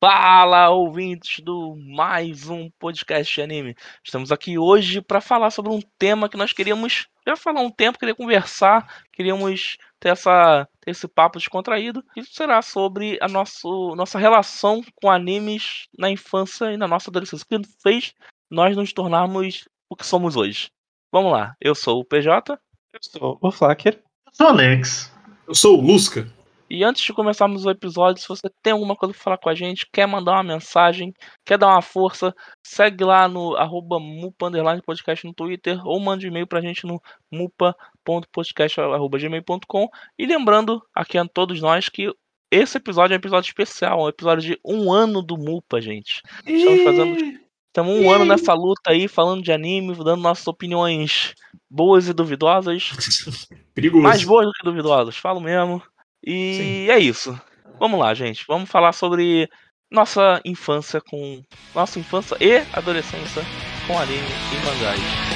Fala, ouvintes do mais um podcast de anime. Estamos aqui hoje para falar sobre um tema que nós queríamos já falar um tempo, queria conversar, queríamos ter, essa, ter esse papo descontraído. Isso será sobre a nosso, nossa relação com animes na infância e na nossa adolescência, o que fez nós nos tornarmos o que somos hoje. Vamos lá, eu sou o PJ. Eu sou o Flacker. Eu sou o Alex. Eu sou o Lusca. E antes de começarmos o episódio, se você tem alguma coisa para falar com a gente, quer mandar uma mensagem, quer dar uma força, segue lá no arroba mupa podcast no Twitter ou mande um e-mail pra gente no mupa.podcast.gmail.com E lembrando aqui a todos nós que esse episódio é um episódio especial, um episódio de um ano do Mupa, gente. Estamos fazendo. Estamos um ano nessa luta aí, falando de anime, dando nossas opiniões boas e duvidosas. Perigoso. Mais boas do que duvidosas, falo mesmo. E Sim. é isso. Vamos lá, gente. Vamos falar sobre nossa infância com. Nossa infância e adolescência com anime e mangás.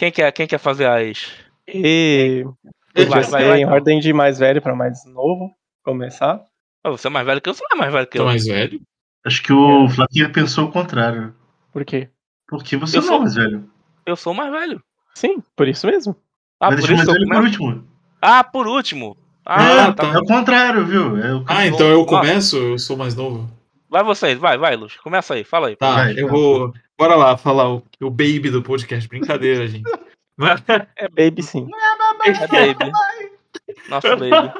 quem quer, quem quer fazer as. E podia vai, ser vai, em então. ordem de mais velho pra mais novo. Começar. Ah, você é mais velho que eu, você não é mais velho que Tô eu. mais velho? Acho que o Flaquinha pensou o contrário. Por quê? Porque você Eu não sou- é mais velho. Eu sou mais velho. Sim, por isso mesmo. Ah, Mas por mais isso eu velho por último. Ah, por último. Ah, é, tá. é o contrário, viu? É o... Ah, então eu começo, eu sou mais novo. Vai vocês, vai, vai, Luz. Começa aí, fala aí. Tá, Vai, eu tá. vou. Bora lá falar o, o baby do podcast. Brincadeira, gente. É baby sim. É baby. Nossa baby.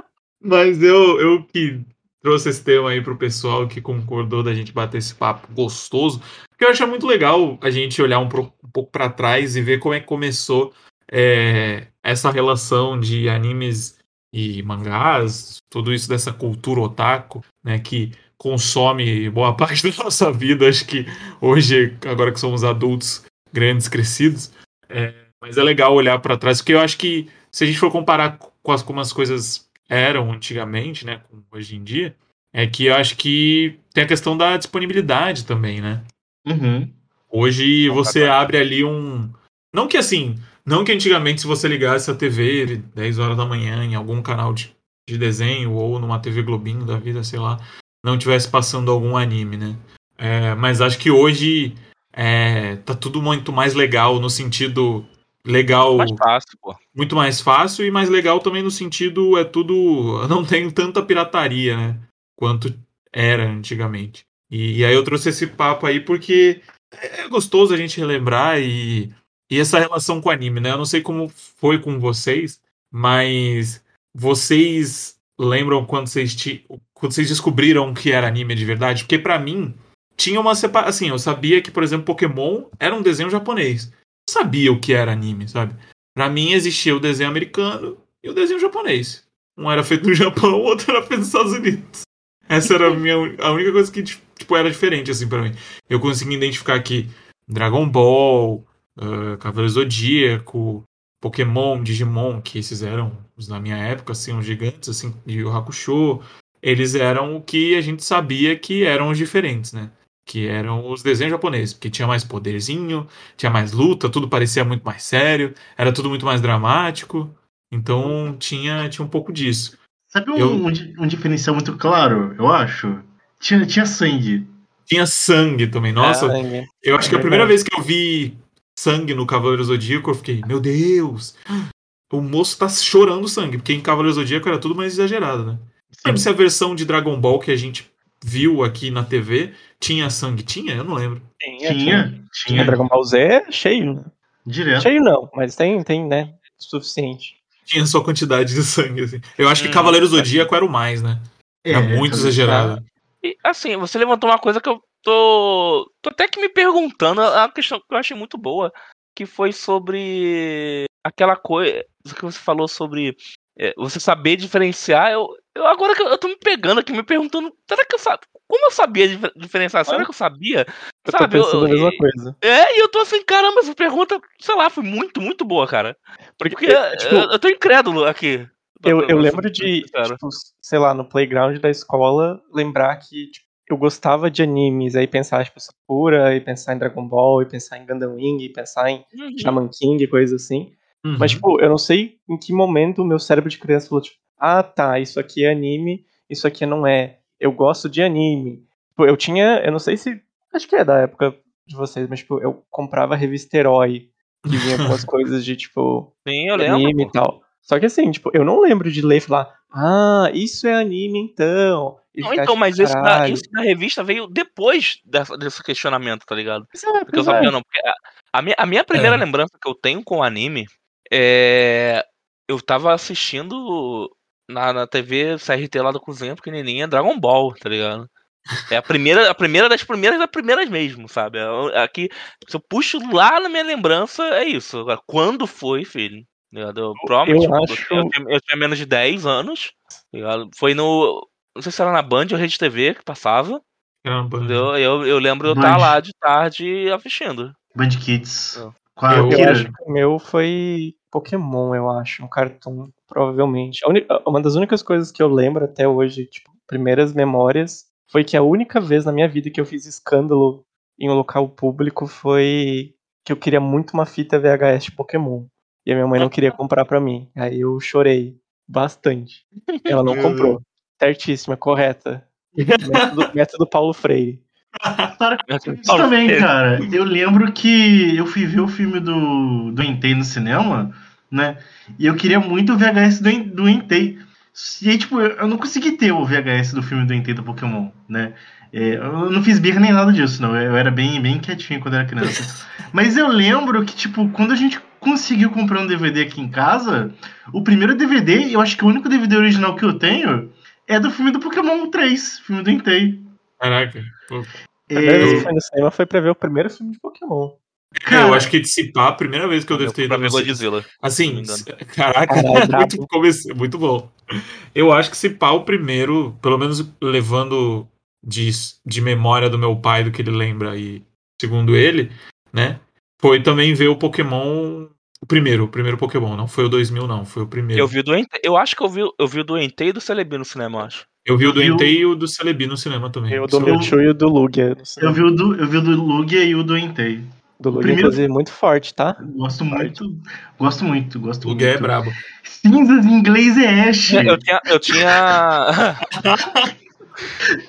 mas eu, eu que trouxe esse tema aí pro pessoal que concordou da gente bater esse papo gostoso. Porque eu acho muito legal a gente olhar um, pro- um pouco pra trás e ver como é que começou é, essa relação de animes e mangás, tudo isso dessa cultura otaku, né, que consome boa parte da nossa vida. Acho que hoje, agora que somos adultos grandes, crescidos, é, mas é legal olhar pra trás, porque eu acho que se a gente for comparar com as, como as coisas eram antigamente, né, com hoje em dia, é que eu acho que tem a questão da disponibilidade também, né? Uhum. Hoje você abre ali um. Não que assim. Não que antigamente, se você ligasse a TV 10 horas da manhã em algum canal de, de desenho ou numa TV Globinho da vida, sei lá, não tivesse passando algum anime, né? É, mas acho que hoje é, tá tudo muito mais legal no sentido legal, Mais fácil, pô. muito mais fácil e mais legal também no sentido é tudo. Não tem tanta pirataria, né? Quanto era antigamente. E, e aí eu trouxe esse papo aí porque é gostoso a gente relembrar e, e essa relação com o anime, né? Eu não sei como foi com vocês, mas vocês lembram quando vocês, ti- quando vocês descobriram que era anime de verdade? Porque pra mim tinha uma separação. Assim, eu sabia que, por exemplo, Pokémon era um desenho japonês. Sabia o que era anime, sabe? Pra mim existia o desenho americano e o desenho japonês. Um era feito no Japão, o outro era feito nos Estados Unidos. Essa era a, minha, a única coisa que tipo, era diferente, assim, pra mim. Eu consegui identificar que Dragon Ball, uh, Cavaleiro Zodíaco, Pokémon, Digimon, que esses eram, os na minha época, assim, os gigantes, assim, e o Hakusho, eles eram o que a gente sabia que eram os diferentes, né? Que eram os desenhos japoneses, porque tinha mais poderzinho, tinha mais luta, tudo parecia muito mais sério, era tudo muito mais dramático. Então tinha, tinha um pouco disso. Sabe um, Eu- um um diferencial muito claro, eu acho? Tinha, tinha sangue. Tinha sangue também. Nossa, Sangue. eu acho que a é primeira vez que eu vi sangue no Cavaleiro Zodíaco, eu fiquei, meu Deus! O moço tá chorando sangue, porque em Cavaleiro Zodíaco era tudo mais exagerado, né? Não lembro se a versão de Dragon Ball que a gente viu aqui na TV tinha sangue. Tinha? Eu não lembro. Tinha, tinha. Tinha. Dragon Ball Z é cheio, né? Direto. Cheio não, mas tem, tem, né? Suficiente. Tinha sua quantidade de sangue, assim. Eu acho que Hum, Cavaleiro Zodíaco era o mais, né? Era É, muito tá- exagerado. E assim, você levantou uma coisa que eu tô. tô até que me perguntando, é uma questão que eu achei muito boa, que foi sobre aquela coisa que você falou sobre é, você saber diferenciar. Eu, eu agora que eu, eu tô me pegando aqui, me perguntando, será que eu sabia? Como eu sabia dif- diferenciar? Será que eu sabia? Eu tô Sabe, eu- pensando a mesma e- coisa. É, e eu tô assim, caramba, essa pergunta, sei lá, foi muito, muito boa, cara. Porque, Porque tipo, eu, eu tô incrédulo aqui. eu, eu lembro de, tipo, sei lá, no playground da escola, lembrar que tipo, eu gostava de animes, aí pensar tipo Sakura, e pensar em Dragon Ball, e pensar em Gundam Wing, e pensar em Uhum. Shaman King, coisas assim. Uhum. Mas, tipo, eu não sei em que momento o meu cérebro de criança falou, tipo, ah, tá, isso aqui é anime, isso aqui não é. Eu gosto de anime. Tipo, eu tinha, eu não sei se, acho que é da época de vocês, mas, tipo, eu comprava a revista Herói, que vinha com as coisas de, tipo, Sim, eu lembro. anime pô. e tal. Só que assim, tipo, eu não lembro de ler e falar, ah, isso é anime então. Não, então, mas esse da, isso da revista veio depois dessa- desse questionamento, tá ligado? É, Porque eu é. sabia, não. Porque a, a minha, a minha primeira É. lembrança que eu tenho com o anime é. Eu tava assistindo na, na TV CRT lá da cozinha pequenininha Dragon Ball, tá ligado? É a primeira, a primeira das primeiras das primeiras mesmo, sabe? É- Aqui, se eu puxo lá na minha lembrança, é isso. Agora, quando foi, filho? tá? Eu, provavelmente eu eu, acho- tinha, eu tinha- eu tinha menos de 10 anos. tá ligado? Foi no. Não sei se era na Band ou Rede TV que passava. Entendeu? Eu, eu lembro de eu estar lá de tarde assistindo. Band Kids. A Eu- Eu acho que o meu foi Pokémon, eu acho, um cartoon, provavelmente. Uma das únicas coisas que eu lembro até hoje, tipo, primeiras memórias, foi que a única vez na minha vida que eu fiz escândalo em um local público foi que eu queria muito uma fita VHS de Pokémon. E a minha mãe não queria comprar pra mim. Aí eu chorei bastante. Ela não comprou. Certíssima, correta. Método, método Paulo Freire. Isso também, cara. Eu lembro que eu fui ver o filme do, do Entei no cinema, né? E eu queria muito o VHS do, do Entei. E aí, tipo, eu não consegui ter o VHS do filme do Entei do Pokémon, né? É, eu não fiz birra nem nada disso, não. Eu era bem, bem quietinho quando era criança. Mas eu lembro que, tipo, quando a gente conseguiu comprar um DVD aqui em casa, o primeiro DVD, eu acho que o único DVD original que eu tenho, é do filme do Pokémon 3, filme do Entei. Caraca. Pô. A primeira vez que É, eu fui no cinema foi pra ver o primeiro filme de Pokémon. Cara, eu acho que pá, a primeira vez que eu devo ter ido. Godzilla. Assim, caraca, brabo. muito, comece- muito bom. Eu acho que se pá o primeiro, pelo menos levando de, de memória do meu pai, do que ele lembra, e segundo ele, né? Foi também ver o Pokémon. O primeiro, o primeiro Pokémon, não foi o 2000, não, foi o primeiro. Eu vi o do Entei. Eu acho que eu vi, eu vi o do Entei e do Celebi no cinema, eu acho. Eu vi o do Entei e o do Celebi no cinema também. Eu do Mewtwo e o do Lugia. Eu vi o do, eu vi o do Lugia e o do Entei. Do Lugia, primeiro- inclusive, muito forte, tá? Gosto muito, gosto muito, gosto O muito. Lugia é brabo. Cinzas em inglês é Ash. Eu tinha. Eu tinha.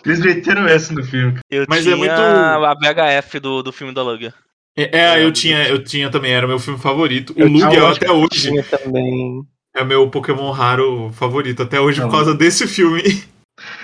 Eles meteram essa no filme. Eu Mas é tinha muito- a VHF do, do filme da Lugia. É, é, É, eu tinha, eu tinha também, era o meu filme favorito. O Lugia tinha- até hoje Tinha também. é meu Pokémon raro favorito, até hoje Não. por causa desse filme.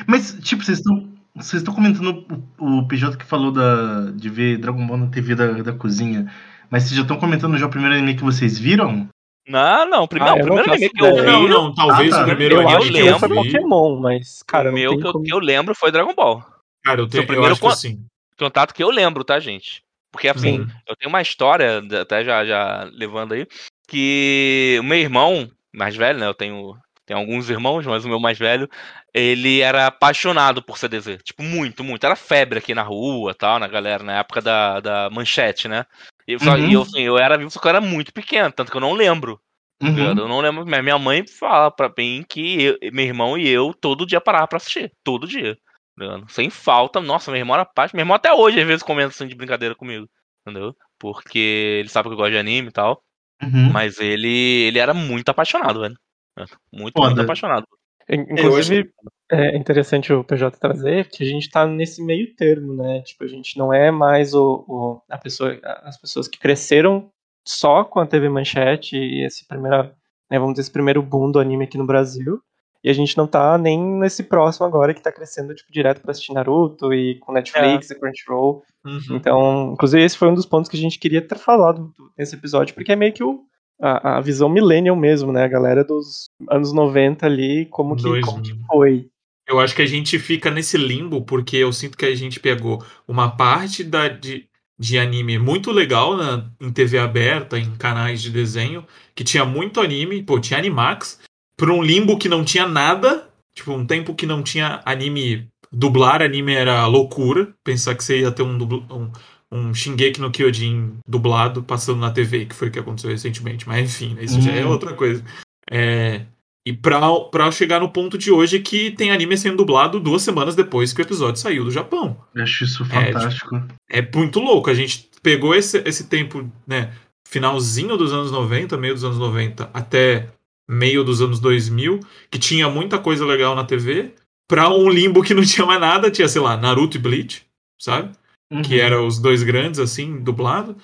Mas, tipo, vocês estão. Vocês estão comentando o, o PJ que falou da, de ver Dragon Ball na TV da, da cozinha. Mas vocês já estão comentando já o primeiro anime que vocês viram? Não, não. o Primeiro, Ah, eu o não primeiro faço anime que eu vi. Não, não, talvez Ah, tá. o primeiro eu eu anime que que eu eu foi. Pokémon, mas, cara, o não meu que eu, como- que eu lembro foi Dragon Ball. Cara, eu, tenho, eu primeiro acho que con- sim. Contato que eu lembro, tá, gente? Porque assim, Sim. eu tenho uma história, até já, já levando aí, que o meu irmão, mais velho, né? Eu tenho, tenho alguns irmãos, mas o meu mais velho, ele era apaixonado por CDZ. Tipo, muito, muito. Era febre aqui na rua tal, na galera, na época da, da manchete, né? E, só- Uhum. eu, assim, eu era vivo, só que eu era muito pequeno, tanto que eu não lembro. tá? Uhum. Eu não lembro, mas minha mãe fala pra mim que eu- meu irmão e eu todo dia parava pra assistir. Todo dia. tá ligado? Sem falta. Nossa, meu irmão era parte. Meu irmão até hoje, às vezes, comenta assim de brincadeira comigo. Entendeu? Porque ele sabe que eu gosto de anime e tal. Uhum. Mas ele, ele era muito apaixonado, velho. Muito, Foda. muito apaixonado. In- Inclusive, é interessante o PJ trazer que a gente tá nesse meio termo, né? Tipo, a gente não é mais o, o- a pessoa, as pessoas que cresceram só com a TV Manchete e esse primeira, né, vamos dizer, esse primeiro boom do anime aqui no Brasil. E a gente não tá nem nesse próximo agora que tá crescendo, tipo, direto pra assistir Naruto e com Netflix e Crunchyroll. Uhum. Então, inclusive, esse foi um dos pontos que a gente queria ter falado nesse episódio, porque é meio que o, a, a visão millennial mesmo, né? A galera dos anos 90 ali, como que, Dois como que mil. foi. Eu acho que a gente fica nesse limbo porque eu sinto que a gente pegou uma parte da, de, de anime muito legal na, em TV aberta, em canais de desenho, que tinha muito anime, pô, tinha Animax, por um limbo que não tinha nada, tipo, um tempo que não tinha anime. Dublar anime era loucura, pensar que você ia ter um, um, um Shingeki no Kyojin dublado passando na TV, que foi o que aconteceu recentemente, mas enfim, né, isso já é Hum. outra coisa. É, E pra, pra chegar no ponto de hoje que tem anime sendo dublado duas semanas depois que o episódio saiu do Japão. Eu acho isso É, fantástico. É muito louco. A gente pegou esse, esse tempo, né? Finalzinho dos anos 90, meio dos anos 90, até meio dos anos 2000, que tinha muita coisa legal na TV, pra um limbo que não tinha mais nada, tinha, sei lá, Naruto e Bleach, sabe? Uhum. Que eram os dois grandes, assim, dublado,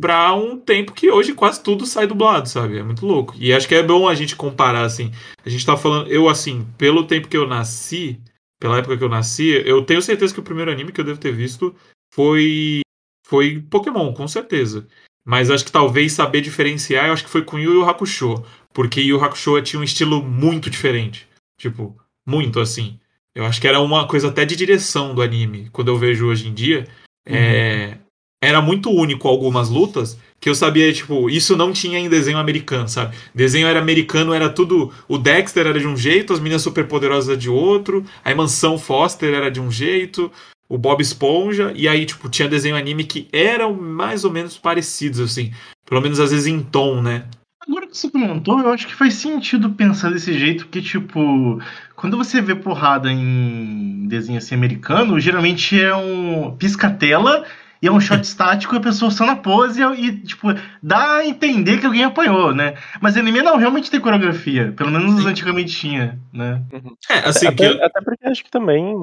pra um tempo que hoje quase tudo sai dublado, sabe? É muito louco. E acho que é bom a gente comparar, assim. A gente tá falando, eu, assim, pelo tempo que eu nasci, pela época que eu nasci, eu tenho certeza que o primeiro anime que eu devo ter visto foi foi Pokémon, com certeza. Mas acho que talvez saber diferenciar, eu acho que foi com Yu Yu Hakusho. Porque Yu Hakusho tinha um estilo muito diferente. Tipo, muito assim. Eu acho que era uma coisa até de direção do anime. Quando eu vejo hoje em dia, é, era muito único algumas lutas que eu sabia, tipo, isso não tinha em desenho americano, sabe? Desenho era americano, era tudo. O Dexter era de um jeito, as meninas superpoderosas de outro, a Mansão Foster era de um jeito, o Bob Esponja, e aí, tipo, tinha desenho anime que eram mais ou menos parecidos, assim. Pelo menos às vezes em tom, né? Agora que você comentou, eu acho que faz sentido pensar desse jeito, que, tipo, quando você vê porrada em desenho assim americano, geralmente é um pisca-tela e é um shot estático e a pessoa só na pose e, tipo, dá a entender que alguém apanhou, né? Mas anime não, realmente tem coreografia. Pelo menos Sim. antigamente tinha, né? É, assim, até, que. até porque acho que também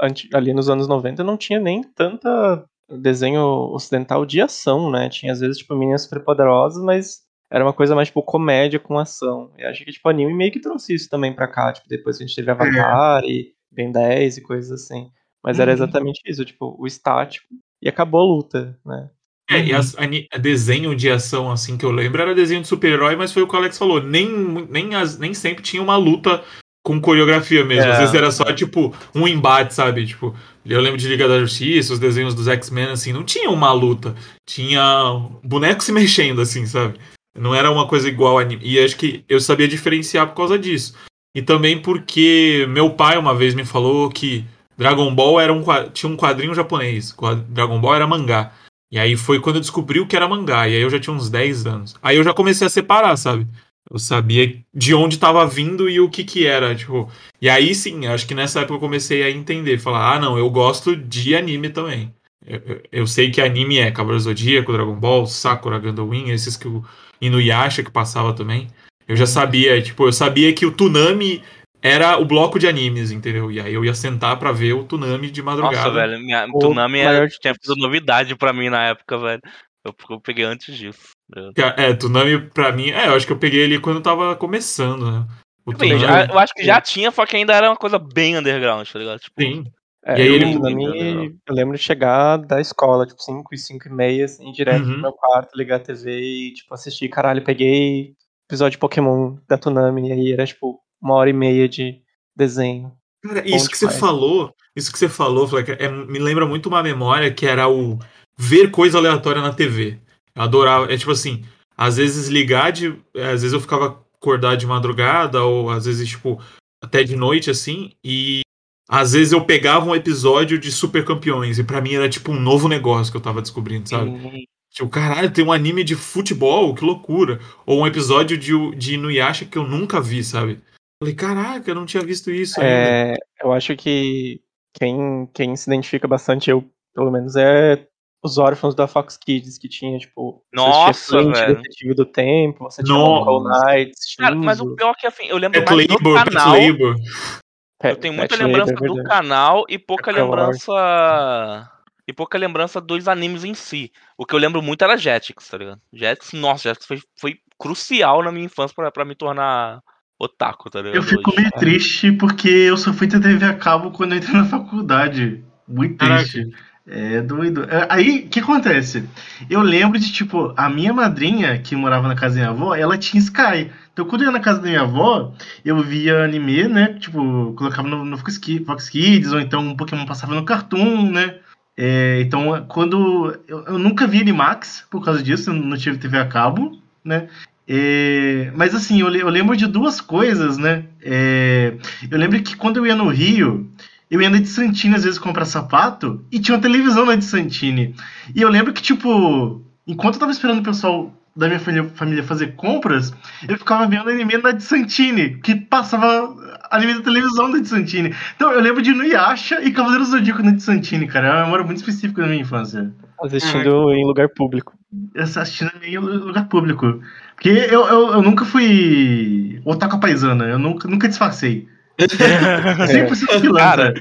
anti- ali nos anos 90 não tinha nem tanta desenho ocidental de ação, né? Tinha às vezes, tipo, meninas superpoderosas, mas era uma coisa mais, tipo, comédia com ação. E acho que, tipo, anime meio que trouxe isso também pra cá, tipo, depois a gente teve Avatar e Ben 10 e coisas assim. Mas era Uhum. exatamente isso, tipo, o estático e acabou a luta, né? É, e as, ani- desenho de ação, assim, que eu lembro, era desenho de super-herói, mas foi o que o Alex falou. Nem, nem, as- nem sempre tinha uma luta com coreografia mesmo. É. Às vezes era só, tipo, um embate, sabe? Tipo, eu lembro de Liga da Justiça, os desenhos dos X-Men, assim, não tinha uma luta. Tinha boneco se mexendo, assim, sabe? Não era uma coisa igual anime. E acho que eu sabia diferenciar por causa disso. E também porque meu pai uma vez me falou que Dragon Ball era um, tinha um quadrinho japonês. Dragon Ball era mangá. E aí foi quando eu descobri o que era mangá. E aí eu já tinha uns 10 anos. Aí eu já comecei a separar, sabe? Eu sabia de onde estava vindo e o que que era, tipo. E aí sim, acho que nessa época eu comecei a entender, falar, ah, não, eu gosto de anime também. Eu, eu- eu sei que anime é Cavaleiro Zodíaco, Dragon Ball, Sakura, Gundam esses que o Inuyasha que passava também. Eu já sabia, tipo, eu sabia que o Toonami era o bloco de animes, entendeu? E aí eu ia sentar pra ver o Toonami de madrugada. Nossa, velho, minha, O Tsunami maior era, tinha sido novidade pra mim na época, velho. Eu, eu peguei antes disso. Eu, É, Toonami pra mim, é, eu acho que eu peguei ele quando eu tava começando, né? O Bem, já- eu acho que já tinha, só que ainda era uma coisa bem underground, tá ligado? Tipo, sim. É, E aí eu, ele- pra mim, eu lembro de chegar da escola, tipo, 5 e 5 e meia, assim, direto Uhum. pro meu quarto, ligar a TV e, tipo, assistir. Caralho, peguei episódio de Pokémon da Tsunami, e aí era, tipo, uma hora e meia de desenho. Cara, isso que você falou, isso que você falou, Fleck, é- me lembra muito uma memória que era o ver coisa aleatória na TV. Eu adorava, é tipo assim, às vezes ligar de, às vezes eu ficava acordado de madrugada ou às vezes tipo até de noite assim e às vezes eu pegava um episódio de Super Campeões e pra mim era tipo um novo negócio que eu tava descobrindo, sabe? e- Tipo, caralho, tem um anime de futebol, que loucura. Ou um episódio de, de Inuyasha que eu nunca vi, sabe? Falei, caraca, eu não tinha visto isso ainda. É, eu acho que quem, quem se identifica bastante, eu, pelo menos, é os órfãos da Fox Kids, que tinha, tipo, Nossa, Flint, velho. Detetive do Tempo, você tinha Nossa. Call Knight, Cara, mas o pior é que assim, eu lembro Pet mais do Labor, Pet canal. Pet- Eu tenho muita Pet Labor, lembrança é do verdade. canal e pouca lembrança. E pouca lembrança dos animes em si. O que eu lembro muito era Jetix, tá ligado? Jetix, nossa, Jetix foi, foi crucial na minha infância pra, pra me tornar otaku, tá ligado? Eu fico Hoje. meio triste porque eu só fui ter TV a cabo quando eu entrei na faculdade. Muito Caraca. É doido. É, Aí, o que acontece? Eu lembro de, tipo, a minha madrinha, que morava na casa da minha avó, ela tinha Sky. Então, quando eu ia na casa da minha avó, eu via anime, né? Tipo, colocava no, no Fox Ki- Fox Kids, ou então um Pokémon passava no Cartoon, né? É, então, quando. Eu, eu nunca vi Animax por causa disso, eu não tive TV a cabo, né? É, mas assim, eu, eu lembro de duas coisas, né? É, eu lembro que quando eu ia no Rio, eu ia na de Santini às vezes comprar sapato e tinha uma televisão na de Santini. E eu lembro que, tipo, enquanto eu tava esperando o pessoal da minha família, fazer compras, eu ficava vendo anime da de Santini, que passava anime da televisão da de Santini. Então eu lembro de Inuyasha e Cavaleiros do Zodíaco na de Santini, cara. É uma memória muito específica da minha infância. Assistindo em lugar público. Essa assistindo em lugar público. Porque eu, eu, eu nunca fui otaku paisana, eu nunca, nunca disfarcei. 100% pilantra. Cara,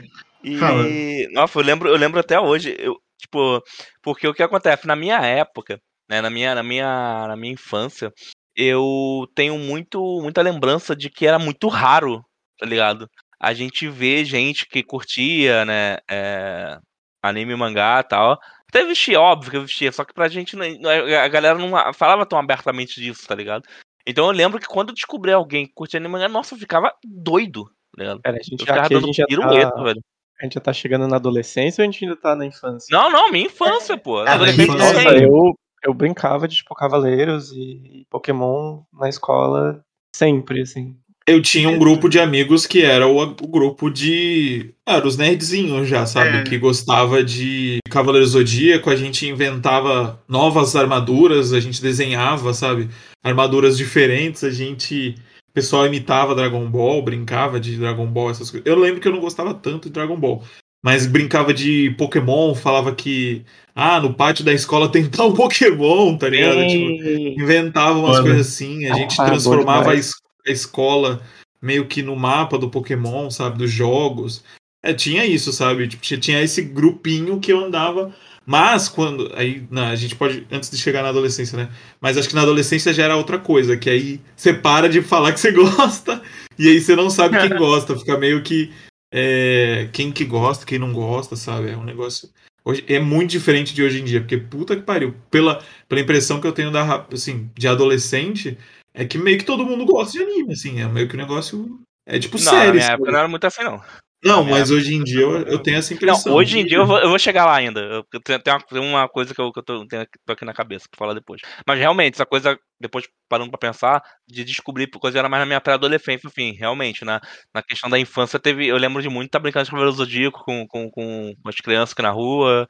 E. Fala. Nossa, eu lembro, eu lembro até hoje. Eu, tipo, porque o que acontece? Na minha época, né? Na minha, na minha, na minha infância, eu tenho muito, muita lembrança de que era muito raro, tá ligado? A gente vê gente que curtia, né? é, anime e mangá e tal. Até vestia, óbvio que eu vestia, só que pra gente, a galera não falava tão abertamente disso, tá ligado? Então eu lembro que quando eu descobri alguém que curtia anime e mangá, nossa, eu ficava doido, tá ligado? Cara, a Eu gente, ficava aqui a gente, já pirueta, tá, velho. a gente já tá chegando na adolescência ou a gente ainda tá na infância? Não, não, minha infância, pô. É, mas Nossa, eu, eu brincava de, tipo, Cavaleiros e Pokémon na escola sempre, assim. Eu tinha um grupo de amigos que era o, o grupo de. Era os nerdzinhos já, sabe? É. Que gostava de Cavaleiro Zodíaco, a gente inventava novas armaduras, a gente desenhava, sabe? Armaduras diferentes, a gente. O pessoal imitava Dragon Ball, brincava de Dragon Ball, essas coisas. Eu lembro que eu não gostava tanto de Dragon Ball. Mas brincava de Pokémon, falava que. Ah, no pátio da escola tem tal Pokémon, tá ligado? Tipo, inventava umas coisas assim, a gente Ah, transformava a, es- a escola meio que no mapa do Pokémon, sabe, dos jogos. É, tinha isso, sabe? Tipo, tinha- tinha esse grupinho que eu andava. Mas quando. Aí, não, a gente pode. Antes de chegar na adolescência, né? Mas acho que na adolescência já era outra coisa, que aí você para de falar que você gosta, e aí você não sabe quem gosta. Fica meio que. é, quem que gosta, quem não gosta, sabe? É um negócio. Hoje, é muito diferente de hoje em dia, porque puta que pariu. Pela, pela impressão que eu tenho da, assim, de adolescente, é que meio que todo mundo gosta de anime, assim. É meio que um negócio. É tipo Não, na série. minha sabe? época não era muito assim, não. Não, mas hoje em dia eu, eu tenho essa Não, impressão. hoje em dia eu vou, eu vou chegar lá ainda. Eu tenho, tenho uma, tem uma coisa que eu, que eu tô, tenho aqui, tô aqui na cabeça pra falar depois. Mas realmente, essa coisa, depois parando pra pensar, de descobrir coisa era mais na minha pré-adolescência, enfim, realmente, na, na questão da infância, teve. Eu lembro de muito estar brincando de do Zodíaco com, com, com as crianças aqui na rua.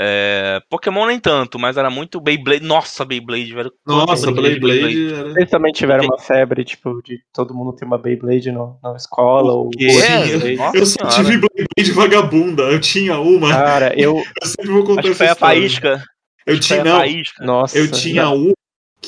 É, Pokémon nem tanto, mas era muito Beyblade. Nossa, Beyblade, velho. Nossa, brinquei de Beyblade era. Vocês também tiveram uma febre, tipo, de todo mundo ter uma Beyblade no, na escola? Ou quê? Beyblade? Nossa Eu só senhora. tive Beyblade vagabunda. Eu tinha uma. Cara, eu. Eu sempre vou contar Acho essa foi a. Faísca. Eu tinha, não. Nossa. eu tinha um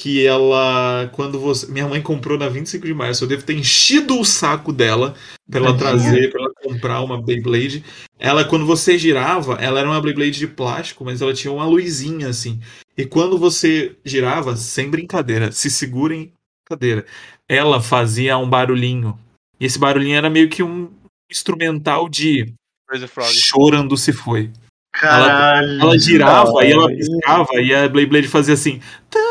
que ela. Quando você. Minha mãe comprou na 25 de março. Eu devo ter enchido o saco dela pra ela trazer, pra ela comprar uma Beyblade. Ela, quando você girava, ela era uma Beyblade de plástico, mas ela tinha uma luzinha assim. E quando você girava, sem brincadeira, se segurem cadeira, ela fazia um barulhinho. E esse barulhinho era meio que um instrumental de chorando se foi. Caralho. Ela girava e ela piscava e a Beyblade fazia assim. Musiquinha.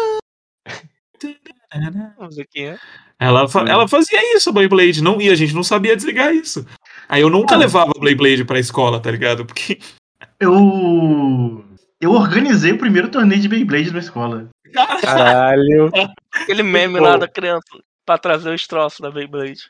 Ela, fa- ela fazia isso, a Beyblade, não, e a gente não sabia desligar isso. Aí eu nunca Ah. levava a Beyblade pra escola, tá ligado? Porque. Eu. Eu organizei o primeiro torneio de Beyblade na escola. Caralho. Aquele meme Pô. lá da criança pra trazer os troços da Beyblade.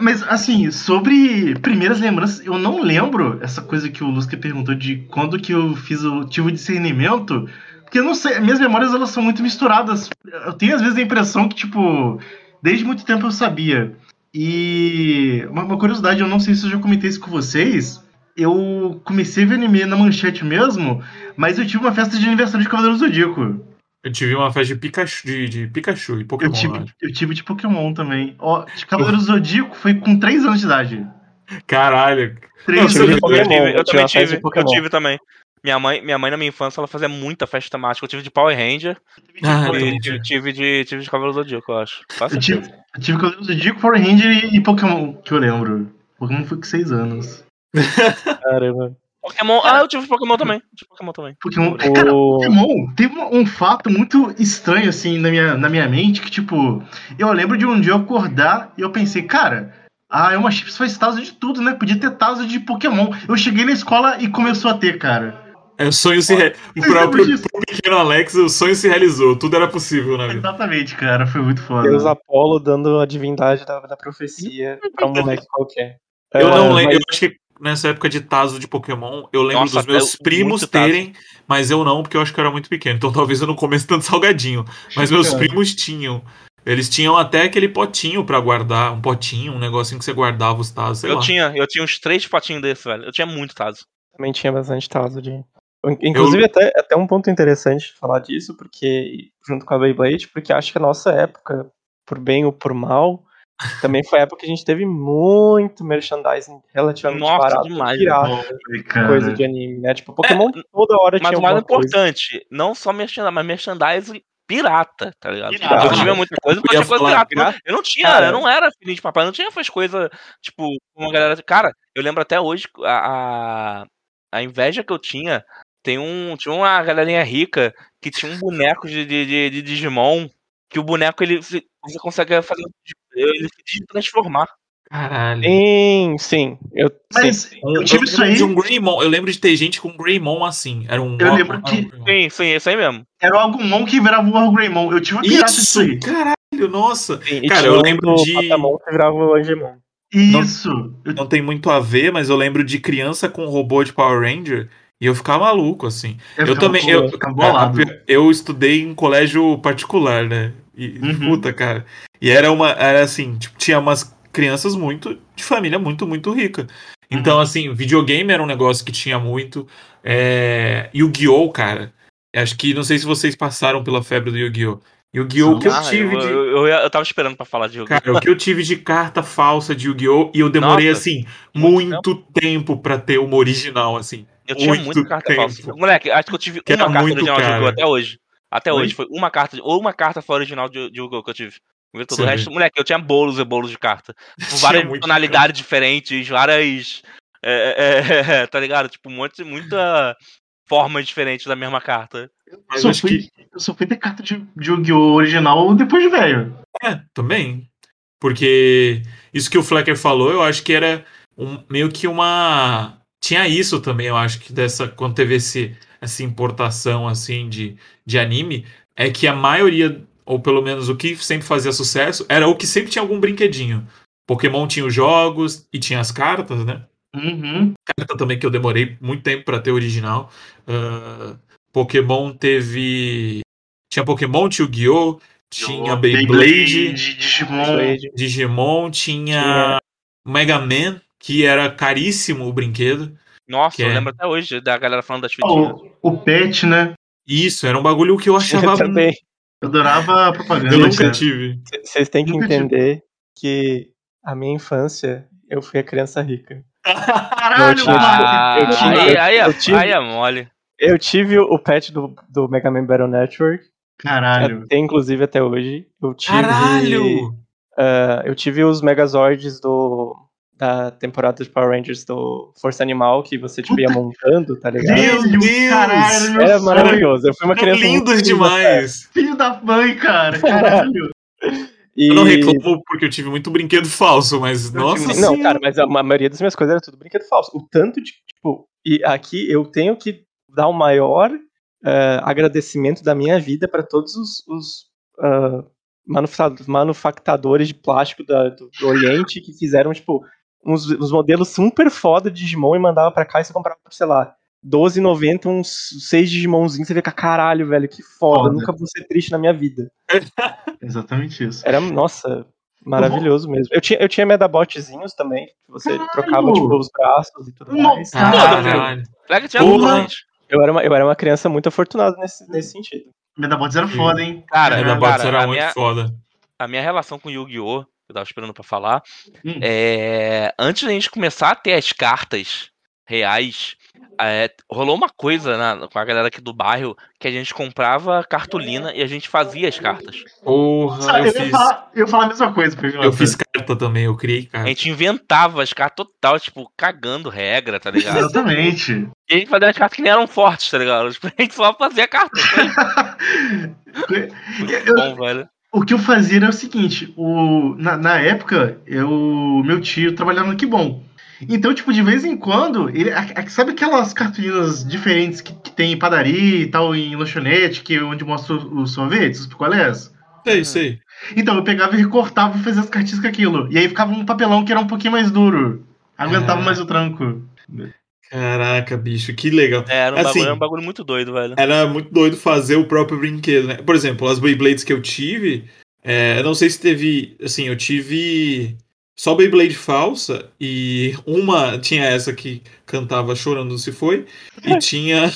Mas, assim, sobre primeiras lembranças, eu não lembro essa coisa que o Lusca perguntou de quando que eu fiz o tive o discernimento. Porque eu não sei, minhas memórias elas são muito misturadas. Eu tenho às vezes a impressão que, tipo, desde muito tempo eu sabia. E uma, uma curiosidade, eu não sei se eu já comentei isso com vocês. Eu comecei a ver anime na manchete mesmo, mas eu tive uma festa de aniversário de Cavaleiro do Zodíaco. Eu tive uma festa de Pikachu, de, de Pikachu e Eu Pokémon. tive, eu acho. eu tive de Pokémon também. Ó, de Cavaleiro do Zodíaco foi com 3 anos de idade. Caralho. 3 Não, anos de viu Eu, tive, também tive, eu tive também. Minha mãe, minha mãe na minha infância, ela fazia muita festa temática. Eu tive de Power Ranger Ah, e entendi. tive, tive de, tive de Cavaleiro do Zodíaco, eu acho. Faz Eu tive, eu tive Cavaleiro do Zodíaco, Power Ranger e, Pokémon, que eu lembro. Pokémon foi com 6 anos. Caramba. Pokémon. Ah, eu tive Pokémon também. Tive Pokémon também. Pokémon. Cara, O... Pokémon teve um, fato muito estranho, assim, na minha, na minha mente, que, tipo, eu lembro de um dia eu acordar e eu pensei, cara, a Elma Chips faz Tazo de tudo, né? Podia ter Tazo de Pokémon. Eu cheguei na escola e começou a ter, cara. É, o sonho se re... O próprio pro pequeno Alex, o sonho se realizou. Tudo era possível na vida. Exatamente, cara. Foi muito foda. Deus Apolo dando a divindade da, da profecia pra um moleque qualquer. Eu Ah, não lembro. mas- Eu acho que nessa época de Tazo de Pokémon, eu lembro Nossa, dos meus eu- primos Tazo. terem, mas eu não, porque eu acho que eu era muito pequeno. Então talvez eu não comesse tanto salgadinho. Mas meus primos tinham. Eles tinham até aquele potinho pra guardar, um potinho, um negocinho que você guardava os Tazos, sei Eu lá. tinha, eu tinha uns três potinhos desses, velho. Eu tinha muito Tazo. Também tinha bastante Tazo de. Inclusive, até, até um ponto interessante falar disso, porque, junto com a Beyblade, porque acho que a nossa época, por bem ou por mal, também foi a época que a gente teve muito merchandising relativamente Nossa, barato, demais, pirata, cara. coisa de anime, né? Tipo, Pokémon toda hora Mas tinha o mais alguma coisa. importante, não só merchandising, mas merchandising pirata, tá ligado? Pirata. Eu tive muita coisa, mas Eu tinha coisa falar, pirata. Eu não tinha, Cara. eu não era filho de papai, eu não tinha essas coisas, tipo, uma galera. Cara, eu lembro até hoje a, a, a inveja que eu tinha. Tem um, tinha uma galerinha rica que tinha um boneco de, de, de- de Digimon que o boneco ele você consegue fazer ele se transformar. Caralho. Sim, sim. Eu, Mas sim. Um- eu tive lembro isso aí, de um Greymon. Eu lembro de ter gente com Greymon assim. Era um. Eu lembro um que- Greymon. Sim, sim, isso aí mesmo. era o Agumon que virava o Wargreymon. Eu tive pirata disso Isso! aí. Caralho, nossa. sim. Cara, eu um lembro de- Patamon que virava o Angemon. Isso. Eu- Não tem muito a ver, mas eu lembro de criança com robô de Power Ranger e eu ficava maluco, assim. Eu, ficava também. Eu, bolado. eu estudei em colégio particular, né? E, Uhum. Puta, cara. E era uma. Era assim, tipo, tinha umas crianças muito. de família muito, muito rica. Então, Uhum. assim, videogame era um negócio que tinha muito. É, Yu-Gi-Oh, cara. Acho que não sei se vocês passaram pela febre do Yu-Gi-Oh! Yu-Gi-Oh! O que eu Ah, tive eu, de. eu, eu, eu tava esperando pra falar de jogo. Cara, o que eu tive de carta falsa de Yu-Gi-Oh! e eu demorei, Nossa, assim, muito muito tempo pra ter uma original, assim. Eu tinha muito muita carta tempo. falsa. Moleque, acho que eu tive Que uma carta original de caro. Yu-Gi-Oh! até hoje. Até Oi? hoje foi uma carta, ou uma carta foi original de, de Yu-Gi-Oh! que eu tive. Todo o resto, moleque, eu tinha bolos e bolos de carta. Com Tinha várias muito tonalidades diferentes, várias. é, é, é, tá ligado? Tipo, um monte, muita forma diferente da mesma carta. Eu Mas só, fui, que- eu só fui ter carta de, de Yu-Gi-Oh! original depois de velho. É, também. Porque isso que o Flecker falou, eu acho que era um- meio que uma. Tinha isso também, eu acho que dessa. Quando teve esse, essa importação assim de, de anime, é que a maioria, ou pelo menos o que sempre fazia sucesso, era o que sempre tinha algum brinquedinho. Pokémon tinha os jogos e tinha as cartas, né? Uhum. carta também que eu demorei muito tempo pra ter original. Ah, Pokémon teve. Tinha Pokémon, tinha Yu-Gi-Oh! Tinha Beyblade, Digimon. Digimon, tinha Tinha- Mega Man, que era caríssimo o brinquedo. Nossa, eu é- lembro até hoje da galera falando das fitinhas. Oh, o Pet, né? Isso, era um bagulho que eu achava. Eu também. Eu adorava a propaganda. Eu nunca tive. Vocês têm que Nunca tive. entender que a minha infância, eu fui a criança rica. Caralho, Eu tive- mano. Ah, eu tive- aí, aí, é- eu tive- aí é mole. Eu tive o pet do, do Mega Man Battle Network, Caralho. tem inclusive até hoje. Eu tive, Caralho! ah, eu tive os Megazords do, da temporada de Power Rangers do Força Animal, que você tipo, ia montando, tá ligado? Meu Deus, caralho, meu Era maravilhoso. Eu fui uma criança. feliz, demais! Filho da mãe, cara. Caralho. E... Eu não reclamo porque eu tive muito brinquedo falso, mas nossa Não, senhora. cara, mas a, maioria das minhas coisas era tudo brinquedo falso. O tanto de, tipo, e aqui eu tenho que dar o maior eh, agradecimento da minha vida para todos os, os manufa- manufactadores de plástico da- do, do Oriente que fizeram, tipo, uns, uns modelos super foda de Digimon e mandava pra cá e você comprava por, sei lá, 12,90, uns 6 Digimonzinhos, você fica, caralho, velho, que foda, Foda. nunca vou ser triste na minha vida. Exatamente isso. Era, nossa, maravilhoso mesmo. Eu tinha, eu tinha medabotzinhos também, que você Caralho! trocava, tipo, os braços e tudo mais. Nossa. Caralho. Gente? Eu era uma, eu era uma criança muito afortunada nesse, nesse sentido. Medabots era foda, hein? Cara, Caralho. da Bots cara, era a muito minha- foda. A minha relação com Yu-Gi-Oh! Que eu tava esperando pra falar, Hum. é... antes da gente começar a ter as cartas reais, é, rolou uma coisa na- com a galera aqui do bairro que a gente comprava cartolina e a gente fazia as cartas. Porra, Sabe, eu eu, ia fiz. falar, eu a mesma coisa, Pegota. Eu fiz carta também, eu criei A carta. gente inventava as cartas total, tipo, cagando regra, tá ligado? Exatamente. E a gente fazia as cartas que nem eram fortes, tá ligado? Tipo, a gente só fazia carta. Foi Eu- bom, velho. O que eu fazia era o seguinte: o, na, na época, eu, meu tio trabalhava no Que Bom. Então, tipo, de vez em quando, ele, a- a- sabe aquelas cartolinas diferentes que, que tem em padaria e tal, em lanchonete, que é onde mostra os, sorvetes, os picolés? Sei, sei. Então, eu pegava e recortava e fazia as cartinhas com aquilo. E aí ficava um papelão que era um pouquinho mais duro. Aguentava Ah. mais o tranco. Caraca, bicho, que legal. É, era um, Assim, bagulho, era um bagulho muito doido, velho. Era muito doido fazer o próprio brinquedo, né? Por exemplo, as Beyblades que eu tive, é, eu não sei se teve. Assim, eu tive só Beyblade falsa e uma tinha essa que cantava chorando se foi e tinha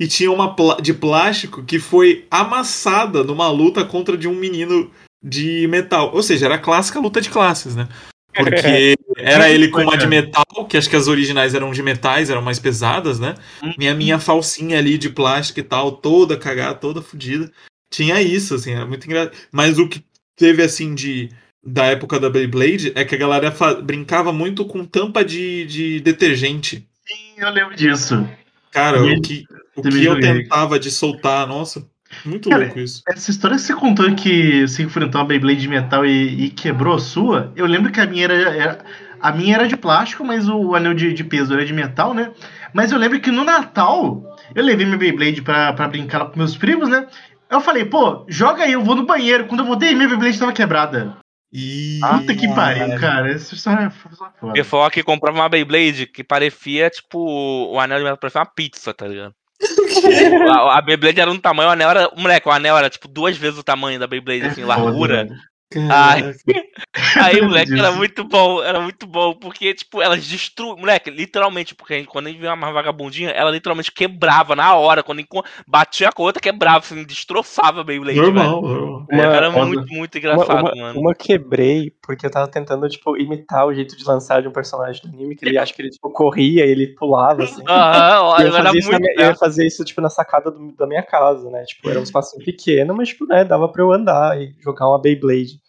e tinha uma de plástico que foi amassada numa luta contra de um menino de metal. Ou seja, era a clássica luta de classes, né? Porque era ele com uma de metal, que acho que as originais eram de metais, eram mais pesadas, né? E a minha falsinha ali de plástico e tal, toda cagada, toda fodida. Tinha isso, assim, era muito engraçado. Mas o que teve, assim, de da época da Beyblade é que a galera brincava muito com tampa de, de detergente. Sim, eu lembro disso. Cara, E- o que, o que eu tentava de soltar, nossa, muito Cara, louco isso. Essa história que você contou que você enfrentou uma Beyblade de metal e, e quebrou a sua, eu lembro que a minha era, era- a minha era de plástico, mas o anel de, de peso era de metal, né? Mas eu lembro que no Natal eu levei minha Beyblade pra, pra brincar lá com meus primos, né? Eu falei, pô, joga aí, eu vou no banheiro. Quando eu voltei, minha Beyblade tava quebrada. E... Puta que pariu, cara. Essa história é foda. Porque foi que comprava uma Beyblade que parecia, tipo, o anel de metal parecia uma pizza, tá ligado? a, a Beyblade era um tamanho, o anel era. Moleque, o anel era tipo duas vezes o tamanho da Beyblade, assim, largura. Ai. Aí, moleque, era muito bom, era muito bom, porque, tipo, elas destruíam. Moleque, literalmente, porque a gente, quando a gente via uma vagabundinha, ela literalmente quebrava na hora. Quando batia com a outra, quebrava, assim, destroçava a Beyblade, velho. Normal, normal. Uma- era muito, muito Uma, engraçado, uma, mano. uma quebrei porque eu tava tentando, tipo, imitar o jeito de lançar de um personagem do anime, que ele acha que ele, tipo, corria e ele pulava, assim. Aham, eu, era fazia isso na muito. minha- eu ia fazer isso, tipo, na sacada do- da minha casa, né? Tipo, era um espacinho pequeno, mas, tipo, né, dava pra eu andar e jogar uma Beyblade.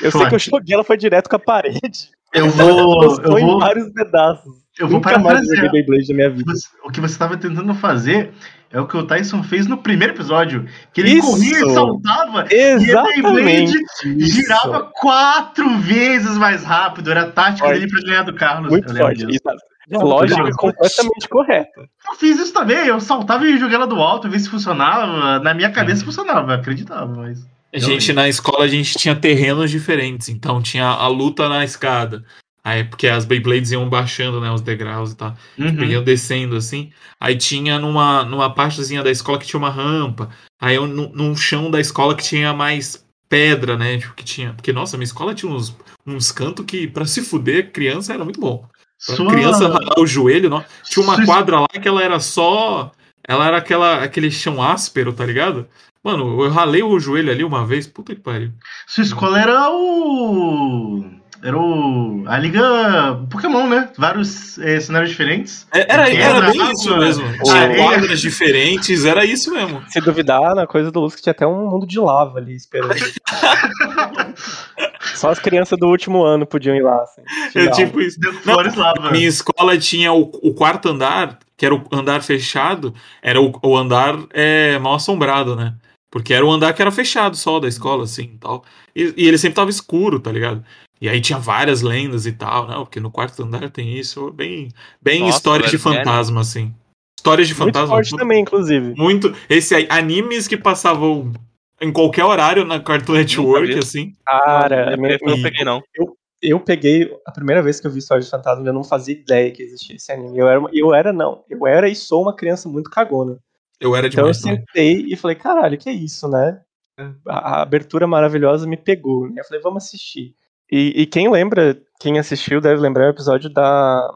Eu sei que eu joguei, ela foi direto com a parede. Eu vou. Eu em vou. vários pedaços. Eu vou Nunca mais joguei parafrasear. Beyblade na minha vida. O que você estava tentando fazer é o que o Tyson fez no primeiro episódio. Que ele Isso! corria e saltava Exatamente. isso. girava quatro vezes mais rápido. Era a tática Forte. dele pra ganhar do Carlos. Muito forte. E a lógica Muito completamente correta. Eu fiz isso também. Eu saltava e joguei ela do alto, ver se funcionava. Na minha cabeça funcionava, eu acreditava, mas. A gente, na escola, a gente tinha terrenos diferentes. Então, tinha a luta na escada. Aí, porque as Beyblades iam baixando, né, os degraus e tal. Uhum. Iam descendo, assim. Aí tinha numa, numa partezinha da escola que tinha uma rampa. Aí, eu, no, num chão da escola que tinha mais pedra, né, tipo, que tinha... Porque, nossa, minha escola tinha uns, uns cantos que, pra se fuder, criança era muito bom. Pra Sua- criança ralar o joelho, não. Tinha uma quadra lá que ela era só. Ela era aquela, aquele chão áspero, tá ligado? Mano, eu ralei o joelho ali uma vez, puta que pariu. Sua escola era o. Era o. A Liga Pokémon, né? Vários eh, cenários diferentes. É, Era, Tinha era bem água, isso mesmo. Tinha areia. quadras diferentes, era isso mesmo. Se duvidar, na coisa do Luz, que tinha até um mundo de lava ali esperando. Só as crianças do último ano podiam ir lá. Assim, É tipo isso. Deu Flores Lava. A minha escola tinha o, o quarto andar, que era o andar fechado, era o, o andar é, mal assombrado, né? Porque era o andar que era fechado só da escola, assim, e tal. E, e ele sempre tava escuro, tá ligado? E aí tinha várias lendas e tal, não, porque no quarto andar tem isso, bem, bem Nossa, histórias de fantasma, assim. Histórias de Muito fantasma. forte também, inclusive. Muito. Esse aí, animes que passavam em qualquer horário na Cartoon Network, assim. Cara, eu, minha- eu não peguei, não. eu peguei a primeira vez que eu vi História de Fantasma, eu não fazia ideia que existia esse anime. Eu era, eu era não, eu era e sou uma criança muito cagona. Eu era Então eu demais. né? sentei e falei, caralho, que é isso, né? A, a abertura maravilhosa me pegou. né? Eu falei, vamos assistir. E, e quem lembra, quem assistiu deve lembrar o episódio da.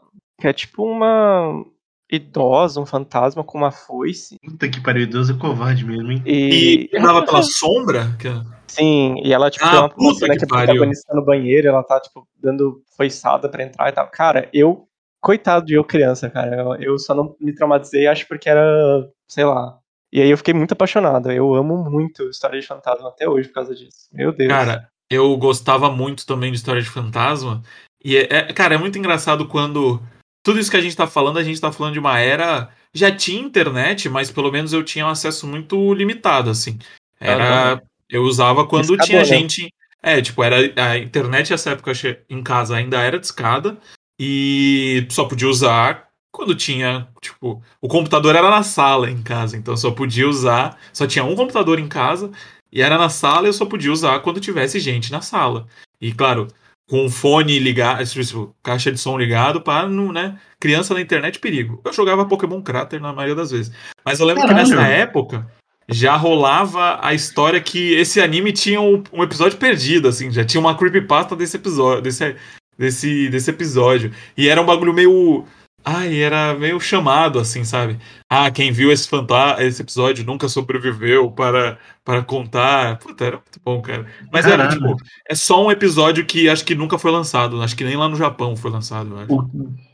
que é tipo uma idosa, um fantasma com uma foice. Puta que pariu, Deus é covarde mesmo, hein? E, E andava pela sombra? Que... Sim, e ela, tipo, Ah, tem uma, puta cena que que a pariu. protagonista tá no banheiro, ela tá, tipo, dando foiçada pra entrar e tal. Cara, eu, coitado de eu criança, cara, eu, eu só não me traumatizei, acho porque era, sei lá. E aí eu fiquei muito apaixonado. Eu amo muito História de Fantasma até hoje por causa disso. Meu Deus. Cara, eu gostava muito também de história de fantasma. E, é, é- cara, é muito engraçado quando. Tudo isso que a gente tá falando, a gente tá falando de uma era. Já tinha internet, mas pelo menos eu tinha um acesso muito limitado, assim. Era. Eu usava quando Discador, tinha né? gente. É, tipo, era a internet nessa época em casa ainda era discada e só podia usar quando tinha, tipo, o computador era na sala em casa, então só podia usar, só tinha um computador em casa e era na sala e eu só podia usar quando tivesse gente na sala. E claro, com o fone ligado, tipo, caixa de som ligado para, né? Criança na internet, perigo. Eu jogava Pokémon Crater na maioria das vezes. Mas eu lembro Caralho. que nessa época já rolava a história que esse anime tinha um, um episódio perdido, assim, já tinha uma creepypasta desse episódio, desse, desse, desse episódio. E era um bagulho meio. Ai, era meio chamado, assim, sabe? Ah, quem viu esse, fanta esse episódio nunca sobreviveu para, para contar. Puta, era muito bom, cara. Mas era, Caralho. tipo, é só um episódio que acho que nunca foi lançado. Acho que nem lá no Japão foi lançado, acho. O-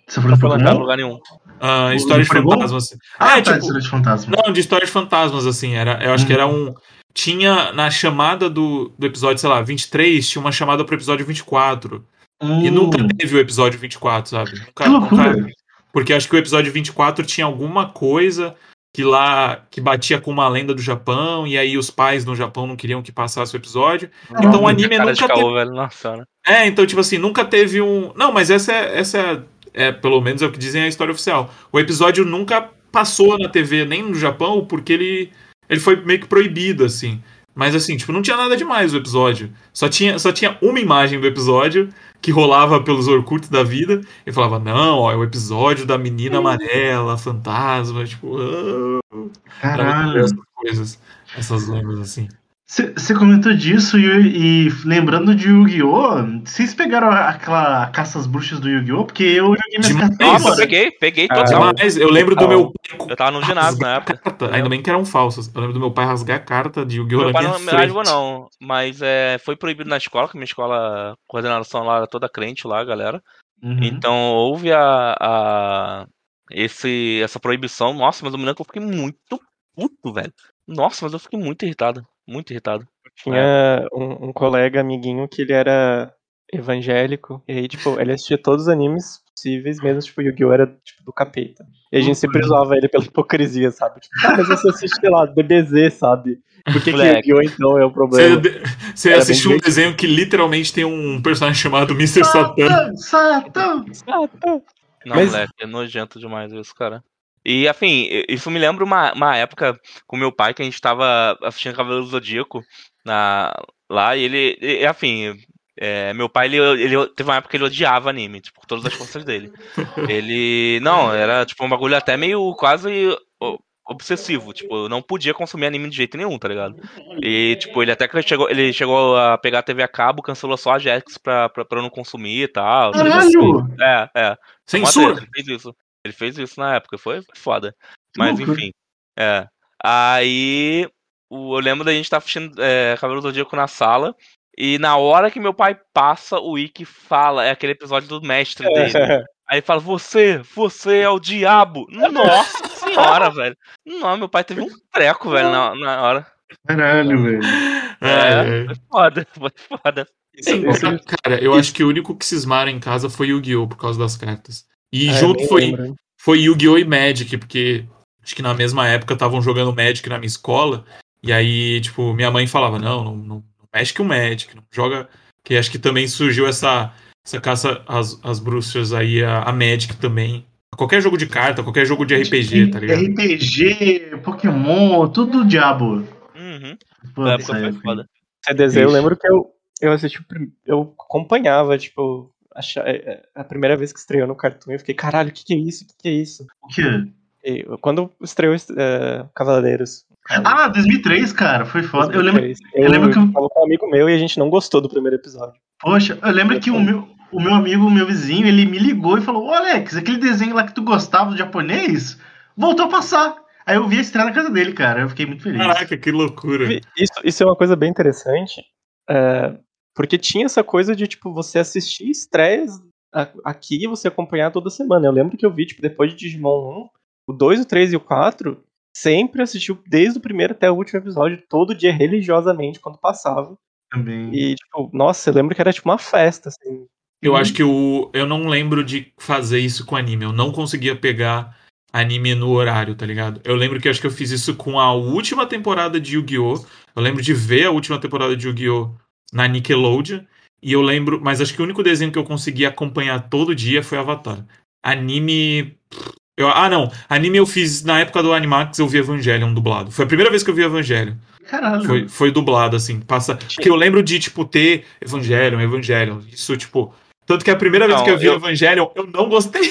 Você falou Não foi lançado em Pokémon? lugar nenhum. Ah, o história de fantasmas. Ah, é, tá, tipo, História de Fantasma. não, de história de fantasmas, assim. Era, eu acho que era um. Tinha na chamada do, do episódio, sei lá, 23, tinha uma chamada pro episódio 24. Hum, E nunca teve o episódio 24, sabe? Nunca, Que loucura. nunca- porque acho que o episódio 24 tinha alguma coisa que lá que batia com uma lenda do Japão, e aí os pais no Japão não queriam que passasse o episódio. Então o anime nunca caô, teve. velho. Nossa senhora. É, então, tipo assim, nunca teve um. Não, mas essa é, essa é, é, pelo menos é o que dizem a história oficial. O episódio nunca passou na TV, nem no Japão, porque ele, ele foi meio que proibido, assim. Mas assim, tipo, não tinha nada demais o episódio. Só tinha, só tinha uma imagem do episódio que rolava pelos Orkut da vida e falava, não, ó, é o episódio da menina amarela, fantasma, tipo, Caralho. essas coisas, essas lendas assim. Você comentou disso e, e lembrando de Yu-Gi-Oh! Vocês pegaram aquela caça às bruxas do Yu-Gi-Oh! Porque eu joguei minhas Demais. cartas Nossa, peguei, peguei Ah, total. Mas eu lembro do meu pai Eu tava no ginásio na época. carta. Ainda bem que eram falsas. Eu lembro do meu pai rasgar a carta de Yu-Gi-Oh! Meu pai não me frente. rasgou, não. Mas é, foi proibido na escola, que minha escola, coordenação lá era toda crente lá, galera. Uhum. Então houve a, a esse, essa proibição. Nossa, mas eu me lembro que eu fiquei muito puto, velho. Nossa, mas eu fiquei muito irritado. Muito irritado. Tinha um, um colega amiguinho que ele era evangélico, e aí, tipo, ele assistia todos os animes possíveis, mesmo, tipo, Yu-Gi-Oh! era, tipo, do capeta. E a gente sempre zoava ele pela hipocrisia, sabe? Tipo, ah, mas você assiste, sei lá, DBZ, sabe? Por que, que. Yu-Gi-Oh! então é o problema? você assistiu um desenho que literalmente tem um personagem chamado Mr. Satan. Satã! Satã! Ah, tá. Não, Mas- moleque, é nojento demais isso, cara. E, afim, isso me lembra uma, uma época com meu pai que a gente tava assistindo Cavaleiro do Zodíaco na, lá e ele, e, afim, é, meu pai, ele, ele teve uma época que ele odiava anime, tipo, todas as forças dele. Ele, não, era tipo um bagulho até meio quase obsessivo, tipo, eu não podia consumir anime de jeito nenhum, tá ligado? E, tipo, ele até que chegou, ele chegou a pegar a TV a cabo, cancelou só a Jax pra, pra, pra eu não consumir e tal. tipo assim. Caralho! É, é. Censura! Ele fez isso. Ele fez isso na época, foi foda. Mas enfim. É. Aí o- eu lembro da gente estar assistindo é, Cavaleiro do Zodíaco na sala. E na hora que meu pai passa, o Ikki fala, é aquele episódio do mestre dele. Aí ele fala, você, você é o diabo. Nossa senhora, velho. Não, meu pai teve um treco, velho, na, na hora. Caralho, velho. É, é. Foi foda, foi foda. Sim, Esse- cara, eu acho que o único que cismaram em casa foi Yu-Gi-Oh! por causa das cartas. E Ah, eu junto foi, lembro. foi Yu-Gi-Oh! e Magic, porque acho que na mesma época estavam jogando Magic na minha escola. E aí, tipo, minha mãe falava: não, não, não mexe com o Magic, não joga. Que acho que também surgiu essa, essa caça às, às bruxas aí, a, a Magic também. Qualquer jogo de carta, qualquer jogo de RPG, tá ligado? RPG, Pokémon, tudo do diabo. Uhum. Pô, época foi época. foda. CDZ, eu lembro que eu, eu assisti, eu acompanhava, tipo, é, é, a primeira vez que estreou no Cartoon, eu fiquei, caralho, o que que é isso? O que que é isso? O quê? E quando estreou é, Cavaleiros. Ah, 2003, cara, foi foda. Eu lembro, Eu, eu lembro que eu- tava com um amigo meu e a gente não gostou do primeiro episódio. poxa, eu lembro que o meu, o meu amigo, o meu vizinho, ele me ligou e falou: Ô Alex, aquele desenho lá que tu gostava do japonês, voltou a passar. Aí eu vi a estreia na casa dele, cara. Eu fiquei muito feliz. Caraca, que loucura. Isso, isso é uma coisa bem interessante, é, porque tinha essa coisa de, tipo, você assistir estreias aqui e você acompanhar toda semana. Eu lembro que eu vi, tipo, depois de Digimon 1, o 2, o 3 e o 4, sempre assistiu desde o primeiro até o último episódio, todo dia religiosamente, quando passava. Também. E, tipo, nossa, eu lembro que era, tipo, uma festa, assim. Eu acho que o, eu não lembro de fazer isso com anime. Eu não conseguia pegar anime no horário, tá ligado? Eu lembro que eu acho que eu fiz isso com a última temporada de Yu-Gi-Oh! Eu lembro de ver a última temporada de Yu-Gi-Oh! Na Nickelodeon. E eu lembro, mas acho que o único desenho que eu consegui acompanhar todo dia foi Avatar. Anime. Eu, ah, não. Anime eu fiz na época do Animax, eu vi Evangelion dublado. Foi a primeira vez que eu vi Evangelion. Caralho. Foi, foi dublado, assim. Passa. Porque eu lembro de, tipo, ter Evangelion, Evangelion. Isso, tipo. Tanto que a primeira vez Não, que eu vi eu- Evangelion, eu não gostei.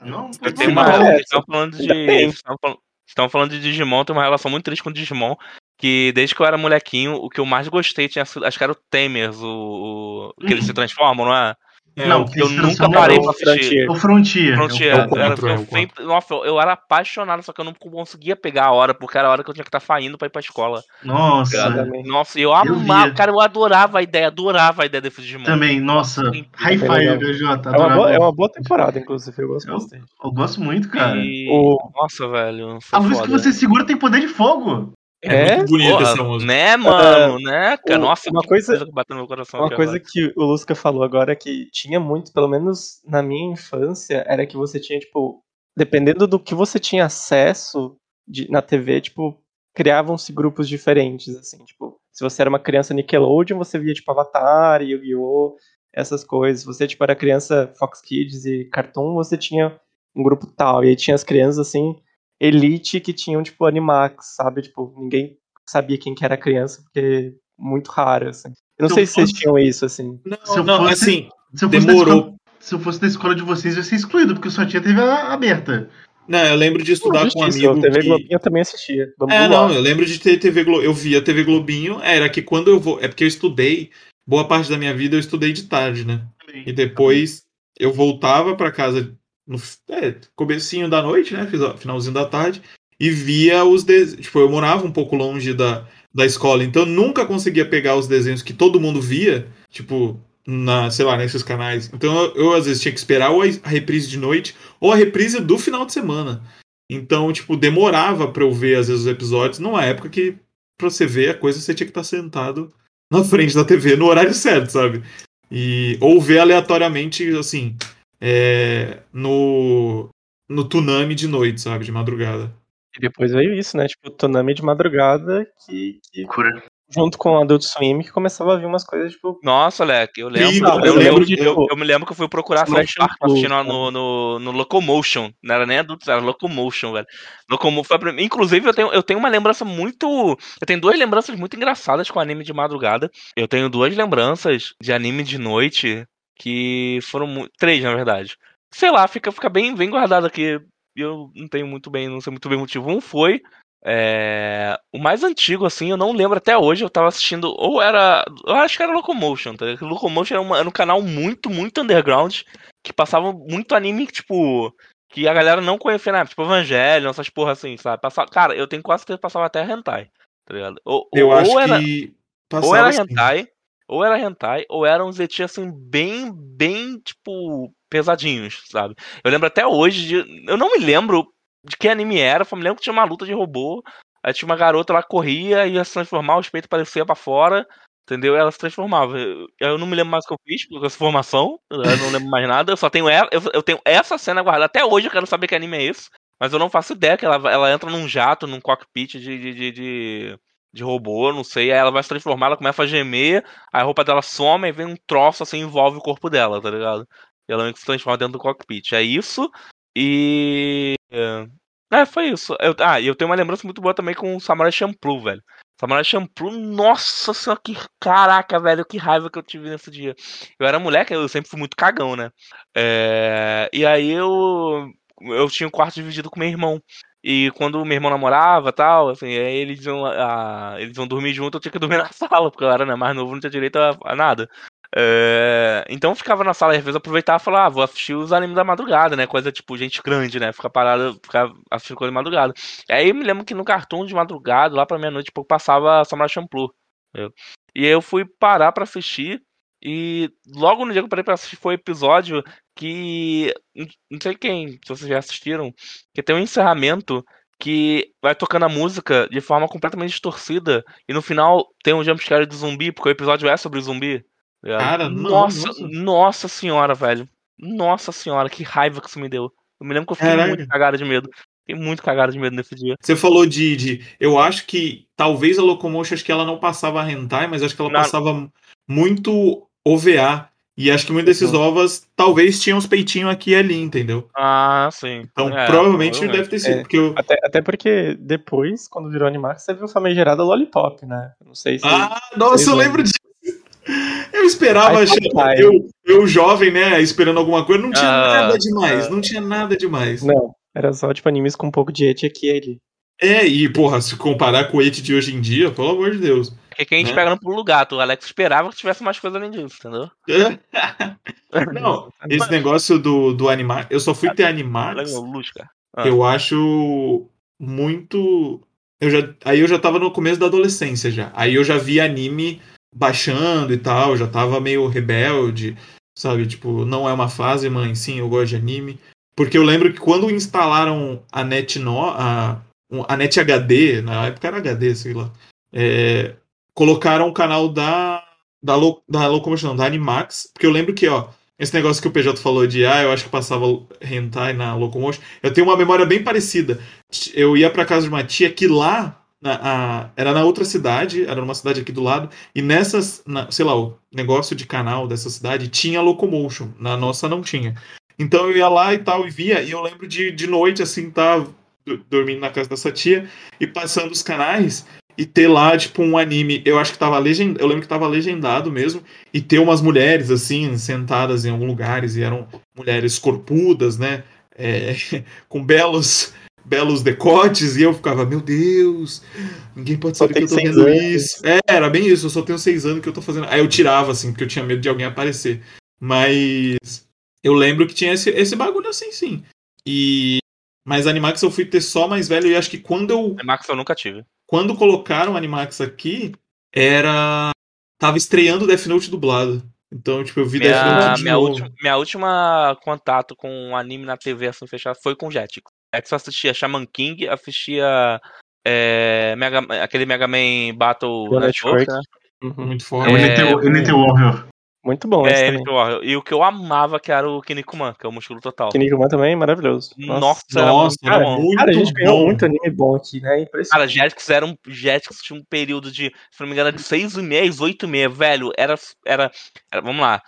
Não, Eu não tenho uma. é, estão falando de. Estão falando- Estão falando de Digimon, tem uma relação muito triste com Digimon. Que desde que eu era molequinho, o que eu mais gostei tinha sido. Acho que era o Tamers, o. o que eles se transformam, não é? É, Não, Eu nunca parei pra assistir. O Frontier. Frontier, É era, quatro, é eu sempre, nossa, eu, eu era apaixonado, só que eu não conseguia pegar a hora, porque era a hora que eu tinha que estar saindo pra ir pra escola. Nossa. Exatamente. Nossa, eu amava, cara, eu adorava a ideia, adorava a ideia desse Digimon. Também, nossa. High Também five. BJ. É uma, boa, é uma boa temporada, inclusive. Eu gosto Eu- bastante. Eu gosto muito, cara. E... O- Nossa, velho. A luz que você segura tem poder de fogo. É, muito bonita Porra, essa música. Né, mano? né, cara? Nossa, uma coisa- que bateu no meu coração Uma coisa agora. que o Lusca falou agora é que tinha muito, pelo menos na minha infância, era que você tinha, tipo, dependendo do que você tinha acesso de- na TV, tipo, criavam-se grupos diferentes, assim, tipo, se você era uma criança Nickelodeon, você via, tipo, Avatar, Yu-Gi-Oh!, essas coisas. Se você, tipo, era criança Fox Kids e Cartoon, você tinha um grupo tal. E aí tinha as crianças, assim, elite que tinham, tipo, Animax, sabe? Tipo, ninguém sabia quem que era criança, porque muito raro, assim. Eu não Se sei eu se vocês tinham isso, assim. Não, Se eu não, fosse- assim, Se eu fosse Da demorou. escola, se eu fosse da escola de vocês, eu ia ser excluído, porque eu só tinha TV aberta. Não, eu lembro de estudar com um amigo. TV que... Globinho eu também assistia. Vamos É, lá. não, eu lembro de ter TV Glo... Eu via TV Globinho, era que quando eu vou. É porque eu estudei, boa parte da minha vida eu estudei de tarde, né? E depois eu voltava pra casa no é, comecinho da noite, né? Finalzinho da tarde, e via os desenhos. Tipo, eu morava um pouco longe da, da escola, então nunca conseguia pegar os desenhos que todo mundo via, tipo, na, sei lá, nesses canais. Então eu, eu, às vezes tinha que esperar ou a reprise de noite ou a reprise do final de semana. Então, tipo, demorava pra eu ver, às vezes, os episódios, numa época que, pra você ver a coisa, você tinha que estar sentado na frente da TV no horário certo, sabe? E, ou ver aleatoriamente, assim, é, no, no Tunami de noite, sabe? De madrugada. E depois veio isso, né? Tipo, o Tonami de madrugada, que, que Cura. junto com o Adult Swim, que começava a vir umas coisas, tipo. Nossa, Leque, eu lembro. Sim, eu, eu lembro lembro de, eu, eu me lembro que eu fui procurar South Park assistir no, sabe? no, no, Locomotion. Não era nem adulto, era Locomotion, velho. Locomo... foi a prim- Inclusive, eu tenho, eu tenho uma lembrança muito. Eu tenho duas lembranças muito engraçadas com anime de madrugada. Eu tenho duas lembranças de anime de noite que foram. Três, na verdade. Sei lá, fica, fica bem, bem guardado aqui. Eu não tenho muito bem, não sei muito bem o motivo. Um foi. é, O mais antigo, assim, eu não lembro até hoje. Eu tava assistindo. Ou era. Eu acho que era Locomotion, tá? ligado? Locomotion era, uma- era um canal muito, muito underground. Que passava muito anime, tipo. Que a galera não conhecia, né? Tipo Evangelho, essas porra assim, sabe? Passava... Cara, eu tenho quase certeza que passava até hentai, tá ligado? Ou, Eu ou acho era, que ou era assim. hentai, ou era hentai, ou eram uns eti assim, bem, bem, tipo, pesadinhos, sabe? Eu lembro até hoje de. Eu não me lembro de que anime era, só me lembro que tinha uma luta de robô. Aí tinha uma garota que corria, ia se transformar, o peito parecia pra fora, entendeu? Ela se transformava. Eu, eu não me lembro mais o que eu fiz com essa formação, eu não lembro mais nada, eu só tenho ela, eu, eu tenho essa cena guardada. Até hoje eu quero saber que anime é esse, mas eu não faço ideia que ela, ela entra num jato, num cockpit de, de, de, de, de robô, não sei, aí ela vai se transformar, ela começa a gemer, aí a roupa dela some e vem um troço assim, envolve o corpo dela, tá ligado? E ela meio que se transforma dentro do cockpit. É isso. E. É, foi isso. Eu, ah, e eu tenho uma lembrança muito boa também com o Samurai Champloo, velho. Samurai Champloo, nossa senhora, que caraca, velho, que raiva que eu tive nesse dia. Eu era moleque, eu sempre fui muito cagão, né? É, e aí eu. Eu tinha um quarto dividido com meu irmão. E quando meu irmão namorava tal, assim, aí eles iam, a, eles iam dormir junto, eu tinha que dormir na sala, porque eu era né, mais novo, não tinha direito a, a nada. É, então eu ficava na sala às vezes aproveitava e falava, ah, vou assistir os animes da madrugada, né? Coisa tipo gente grande, né? Ficar parado, ficar assistindo coisa de madrugada. Aí eu me lembro que no cartoon de madrugada, lá pra meia-noite, tipo, passava Samurai Champloo. E aí eu fui parar pra assistir. E logo no dia que eu parei pra assistir foi o episódio que. Não sei quem, se vocês já assistiram, que tem um encerramento que vai tocando a música de forma completamente distorcida. E no final tem um jumpscare de zumbi, porque o episódio é sobre zumbi. tá? Cara, não, nossa, nossa. nossa senhora, velho. Nossa senhora, que raiva que isso me deu. Eu me lembro que eu fiquei Caraca. muito cagado de medo. Fiquei muito cagado de medo nesse dia. Você falou de, de. Eu acho que talvez a Locomotion, acho que ela não passava hentai, mas acho que ela Não. passava muito OVA. E acho que muitos desses Uhum. ovos talvez tinham uns peitinhos aqui e ali, entendeu? Ah, sim. Então É, provavelmente provavelmente. deve ter sido. É. Porque eu... Até, até porque depois, quando virou Animax, você viu famigerada Lollipop, né? Não sei se. Ah, nossa, eu lembro disso. Eu esperava, Ai, achando- papai. eu, eu jovem, né, esperando alguma coisa, não tinha Ah, nada demais, ah. não tinha nada demais. Não, era só tipo animes com um pouco de eti aqui e ali. É, e porra, se comparar com o It de hoje em dia, pelo amor de Deus. Porque quem a gente Né? pega no pulo do gato. O Alex esperava que tivesse mais coisa além disso, entendeu? Não, esse negócio do, do animar, eu só fui ter Animax. Ah. eu acho muito. Eu já, aí eu já tava no começo da adolescência já. Aí eu já vi anime baixando e tal, já tava meio rebelde, sabe? Tipo, não é uma fase, mãe, sim, eu gosto de anime. Porque eu lembro que quando instalaram a Net no, a, a Net HD, na época era HD, sei lá, é, colocaram o canal da da, Lo, da Locomotion, não, da Animax, porque eu lembro que, ó, esse negócio que o PJ falou de, ah, eu acho que passava hentai na Locomotion, eu tenho uma memória bem parecida. Eu ia pra casa de uma tia que lá, na- a- era na outra cidade, era numa cidade aqui do lado, e nessas, na- sei lá, o negócio de canal dessa cidade tinha Locomotion, na nossa não tinha. Então eu ia lá e tal, e via, e eu lembro de, de noite, assim, tá do- dormindo na casa dessa tia, e passando os canais, e ter lá, tipo, um anime, eu acho que tava legendado, eu lembro que tava legendado mesmo, e ter umas mulheres, assim, sentadas em alguns lugares, e eram mulheres corpudas, né, é, com belos belos decotes, e eu ficava, meu Deus, ninguém pode saber que eu tô vendo anos. isso. É, era bem isso, eu só tenho seis anos que eu tô fazendo. Aí eu tirava, assim, porque eu tinha medo de alguém aparecer. Mas eu lembro que tinha esse, esse bagulho assim, sim. E. Mas Animax eu fui ter só mais velho, e acho que quando eu. Max eu nunca tive. Quando colocaram Animax aqui, era. Tava estreando Death Note dublado. Então, tipo, eu vi Death Minha, Note de minha, novo. última, minha última contato com um anime na TV assim fechado foi com Jetix. Jetix eu assistia Shaman King, assistia é, Mega, aquele Mega Man Battle Network, né? Uhum. Muito É forte. o É, NT, NT Warrior. Muito bom esse É, também. Elite Warrior. E o que eu amava que era o Kinnikuman, que é o músculo total. Kinnikuman também é maravilhoso. Nossa, Nossa, muito era bom. muito Cara, a gente ganhou muito anime bom aqui, né? Cara. Jetix era um. Jetix tinha um período de, se não me engano, de 6 e meia às 8 e meia, velho. Era. era, era- vamos lá.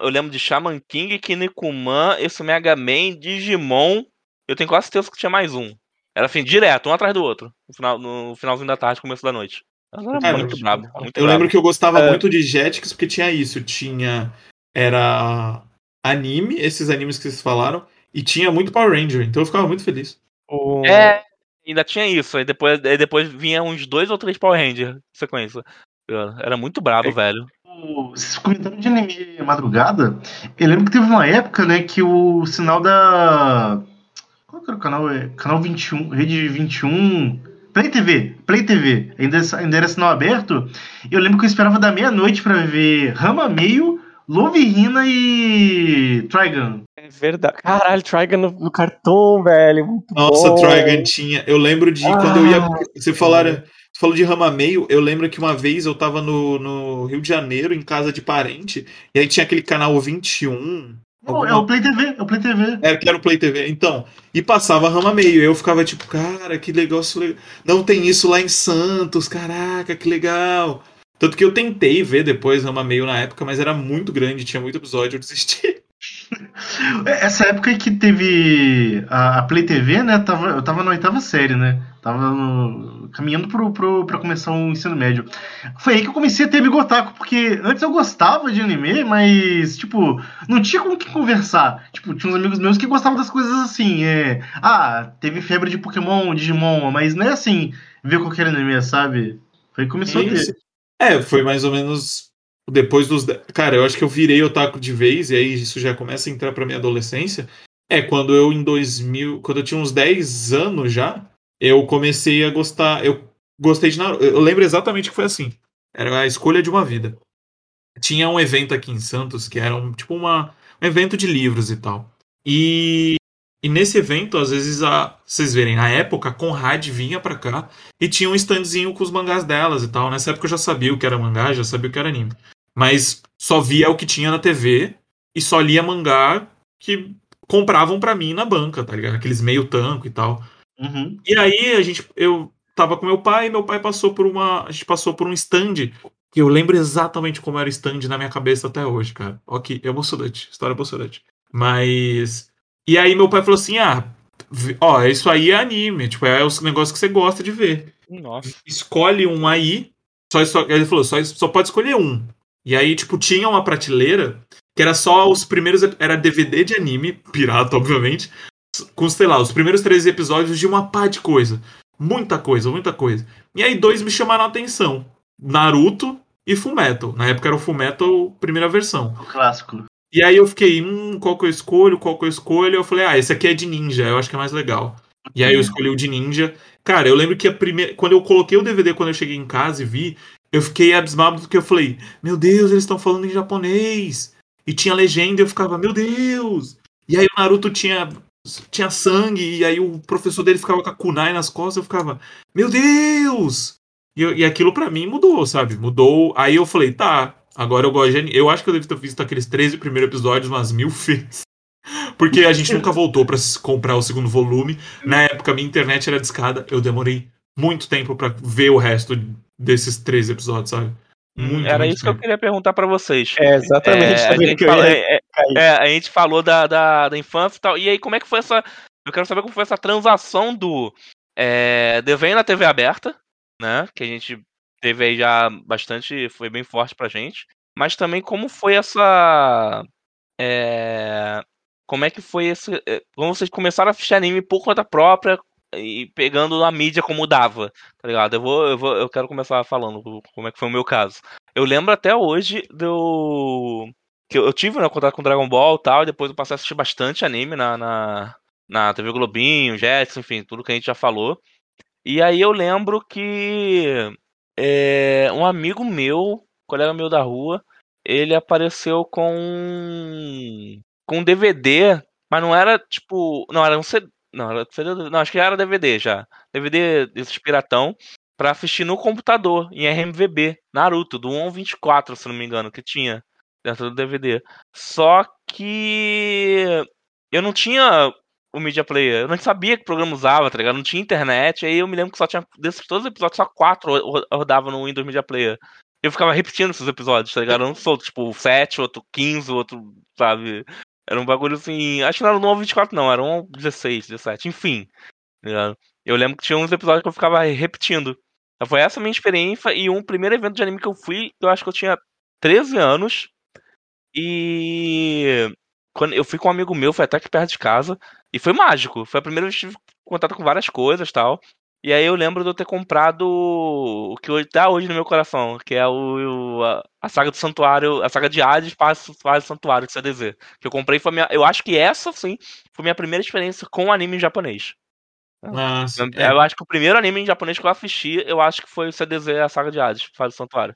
Eu lembro de Shaman King, Kinnikuman, esse Mega Man, Digimon. Eu tenho quase certeza que tinha mais um. Era assim, direto, um atrás do outro. No, final, no finalzinho da tarde, começo da noite. Cara, muito brabo. Muito Eu brabo. lembro que eu gostava É. muito de Jetix porque tinha isso. Tinha. Era anime, esses animes que vocês falaram, e tinha muito Power Ranger, então eu ficava muito feliz. O- É, ainda tinha isso. Aí depois, aí depois vinha uns dois ou três Power Rangers em sequência. Era muito brabo, É. velho. Vocês comentaram de anime madrugada. Eu lembro que teve uma época, né, que o sinal da. Qual que era o canal? É, Canal 21, Rede 21. Play TV, Play TV, ainda, ainda era sinal aberto. Eu lembro que eu esperava da meia-noite pra ver Rama Meio, Lovirina e Trigun. É verdade. Caralho, Trigun no, no cartão, velho. Muito Nossa, bom. Trigun tinha. Eu lembro de quando eu ia. Ah, Você falaram. Você falou de Rama Meio, eu lembro que uma vez eu tava no, no Rio de Janeiro, em casa de parente, e aí tinha aquele canal 21. Não, é alguma- o Play TV, é o Play TV. Era que era o Play TV. Então, e passava Rama Meio. Eu ficava tipo, cara, que negócio legal. Não tem isso lá em Santos, caraca, que legal. Tanto que eu tentei ver depois Rama Meio na época, mas era muito grande, tinha muito episódio, eu desisti. Essa época que teve a, Play TV, né? Tava, eu tava na oitava série, né? Tava no- caminhando pro, pro, pra começar o ensino médio. Foi aí que eu comecei a ter Bigotaco, porque antes eu gostava de anime, mas, tipo, não tinha com quem conversar. Tipo, tinha uns amigos meus que gostavam das coisas assim. É, ah, teve febre de Pokémon, Digimon, mas não é assim, ver qualquer anime, sabe? Foi aí que começou a ter. É, foi mais ou menos depois dos. Cara, eu acho que eu virei otaku de vez, e aí isso já começa a entrar pra minha adolescência. É quando eu, em 2000. Quando eu tinha uns 10 anos já, eu comecei a gostar. Eu gostei de Naruto. Eu lembro exatamente que foi assim. Era a escolha de uma vida. Tinha um evento aqui em Santos que era um, tipo uma, um evento de livros e tal. E, e nesse evento, às vezes, a, vocês verem, na época, a Conrad vinha pra cá e tinha um standzinho com os mangás delas e tal. Nessa época eu já sabia o que era mangá, já sabia o que era anime. Mas só via o que tinha na TV e só lia mangá que compravam pra mim na banca, tá ligado? Aqueles meio tanco e tal. Uhum. E aí a gente, eu tava com meu pai, e meu pai passou por uma, a gente passou por um stand que eu lembro exatamente como era o stand na minha cabeça até hoje, cara. Ó, que emocionante, história emocionante. Mas. E aí meu pai falou assim: ah, ó, isso aí é anime, tipo, é os negócios que você gosta de ver. Nossa. Escolhe um aí. Só, só, ele falou, só, só pode escolher um. E aí, tipo, tinha uma prateleira que era só os primeiros. Era DVD de anime, pirata, obviamente. Com, sei lá, os primeiros três episódios de uma pá de coisa. Muita coisa, muita coisa. E aí, dois me chamaram a atenção: Naruto e Fullmetal. Na época era o Fullmetal, primeira versão. O clássico. E aí eu fiquei, hum, qual que eu escolho, qual que eu escolho? Eu falei, ah, esse aqui é de ninja, eu acho que é mais legal. E aí eu escolhi o de ninja. Cara, eu lembro que a primeira. Quando eu coloquei o DVD quando eu cheguei em casa e vi, eu fiquei abismado porque eu falei, meu Deus, eles estão falando em japonês. E tinha legenda, e eu ficava, meu Deus! E aí o Naruto tinha, tinha sangue, e aí o professor dele ficava com a kunai nas costas, eu ficava, meu Deus! E, e aquilo pra mim mudou, sabe? Mudou. Aí eu falei, tá, agora eu gosto de anime. Eu acho que eu devo ter visto aqueles 13 primeiros episódios umas mil vezes. Porque a gente nunca voltou pra s- comprar o segundo volume. Na época, minha internet era discada. Eu demorei muito tempo pra ver o resto desses três episódios, sabe? Muito, Era muito isso que eu queria perguntar pra vocês. É, exatamente. É, a, gente falou, ia é, é, cair. é, a gente falou da, da, da infância e tal. E aí, como é que foi essa. Eu quero saber como foi essa transação do é, na TV aberta, né? Que a gente teve aí já bastante. Foi bem forte pra gente. Mas também como foi essa. é, como é que foi esse. é, Como vocês começaram a assistir anime por conta própria e pegando a mídia como dava, tá ligado? Eu vou, eu vou, eu quero começar falando como é que foi o meu caso. Eu lembro até hoje do que eu tive né, contato com Dragon Ball e tal, e depois eu passei a assistir bastante anime na, na, na TV Globinho, Jetson, enfim, tudo que a gente já falou. E aí eu lembro que é, um amigo meu, colega meu da rua, ele apareceu com com um DVD, mas não era tipo, não era um CD, não, era não, acho que já era DVD já. DVD desses piratão pra assistir no computador, em RMVB, Naruto, do 1 ao 24, se não me engano, que tinha dentro do DVD. Só que eu não tinha o Media Player, eu não sabia que programa usava, tá ligado? Não tinha internet, aí eu me lembro que só tinha, desses todos os episódios, só quatro ro- rodavam no Windows Media Player. Eu ficava repetindo esses episódios, tá ligado? Eu não sou, tipo, 7, outro 15, outro, sabe? Era um bagulho assim. Acho que não era no 24, não, era um 16, 17, enfim. tá? Eu lembro que tinha uns episódios que eu ficava repetindo. Foi essa a minha experiência e um primeiro evento de anime que eu fui, eu acho que eu tinha 13 anos. E quando eu fui com um amigo meu, foi até aqui perto de casa, e foi mágico. Foi a primeira vez que eu tive contato com várias coisas tal. E aí eu lembro de eu ter comprado o que hoje- tá hoje no meu coração, que é o, o- a, a saga do Santuário, a saga de Hades para o Santuário de CDZ. Que eu comprei foi minha, eu acho que essa sim foi minha primeira experiência com anime em japonês. Ah, sim. Eu, É, eu acho que o primeiro anime em japonês que eu assisti, eu acho que foi o CDZ, a saga de Hades, Fase do Santuário.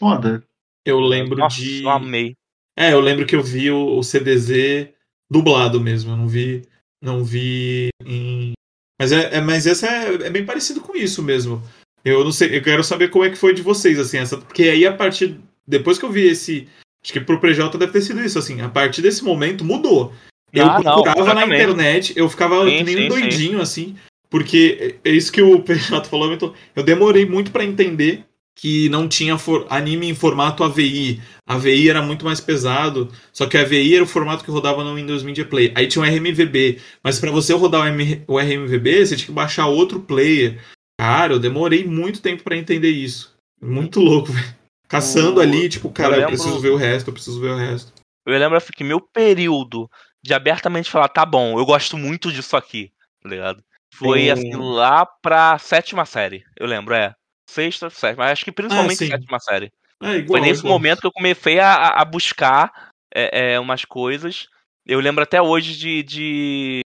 Foda. eu lembro Nossa, de. eu amei. É, eu lembro que eu vi o, o CDZ dublado mesmo. Eu não vi. Não vi em. Mas, é, é- mas essa é, é bem parecido com isso mesmo. Eu não sei, eu quero saber como é que foi de vocês, assim, essa. Porque aí a partir. Depois que eu vi esse. Acho que pro PJ deve ter sido isso, assim. A partir desse momento mudou. Eu Ah, não, procurava na completamente. internet, eu ficava Sim, nem sim, doidinho, assim. Porque é isso que o PJ falou. Eu, demorei muito pra entender que não tinha anime em formato AVI. AVI era muito mais pesado, só que a AVI era o formato que rodava no Windows Media Player. Aí tinha o RMVB, mas pra você rodar o, M- o RMVB, você tinha que baixar outro player. Cara, eu demorei muito tempo pra entender isso. Muito louco, velho. Caçando O- ali, tipo, cara, eu, lembro- preciso ver o resto, eu preciso ver o resto. Eu lembro assim, que meu período de abertamente falar, tá bom, eu gosto muito disso aqui, tá ligado? Foi Tem- assim, lá pra sétima série, eu lembro, é. Sexta, sétima, mas acho que principalmente sim. sétima série. É igual. Foi nesse igual. momento que eu comecei a, a- a buscar é, é, umas coisas. Eu lembro até hoje de. de,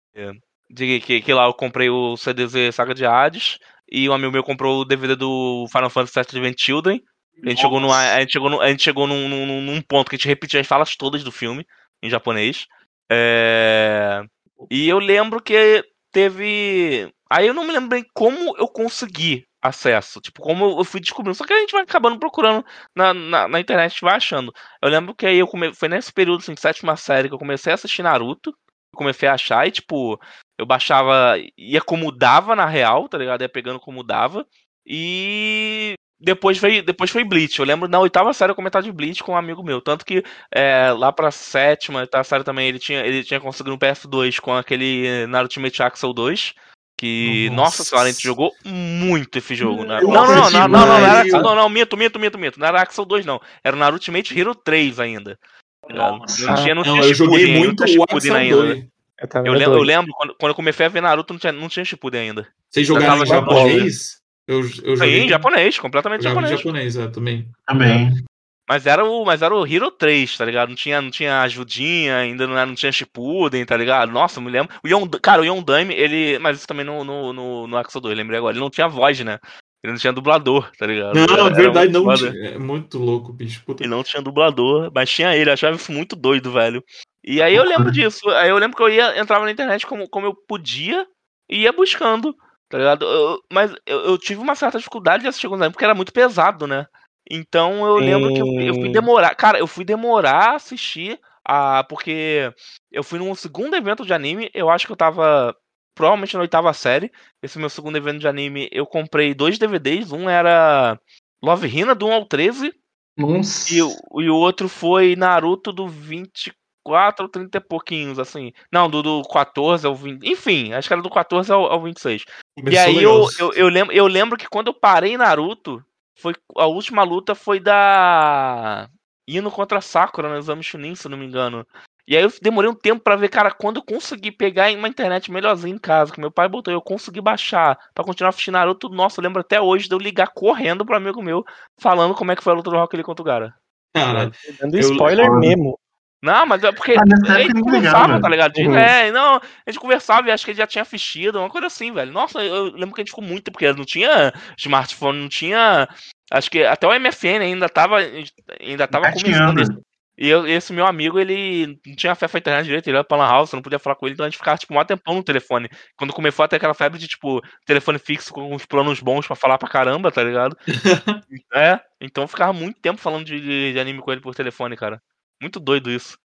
de que, que lá eu comprei o CDZ Saga de Hades. E um amigo meu comprou o DVD do Final Fantasy VII Advent Children. A gente chegou, numa, a gente chegou, no- a gente chegou num, num, num ponto que a gente repetia as falas todas do filme em japonês. É, E eu lembro que teve. Aí eu não me lembro bem como eu consegui acesso. Tipo, como eu fui descobrindo. Só que a gente vai acabando procurando na, na, na internet, vai achando. Eu lembro que aí eu come... foi nesse período assim, de sétima série que eu comecei a assistir Naruto. Comecei a achar e, tipo, eu baixava. ia como dava na real, tá ligado? Ia pegando como dava. E depois veio, depois foi Bleach. Eu lembro na oitava série eu comentar de Bleach com um amigo meu. Tanto que é, lá pra sétima, tá, série também, ele tinha, ele tinha conseguido um PS2 com aquele Naruto Ultimate Axel 2. Que, nossa, senhora, a gente jogou muito esse jogo, né? Não, não, não, não, não, não, minto, minto, minto, minto. Não era Axel 2, não. Era o Naruto Ultimate Hero 3 ainda. Não tinha, não Não, tinha eu joguei muito não tinha o Axel ainda. 2. Eu, lembro, eu dois. lembro quando, quando eu comecei a ver Naruto, não tinha, não tinha Shippuden ainda. Vocês jogaram em japonês, japonês? Eu, eu Sim, joguei em japonês, completamente japonês. japonês, é, também. Também. Mas era o, mas era o Hero 3, tá ligado? Não tinha, não tinha ajudinha, ainda não, era- não tinha Shippuden, tá ligado? Nossa, me lembro. O Yon, cara, o Yondame, ele. Mas isso também no, no, no, no Axel 2, lembrei agora. Ele não tinha voz, né? Ele não tinha dublador, tá ligado? Não, Era- verdade, não tinha. É muito louco, bicho. Puta. Ele não tinha dublador, mas tinha ele, eu achava isso muito doido, velho. E aí eu lembro disso. Aí eu lembro que eu ia, entrava na internet como, como eu podia e ia buscando, tá ligado? Eu- mas eu, eu tive uma certa dificuldade de assistir animes porque era muito pesado, né? Então eu lembro que eu, eu fui demorar. Cara, eu fui demorar a assistir a. Porque eu fui num segundo evento de anime, eu acho que eu tava. Provavelmente na oitava série. Esse meu segundo evento de anime, eu comprei dois DVDs. Um era Love Hina, do 1 ao 13. Nossa. E, o- e o outro foi Naruto do 24 ou 30 e pouquinhos, assim. Não, do, do 14 ao 20. Enfim, acho que era do 14 ao, ao 26. E Começou aí legal. eu, eu, eu, lembro, eu lembro que quando eu parei Naruto, foi, a última luta foi da. Indo contra a Sakura no exame Chunin, se eu não me engano. E aí eu demorei um tempo pra ver, cara, quando eu consegui pegar em uma internet melhorzinha em casa, que meu pai botou, eu consegui baixar pra continuar assistindo Naruto. Nossa, eu lembro até hoje de eu ligar correndo pro amigo meu, falando como é que foi a luta do Rock Lee contra o Gara. Cara, Dando Eu- spoiler mesmo. Não, mas é porque Ah, a gente conversava, ligava. tá ligado? De- Uhum. É, não, a gente conversava e acho que ele já tinha assistido, uma coisa assim, velho. Nossa, eu lembro que a gente ficou muito, porque não tinha smartphone, não tinha. Acho que até o MFN ainda tava, ainda tava começando Engateando. isso. E eu- esse meu amigo, ele não tinha acesso à internet direito, ele ia pra Lan House, eu não podia falar com ele, então a gente ficava, tipo, um tempão no telefone. Quando começou a ter aquela febre de, tipo, telefone fixo com uns planos bons pra falar pra caramba, tá ligado? é, então eu ficava muito tempo falando de, de- de anime com ele por telefone, cara. Muito doido isso.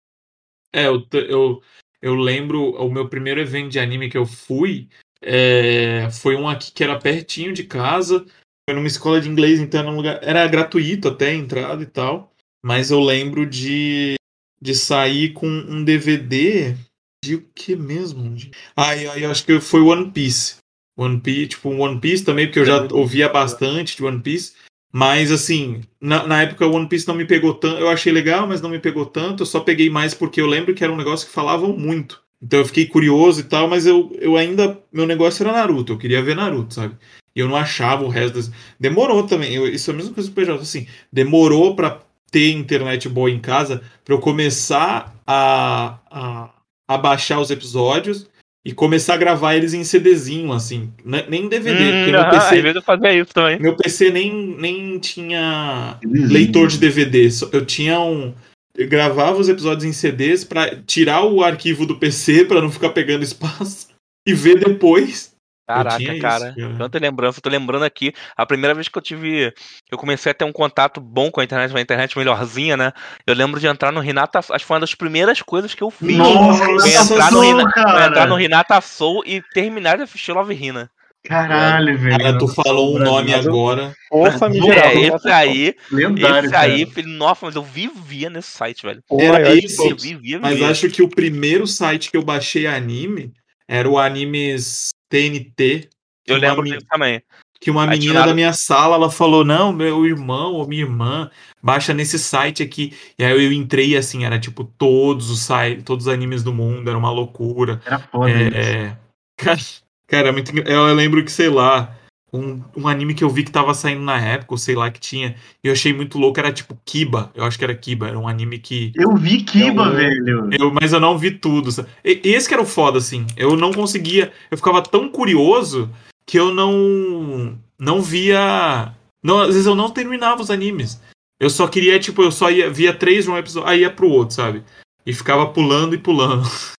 É, eu, eu, eu lembro o meu primeiro evento de anime que eu fui é, foi um aqui que era pertinho de casa. Foi numa escola de inglês, então era, um lugar, era gratuito até a entrada e tal. Mas eu lembro de, de sair com um DVD de o que mesmo? Ai, ai, eu acho que foi One Piece. One Piece, tipo, One Piece também, porque eu já ouvia bastante de One Piece. Mas assim, na, na época o One Piece não me pegou tanto. Eu achei legal, mas não me pegou tanto. Eu só peguei mais porque eu lembro que era um negócio que falavam muito. Então eu fiquei curioso e tal, mas eu, eu ainda. Meu negócio era Naruto. Eu queria ver Naruto, sabe? E eu não achava o resto das. Demorou também. eu- isso é a mesma coisa que o PJ. Assim, demorou pra ter internet boa em casa pra eu começar a, a, a baixar os episódios e começar a gravar eles em CDzinho, assim. Nem em DVD, porque meu Hum, PC Às vezes eu fazia isso também. meu PC nem, nem tinha leitor de DVD. só- Eu tinha um. Eu gravava os episódios em CDs pra tirar o arquivo do PC pra não ficar pegando espaço e ver depois. Caraca, tinha isso, cara. cara. Tanta lembrança. Eu tô lembrando aqui, a primeira vez que eu tive. Eu comecei a ter um contato bom com a internet, uma internet melhorzinha, né? Eu lembro de entrar no Renata. Acho que foi uma das primeiras coisas que eu fiz. Nossa, Foi entrar, no, Rina- foi cara. entrar no Renata Soul e terminar de assistir Love Hina. Caralho, velho. Cara, tu falou um nome agora. O famigerado. É, esse aí, Lendário, esse aí, cara. filho, nossa, mas eu vivia nesse site, velho. Era esse, Eu todos. vivia, Mas vivia. acho que o primeiro site que eu baixei anime era o Animes TNT. Eu que uma lembro disso também. que uma menina da minha sala, ela falou, não, meu irmão ou minha irmã, baixa nesse site aqui. E aí eu entrei assim, era tipo todos os sites, todos os animes do mundo, era uma loucura. Era foda É, isso. é. Cara, cara, é muito Eu lembro que, sei lá, um, um anime que eu vi que tava saindo na época, ou sei lá, que tinha, e eu achei muito louco, era tipo Kiba. Eu acho que era Kiba, era um anime que. Eu vi Kiba, Eu- velho. Eu, mas eu não vi tudo. E- Esse que era o foda, assim. Eu não conseguia. Eu ficava tão curioso que eu não. Não via. Não, às vezes eu não terminava os animes. Eu só queria, tipo, eu só ia, via três de um episódio, aí ia pro outro, sabe? E ficava pulando e pulando.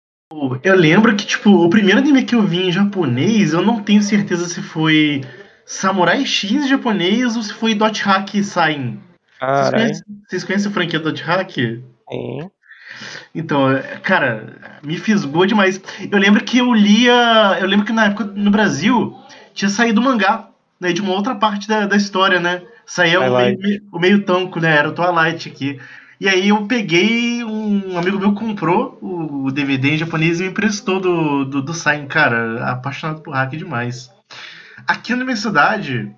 Eu lembro que, tipo, o primeiro anime que eu vi em japonês, eu não tenho certeza se foi Samurai X japonês ou se foi Dot Hack Sain. Vocês conhecem, vocês conhecem a franquia Dot Hack? Sim. Então, cara, me fisgou demais. Eu lembro que eu lia. Eu lembro que na época no Brasil tinha saído o mangá, né? De uma outra parte da, da história, né? Saía o meio, o meio tanco, né? Era o Twilight aqui. E aí eu peguei, um amigo meu comprou o DVD em japonês e me emprestou do, do, do Sign, cara, apaixonado por hack demais. Aqui na minha cidade,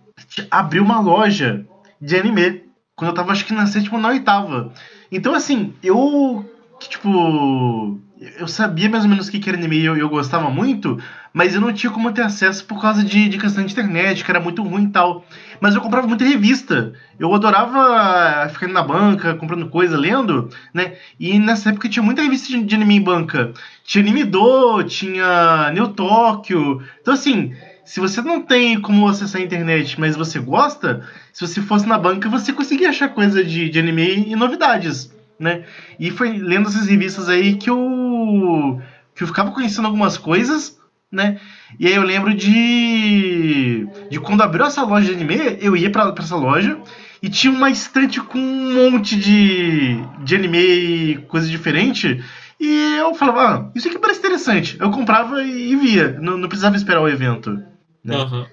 abriu uma loja de anime, quando eu tava acho que na sétima ou na oitava. Então assim, eu, tipo, eu sabia mais ou menos o que que era anime e eu, eu gostava muito, mas eu não tinha como ter acesso por causa de, de questão de internet, que era muito ruim e tal. Mas eu comprava muita revista. Eu adorava ficar na banca, comprando coisa, lendo, né? E nessa época tinha muita revista de, de anime em banca. Tinha Anime Do, tinha Neo Tóquio. Então, assim, se você não tem como acessar a internet, mas você gosta, se você fosse na banca, você conseguia achar coisa de, de anime e novidades, né? E foi lendo essas revistas aí que eu, que eu ficava conhecendo algumas coisas, né? E aí eu lembro de, de quando abriu essa loja de anime, eu ia pra essa loja e tinha uma estante com um monte de, de anime e coisa diferente. E eu falava, ah, isso aqui parece interessante. Eu comprava e via, não, não precisava esperar o evento. Né? Aham.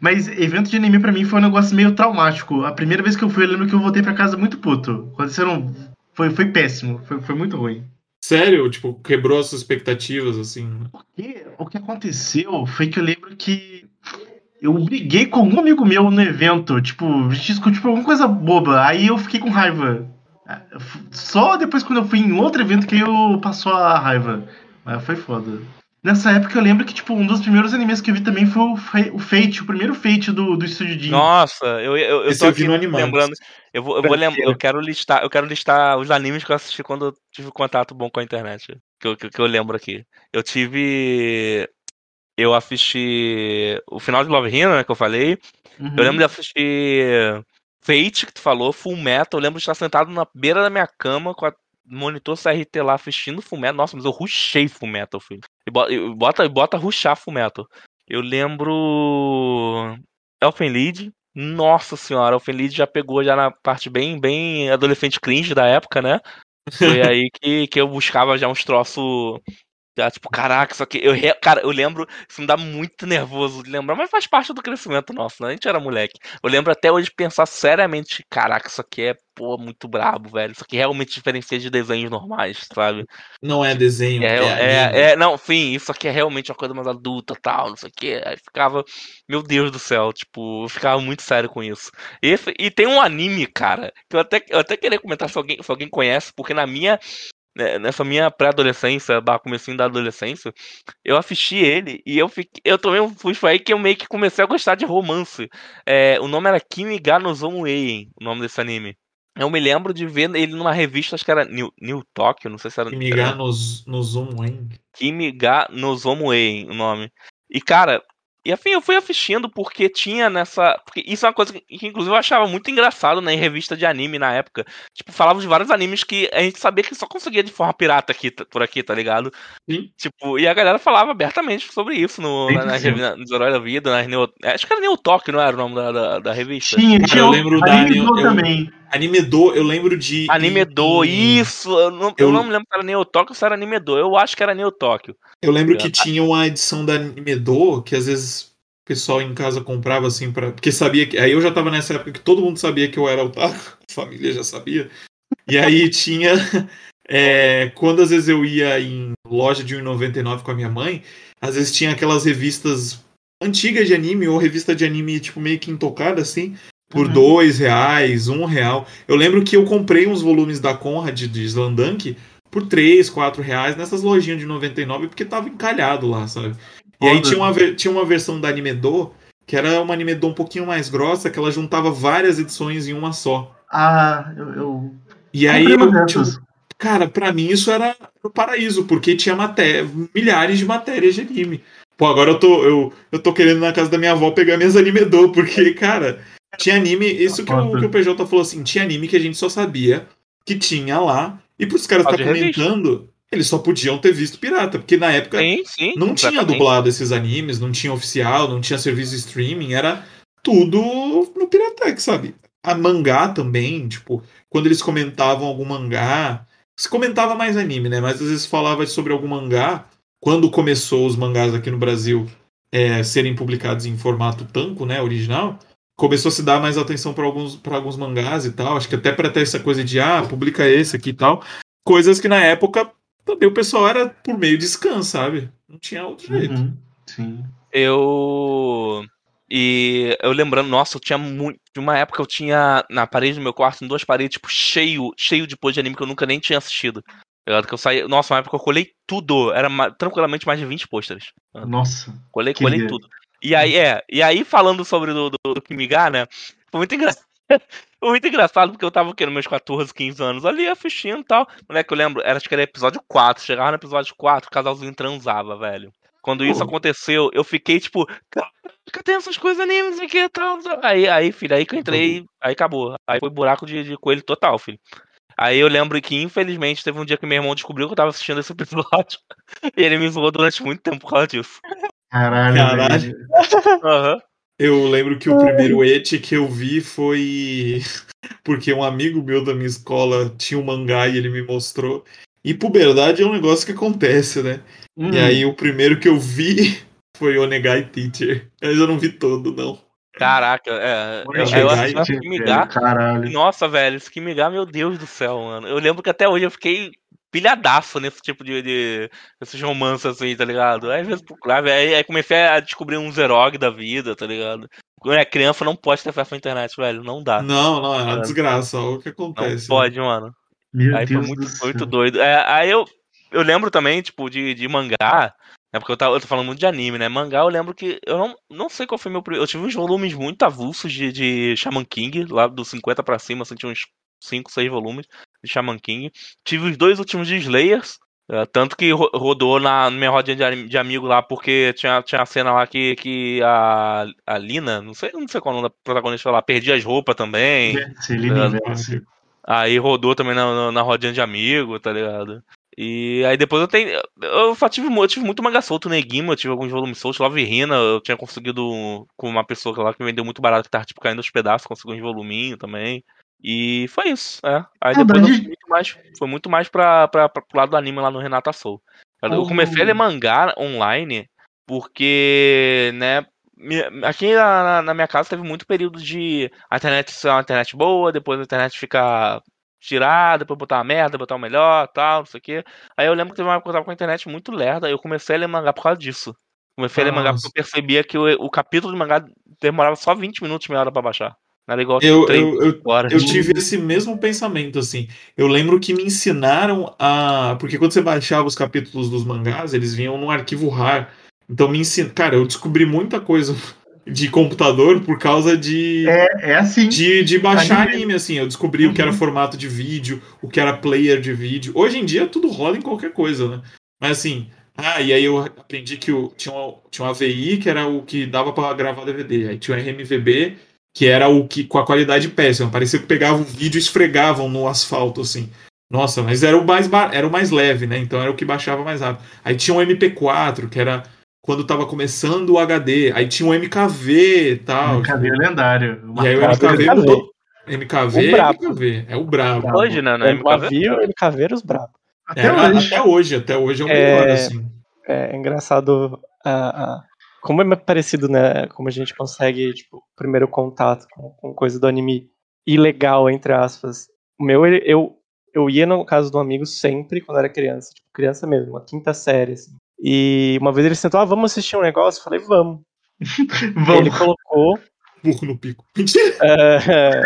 Mas evento de anime pra mim foi um negócio meio traumático. A primeira vez que eu fui, eu lembro que eu voltei pra casa muito puto. Aconteceram. Foi, foi péssimo, foi, foi muito ruim. Sério? Tipo, quebrou as suas expectativas, assim. né? E o que aconteceu foi que eu lembro que eu briguei com um amigo meu no evento, tipo, a gente discutiu por alguma coisa boba, aí eu fiquei com raiva. Só depois quando eu fui em outro evento que eu passou a raiva. Mas foi foda. Nessa época eu lembro que, tipo, um dos primeiros animes que eu vi também foi o, Fa- o Fate, o primeiro Fate do, do Estúdio Jin. Nossa, eu, eu, eu Esse tô eu vi aqui lembrando. Eu vou, eu vou lembrar, eu quero listar, eu quero listar os animes que eu assisti quando eu tive contato bom com a internet. Que eu, que, que eu lembro aqui. Eu tive. Eu assisti o final de Love Hina, né, que eu falei. Uhum. Eu lembro de assistir Fate, que tu falou, Full Metal. Eu lembro de estar sentado na beira da minha cama com a monitor CRT lá assistindo Full Metal. Nossa, mas eu rushei Full Metal, filho. E bota, bota, e bota rushar Full Metal. Eu lembro. Elfen Lied. Nossa senhora, Elfen Lied já pegou já na parte bem, bem adolescente cringe da época, né? Foi aí que, que eu buscava já uns troços. Já, tipo, caraca, isso aqui. Eu, re- cara, eu lembro. Isso me dá muito nervoso de lembrar, mas faz parte do crescimento nosso, né? A gente era moleque. Eu lembro até hoje de pensar seriamente: caraca, isso aqui é, pô, muito brabo, velho. Isso aqui realmente diferencia de desenhos normais, sabe? Não é desenho, É, é, é, anime. é, não, enfim, isso aqui é realmente uma coisa mais adulta, tal, não sei o que. Aí ficava, meu Deus do céu, tipo, eu ficava muito sério com isso. E, e tem um anime, cara, que eu até, eu até queria comentar se alguém, se alguém conhece, porque na minha, nessa minha pré-adolescência, barra comecinho da adolescência, eu assisti ele e eu fiquei, eu tomei um susto aí que eu meio que comecei a gostar de romance. É, o nome era Kimi ga no Zomueien, o nome desse anime. Eu me lembro de ver ele numa revista, acho que era New, New Tokyo, não sei se era. Migar no, no Zoom, hein? Kimi ga no Zomuei, o nome. E cara, e enfim, eu fui assistindo porque tinha nessa. Porque isso é uma coisa que, inclusive eu achava muito engraçado né, em revista de anime na época. Tipo, falava de vários animes que a gente sabia que só conseguia de forma pirata aqui, por aqui, tá ligado? Sim. Tipo, e a galera falava abertamente sobre isso no, na, revi- na- nos Heróis da Vida, nas Neo, acho que era Neo Talk, não era o nome da, da, da revista? Tinha, eu o- lembro da Do eu- também. Anime Do, eu lembro de. Anime Do, em- isso! Eu não, eu eu- não me lembro se era Neo Tóquio ou se era Anime Do. Eu acho que era Neo Tóquio. Eu lembro que tinha uma edição da Anime Do, que às vezes o pessoal em casa comprava assim para Porque sabia que. Aí eu já tava nessa época que todo mundo sabia que eu era otaku, a família já sabia. E aí tinha. é, quando às vezes eu ia em loja de 1,99 com a minha mãe, às vezes tinha aquelas revistas antigas de anime, ou revista de anime, tipo, meio que intocada, assim, por Uhum. dois reais, um real. Eu lembro que eu comprei uns volumes da Conrad de Slandunk por 3, 4 reais nessas lojinhas de 99 porque tava encalhado lá, sabe? E aí tinha uma, tinha uma versão da Anime Do, que era uma Anime Do um pouquinho mais grossa, que ela juntava várias edições em uma só. Ah, eu. eu... E aí, eu, tipo, cara, pra mim isso era o paraíso, porque tinha maté milhares de matérias de anime. Pô, agora eu tô, eu, eu tô querendo na casa da minha avó pegar minhas Anime Do, porque, cara, tinha anime, isso que o, que o PJ falou assim, tinha anime que a gente só sabia que tinha lá, e pros caras estar revista. comentando, eles só podiam ter visto pirata, porque na época Sim, sim. não tinha dublado esses animes, não tinha oficial, não tinha serviço de streaming, era tudo no Piratex, sabe? A mangá também, tipo, quando eles comentavam algum mangá, se comentava mais anime, né? Mas às vezes falava sobre algum mangá, quando começou os mangás aqui no Brasil é, serem publicados em formato tanco, né, original, começou a se dar mais atenção para alguns, pra alguns mangás e tal. Acho que até para ter essa coisa de, ah, publica esse aqui e tal. Coisas que na época também o pessoal era por meio de scan, sabe? Não tinha outro jeito. Uhum, Sim. Eu. E eu lembrando, nossa, eu tinha muito. De uma época eu tinha na parede do meu quarto, em duas paredes, tipo, cheio, cheio de pôr de anime que eu nunca nem tinha assistido. Tá? Que eu saí. Nossa, uma época eu colei tudo. Era tranquilamente mais de 20 pôsteres. Nossa. Colei, colei tudo. E aí, é, e aí falando sobre do, do, do Kimiga, né? Foi muito engraçado. Foi muito engraçado porque eu tava aqui nos meus 14, 15 anos ali assistindo e tal. Moleque, eu lembro, era, acho que era episódio 4. Chegava no episódio 4, o casalzinho transava, velho. Quando isso aconteceu, eu fiquei tipo, caraca, tem essas coisas anime, não sei o que e tal. Aí, aí, filho, aí que eu entrei, aí acabou. Aí foi buraco de, de coelho total, filho. Aí eu lembro que, infelizmente, teve um dia que meu irmão descobriu que eu tava assistindo esse episódio. e ele me zoou durante muito tempo por causa disso. Caralho. Caralho. Aham. Eu lembro que o primeiro et que eu vi foi porque um amigo meu da minha escola tinha um mangá e ele me mostrou. E puberdade é um negócio que acontece, né? Hum. E aí o primeiro que eu vi foi Onegai Teacher. Mas eu não vi todo, não. Caraca, é. Eu, Onegai eu assisti Teacher, o Kimiga. Caralho. Nossa, velho, esse Kimiga, meu Deus do céu, mano. Eu lembro que até hoje eu fiquei pilhadaço nesse tipo de. de esses romances assim, tá ligado? Aí, às vezes, procurava, aí, aí comecei a descobrir um Zerog da vida, tá ligado? Quando é criança, não pode ter acesso à internet, velho. Não dá. Não, não, é uma Cara. desgraça. Olha o que Não acontece. pode, mano. Meu Aí foi Deus muito, foi céu. muito doido. É, aí eu, eu lembro também, tipo, de, de mangá. É porque eu, tava, eu tô falando muito de anime, né? Mangá, eu lembro que. Eu não, não sei qual foi meu primeiro. Eu tive uns volumes muito avulsos de, de Shaman King, lá dos 50 pra cima, assim, tinha uns 5, 6 volumes de Shaman King. Tive os dois últimos de Slayers. é, tanto que ro- rodou na minha rodinha de, amigo lá, porque tinha, tinha a cena lá que, que a, a Lina, não sei, não sei qual o nome da protagonista lá, perdia as roupas também. Celina É, Inverse. Aí rodou também na, na, rodinha de amigo, tá ligado? E aí depois eu tenho. Eu só tive, eu tive muito manga solto no Negima, eu tive alguns volumes soltos. Love Rina, eu tinha conseguido com uma pessoa lá que me vendeu muito barato, que tava tipo caindo aos pedaços, consegui uns voluminhos também. E foi isso, é. Aí Ah, depois Brandi- muito mais, foi muito mais pra, pra, pra, pro lado do anime lá no Renata Soul. Eu Oh. comecei a ler mangá online porque, né, aqui na, na- minha casa teve muito período de a internet ser uma internet boa, depois a internet ficar tirada, depois botar uma merda, botar uma melhor, tal, não sei o quê. Aí eu lembro que teve uma época que eu tava com a internet muito lerda, eu comecei a ler mangá por causa disso. Comecei a ler mangá porque Nossa. eu percebia que o, o capítulo de mangá demorava só 20 minutos, meia hora pra baixar. Era igual Eu, eu, eu, horas. eu tive esse mesmo pensamento, assim. Eu lembro que me ensinaram a. Porque quando você baixava os capítulos dos mangás, eles vinham num arquivo RAR. Então me ensina. Cara, eu descobri muita coisa de computador por causa de. É, é assim. De, de baixar Anime. anime, assim. Eu descobri o que era Uhum. formato de vídeo, o que era player de vídeo. Hoje em dia tudo rola em qualquer coisa, né? Mas assim. Ah, e aí eu aprendi que o, tinha, um, tinha um AVI, que era o que dava pra gravar DVD. Aí tinha o RMVB, que era o que com a qualidade péssima. Parecia que pegavam o vídeo e esfregavam no asfalto, assim. Nossa, mas era o mais era o mais leve, né? Então era o que baixava mais rápido. Aí tinha um MP4, que era quando tava começando o HD. Aí tinha um MKV e tal. Cadê o lendário? E aí o MKV MKV. mudou. MKV O é brabo. MKV. É o brabo. Hoje, né? É, No o MKV? Avio e Caveiros brabo. Até É, hoje. até hoje, até hoje é o É, melhor, assim. É engraçado a, a- como é parecido, né? Como a gente consegue, tipo, primeiro contato com, com coisa do anime ilegal, entre aspas. O meu, ele- eu, eu ia no caso de um amigo sempre quando era criança, tipo, criança mesmo, uma quinta série, assim. E uma vez ele sentou, ah, vamos assistir um negócio? Eu falei, vamos. Ele Vamos. colocou. Burro no pico. Mentira. é,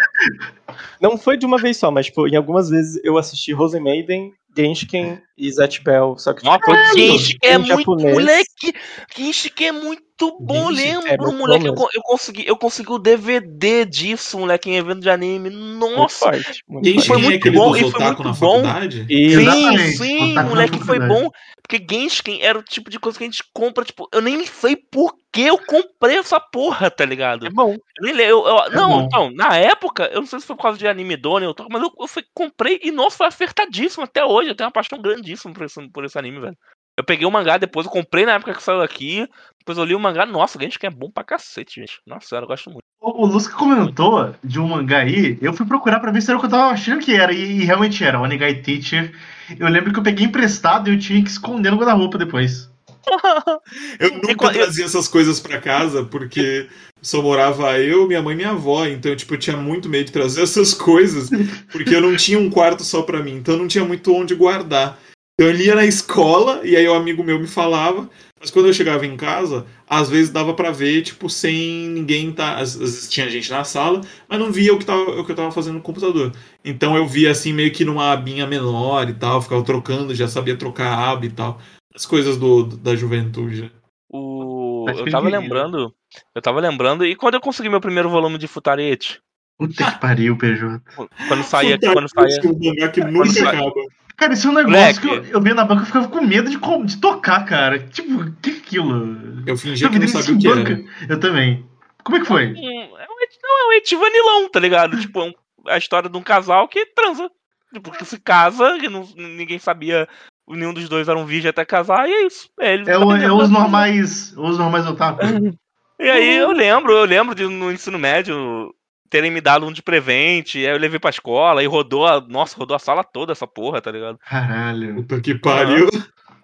não foi de uma vez só, mas tipo, em algumas vezes eu assisti Rose Maiden, Genshin e Zet Bell. Só que Nossa, tipo, Genshin é muito japonês. moleque. Genshin é muito bom, Genshin lembro, é muito moleque. bom Eu, eu consegui, eu consegui o DVD disso, moleque, em evento de anime. Muito Nossa, forte. Muito Genshin Foi é muito bom, e foi muito bom. faculdade? E Sim, sim, moleque, foi bom. Porque Genshin era o tipo de coisa que a gente compra, tipo, eu nem sei por que eu comprei essa porra, tá ligado? é bom. Eu eu- eu- não, bom. então, na época, eu não sei se foi por causa de anime Dona, eu tô- mas eu, eu fui- comprei e, nossa, foi acertadíssimo até hoje. Eu tenho uma paixão grandíssima por esse, por esse anime, velho. Eu peguei o mangá depois, eu comprei na época que saiu aqui, depois eu li o mangá, nossa, Genshin é bom pra cacete, gente. Nossa senhora, eu gosto muito. O, o Lusca comentou de um mangá aí, eu fui procurar pra ver se era o que eu tava achando que era, e, e realmente era, o Onegai Teacher. Eu lembro que eu peguei emprestado e eu tinha que esconder no guarda-roupa depois. Eu nunca trazia essas coisas pra casa porque só morava eu, minha mãe e minha avó. Então, tipo, eu tinha muito medo de trazer essas coisas porque eu não tinha um quarto só pra mim. Então, eu não tinha muito onde guardar. Então, eu lia na escola e aí o amigo meu me falava. Mas quando eu chegava em casa, às vezes dava pra ver, tipo, sem ninguém tá. Às vezes tinha gente na sala, mas não via o que, tava, o que eu tava fazendo no computador. Então eu via assim, meio que numa abinha menor e tal, ficava trocando, já sabia trocar a aba e tal. As coisas do, da juventude. né? O... Eu tava lembrando. Eu tava lembrando. E quando eu consegui meu primeiro volume de Futariete? Puta que pariu, PJ. Quando saía. Quando saía. esse mangá que. Cara, isso é um negócio que Moleque. eu, eu via na banca e ficava com medo de, com- de tocar, cara. Tipo, o que é aquilo? Eu fingia Eu que não vi sabia o que em era. banca. Eu também. Como é que foi? Um- é um et- não, é um eti vanilão, tá ligado? Tipo, é um- a história de um casal que transa. Tipo, que se casa, que não- ninguém sabia. Nenhum dos dois era um virgem até casar, e é isso. É, ele É, tá o- é os normais. Os normais otaku. E aí eu lembro, eu lembro de no ensino médio terem me dado um de prevente, aí eu levei pra escola e rodou a. Nossa, rodou a sala toda essa porra, tá ligado? Caralho. Puta que pariu.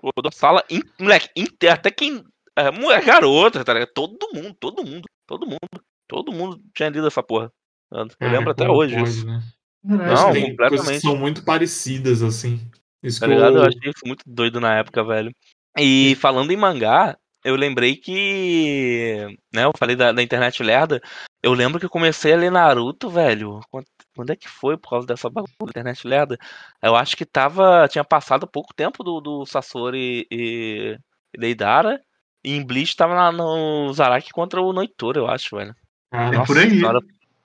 Rodou a sala, in, moleque, até quem. É, mulher, garota, tá ligado? Todo mundo, todo mundo, todo mundo, todo mundo tinha lido essa porra. Eu Cara, lembro até hoje pode, isso. né? Não, Tem que completamente. são muito parecidas, assim. Isso Tá ligado? Eu eu... achei isso muito doido na época, velho. E falando em mangá, eu lembrei que. Né, eu falei da, da internet lerda. Eu lembro que eu comecei a ler Naruto, velho. Quando, quando é que foi por causa dessa bagulho da internet lerda? Eu acho que tava. Tinha passado pouco tempo do, do Sasori e, e Deidara. E em Bleach tava na- no Zaraki contra o Noitora, eu acho, velho. É Nossa por aí. senhora,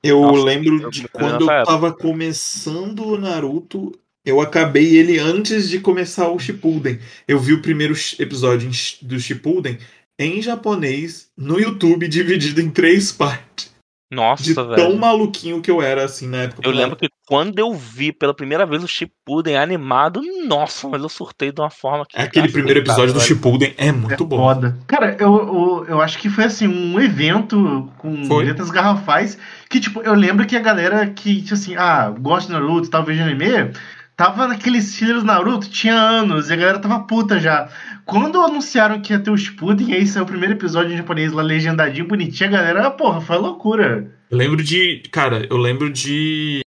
Eu Nossa, lembro de quando eu época. tava começando o Naruto, eu acabei ele antes de começar o Shippuden. Eu vi o primeiro episódio do Shippuden em japonês, no YouTube, dividido em três partes. Nossa, De velho. tão maluquinho que eu era, assim, na época. Eu lembro que quando eu vi pela primeira vez o Shippuden animado, nossa, mas eu surtei de uma forma que. Aquele primeiro episódio do Shippuden é muito É bom. Foda. Cara, eu, eu, eu acho que foi assim, um evento com Foi. letras garrafais. Que, tipo, eu lembro que a galera que, tipo assim, ah, gosta de Naruto, tava vendo anime, tava naqueles fillers Naruto, tinha anos, e a galera tava puta já. Quando anunciaram que ia ter o Shippuden, aí saiu o primeiro episódio em japonês lá, legendadinho, bonitinho, a galera, porra, foi loucura. Eu lembro de. Cara, eu lembro de.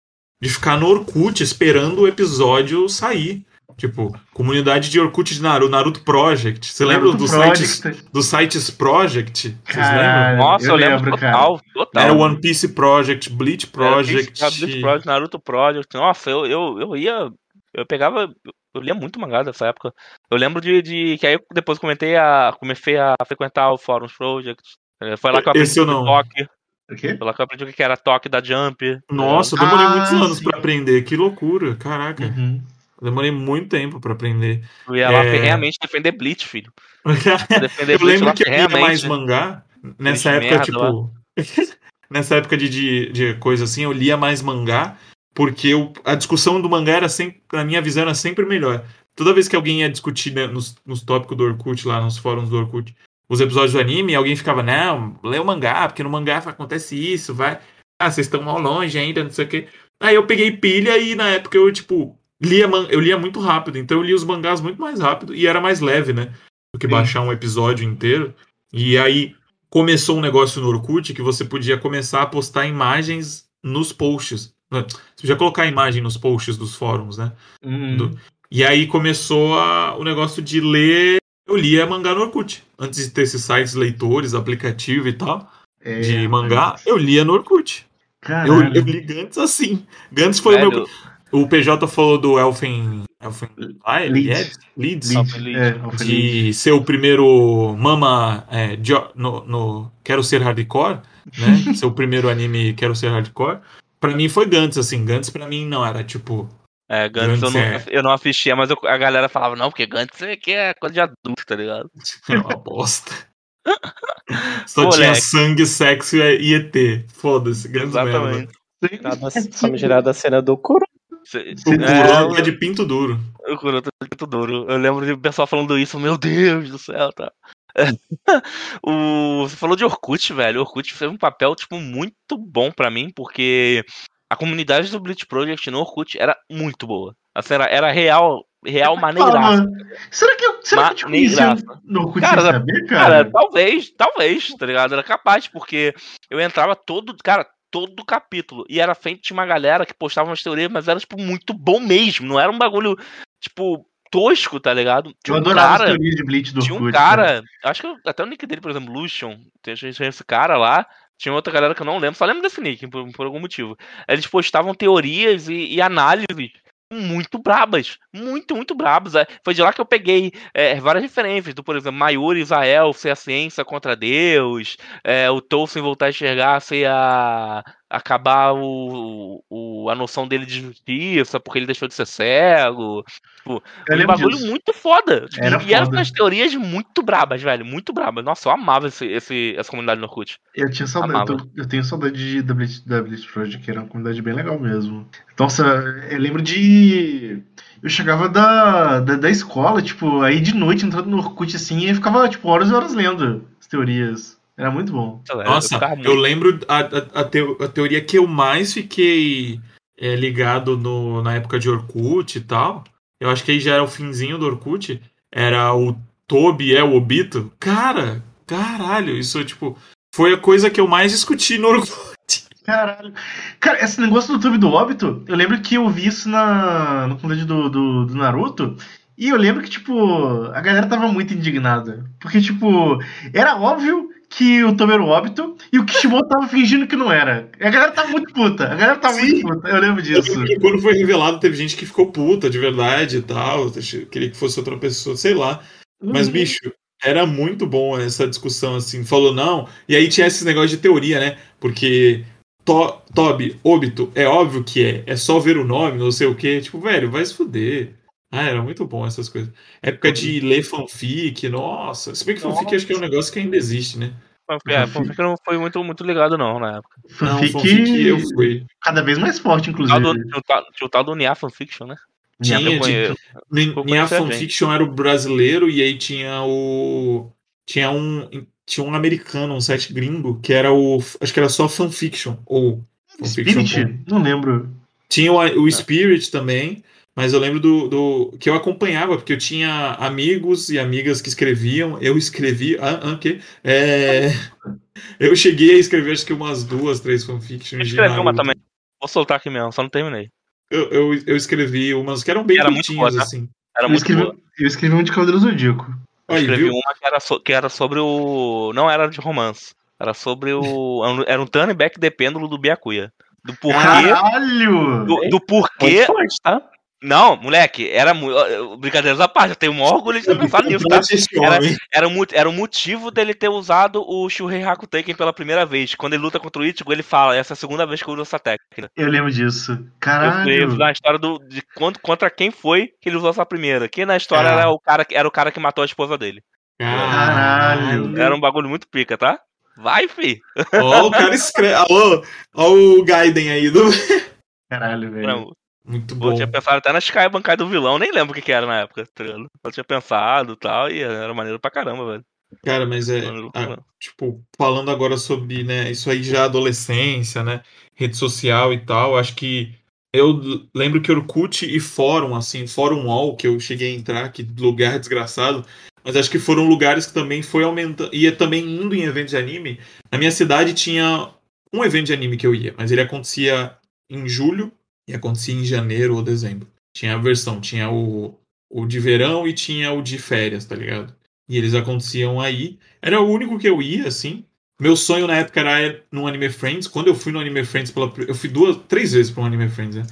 De ficar no Orkut esperando o episódio sair. Tipo, comunidade de Orkut de Naruto, Naruto Project. Você lembra Naruto dos Project. sites, dos sites Project? Vocês lembram? Nossa, eu, eu lembro, lembro, total, total. Era One Piece Project, Bleach Project. Era Bleach Project, Naruto Project. Nossa, eu, eu, eu ia. Eu pegava. Eu lia muito mangá dessa época. Eu lembro de, de que aí eu depois comentei a. Comecei a frequentar o Forums Project. Eh, Foi lá que eu aprendi Esse eu não. toque. O quê? Foi lá que eu aprendi o que era toque da Jump. Nossa, eu demorei Ah, muitos anos sim. pra aprender. Que loucura, caraca. Uhum. Eu demorei muito tempo pra aprender. Eu ia lá É. realmente defender Bleach, filho. Defender eu lembro que eu lia mais ferreamente. mangá nessa época, tipo. nessa época de, de, de coisa assim, eu lia mais mangá, porque eu, a discussão do mangá era sempre, na minha visão, era sempre melhor. Toda vez que alguém ia discutir né, nos, nos tópicos do Orkut, lá nos fóruns do Orkut, os episódios do anime, alguém ficava, não, lê o mangá, porque no mangá acontece isso, vai. Ah, vocês estão mal longe ainda, não sei o quê. Aí eu peguei pilha e na época eu, tipo, lia, man- eu lia muito rápido, então eu lia os mangás muito mais rápido e era mais leve, né? Do que Sim. baixar um episódio inteiro. E aí começou um negócio no Orkut que você podia começar a postar imagens nos posts. Você podia colocar a imagem nos posts dos fóruns, né? Uhum. Do- E aí começou a- o negócio de ler. Eu lia mangá no Orkut. Antes de ter esses sites leitores, aplicativo e tal, É, de mangá, eu lia no Orkut. Eu, Caralho. eu li Gantz assim. Gantz foi o meu. O PJ falou do Elfen. Elfen Lied? Leeds. Leeds? Leeds. Leeds. É, Alpha Leeds. de ser o primeiro Mama é, jo- no, no Quero Ser Hardcore, né? ser o primeiro anime Quero Ser Hardcore. Pra mim foi Gantz, assim. Gantz pra mim não era tipo. É, Gantz eu não, é- eu não assistia, mas eu- a galera falava, não, porque Gantz é que é coisa de adulto, tá ligado? É uma bosta. Só Moleque. tinha sangue, sexo e ET. Foda-se, Gantz mesmo. Exatamente. Nada famigerada a cena do Kuro. Cê- O é, Kurota tá de pinto duro. O Kuroto é muito duro. Eu lembro de pessoal falando isso, meu Deus do céu, tá? o, você falou de Orkut, velho. O Orkut fez um papel, tipo, muito bom pra mim, porque a comunidade do Bleach Project no Orkut era muito boa. Assim, era, era real real maneiraça. Será que eu, será que eu te conhecia no Orkut Cara, saber, Cara, cara? talvez, talvez, tá ligado? Era capaz, porque eu entrava todo, cara, todo capítulo. E era feito de uma galera que postava umas teorias, mas era, tipo, muito bom mesmo. Não era um bagulho, tipo, tosco, tá ligado? Eu Tinha um adorava cara, de Bleach do tinha um cara, acho que eu- até o nick dele, por exemplo, Lucian, tem tinha esse cara lá. Tinha outra galera que eu não lembro, só lembro desse nick, por, por algum motivo. Eles postavam teorias e, e análises muito brabas. Muito, muito brabas. É, Foi de lá que eu peguei é, várias referências, do, por exemplo, Mayuri Israel ser a ciência contra Deus, é, o Tolkien voltar a enxergar ser a acabar o, o- a noção dele de justiça, porque ele deixou de ser cego. Tipo, um bagulho disso. muito foda. Tipo, Era e eram umas teorias muito brabas, velho. Muito brabas. Nossa, eu amava esse, esse- essa comunidade no Orkut. Eu tinha saudade, eu, tô- eu tenho saudade de, Bleach Project, que era uma comunidade bem legal mesmo. Nossa, eu lembro de. Eu chegava da, da, da escola, tipo, aí de noite entrando no Orkut assim, e ficava, tipo, horas e horas lendo as teorias. Era muito bom. Eu Nossa, eu, muito- lembro a, a, a teo- a teoria que eu mais fiquei é, ligado no, na época de Orkut e tal. Eu acho que aí já era o finzinho do Orkut. Era o Toby é o Obito. Cara, caralho, isso tipo foi a coisa que eu mais discuti no Orkut. Caralho. Cara, esse negócio do tube do óbito, eu lembro que eu vi isso na, no comunidade do, do, do Naruto. E eu lembro que, tipo, a galera tava muito indignada. Porque, tipo, era óbvio que o Toby era o óbito e o Kishimoto tava fingindo que não era. E a galera tava muito puta. A galera tava Sim. muito puta. Eu lembro disso. que quando foi revelado, teve gente que ficou puta de verdade e tal. Queria que fosse outra pessoa, sei lá. Mas, Uhum. bicho, era muito bom essa discussão, assim. Falou não. E aí tinha esses negócios de teoria, né? Porque to, Toby, óbito, é óbvio que é. É só ver o nome, não sei o quê. Tipo, velho, vai se fuder. Ah, era muito bom essas coisas. Época de ler fanfic, nossa. Se bem que fanfic acho que é um negócio que ainda existe, né? É, fanfic não foi muito, muito ligado, não, na época. Não, Fanfic, fanfic eu fui. cada vez mais forte, inclusive. tinha o tal- do Nia Fanfiction, né? Tinha, tinha, conheço. Ni- Eu Minha conheci a fanfiction era o brasileiro e aí tinha o. Tinha um. Tinha um americano, um site gringo, que era o. Acho que era só fanfiction. Ou. fanfiction Spirit? Não lembro. Tinha o, o Spirit também, mas eu lembro do, do. que eu acompanhava, porque eu tinha amigos e amigas que escreviam. Eu escrevi. Ah, ah, que? É, eu cheguei a escrever acho que umas duas, três Eu fanfictions. de escrevi uma também. Vou soltar aqui mesmo, só não terminei. Eu, eu, eu escrevi umas que eram bem Era muito curtinhas, boa, tá? assim. Era Eu muito escrevi, boa. eu escrevi um de Cavaleiro Zodíaco. Eu Aí, escrevi viu? uma que era, so- que era sobre o. Não era de romance. Era sobre o. Era um turn back de pêndulo do Byakuya. Do porquê. Caralho! Do, do porquê. Tá? Não, moleque, era muito. Brincadeiras à parte, eu tenho o maior orgulho de ter pensado nisso, tá? Era-. Era, era o motivo dele ter usado o Shuhei Hakuteiken pela primeira vez. Quando ele luta contra o Ichigo, ele fala: essa é a segunda vez que eu uso essa técnica. Eu lembro disso. Eu Caralho! na história do, de quanto, contra quem foi que ele usou essa primeira. Que na história Ah. era, o cara, que- era o cara que matou a esposa dele. Caralho. Era um bagulho muito pica, tá? Vai, fi! Ó, o cara escreve. Alô, ó o Gaiden aí. Do... Caralho, velho. Não, Muito eu bom. tinha pensado até na bancada do vilão, nem lembro o que, que era na época, tá ligado? Eu tinha pensado e tal, e era maneiro pra caramba, velho. Cara, mas é. Caramba. tipo, falando agora sobre, né, isso aí já adolescência, né? Rede social e tal, acho que. Eu lembro que Orkut e fórum, assim, fórum wall, que eu cheguei a entrar, que lugar desgraçado, mas acho que foram lugares que também foi aumentando. Ia também indo em eventos de anime. Na minha cidade tinha um evento de anime que eu ia, mas ele acontecia em julho e acontecia em janeiro ou dezembro. Tinha a versão, tinha o, o de verão e tinha o de férias, tá ligado? E eles aconteciam aí. Era o único que eu ia, assim. Meu sonho na época era ir no Anime Friends. Quando eu fui no Anime Friends, pela, eu fui duas, três vezes para um Anime Friends, né?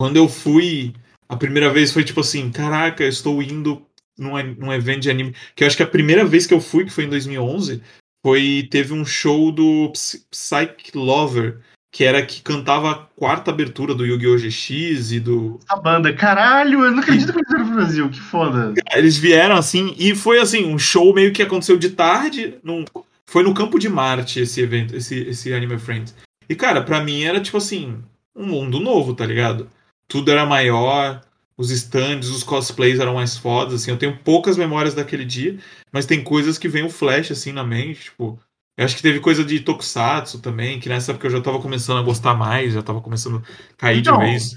Quando eu fui, a primeira vez foi tipo assim: caraca, eu estou indo num, num evento de anime. Que eu acho que a primeira vez que eu fui, que foi em 2011, foi. Teve um show do Psy- Psych Lover, que era que cantava a quarta abertura do Yu-Gi-Oh! GX e do. A banda, caralho, eu não acredito que eles vieram pro Brasil, que foda. Eles vieram assim, e foi assim, um show meio que aconteceu de tarde. Num, foi no Campo de Marte esse evento, esse, esse Anime Friends. E, cara, pra mim era tipo assim, um mundo novo, tá ligado? Tudo era maior, os stands, os cosplays eram mais fodas, assim. Eu tenho poucas memórias daquele dia, mas tem coisas que vem o flash, assim, na mente, tipo, Eu acho que teve coisa de Tokusatsu também, que nessa época eu já tava começando a gostar mais, já tava começando a cair Então, de vez.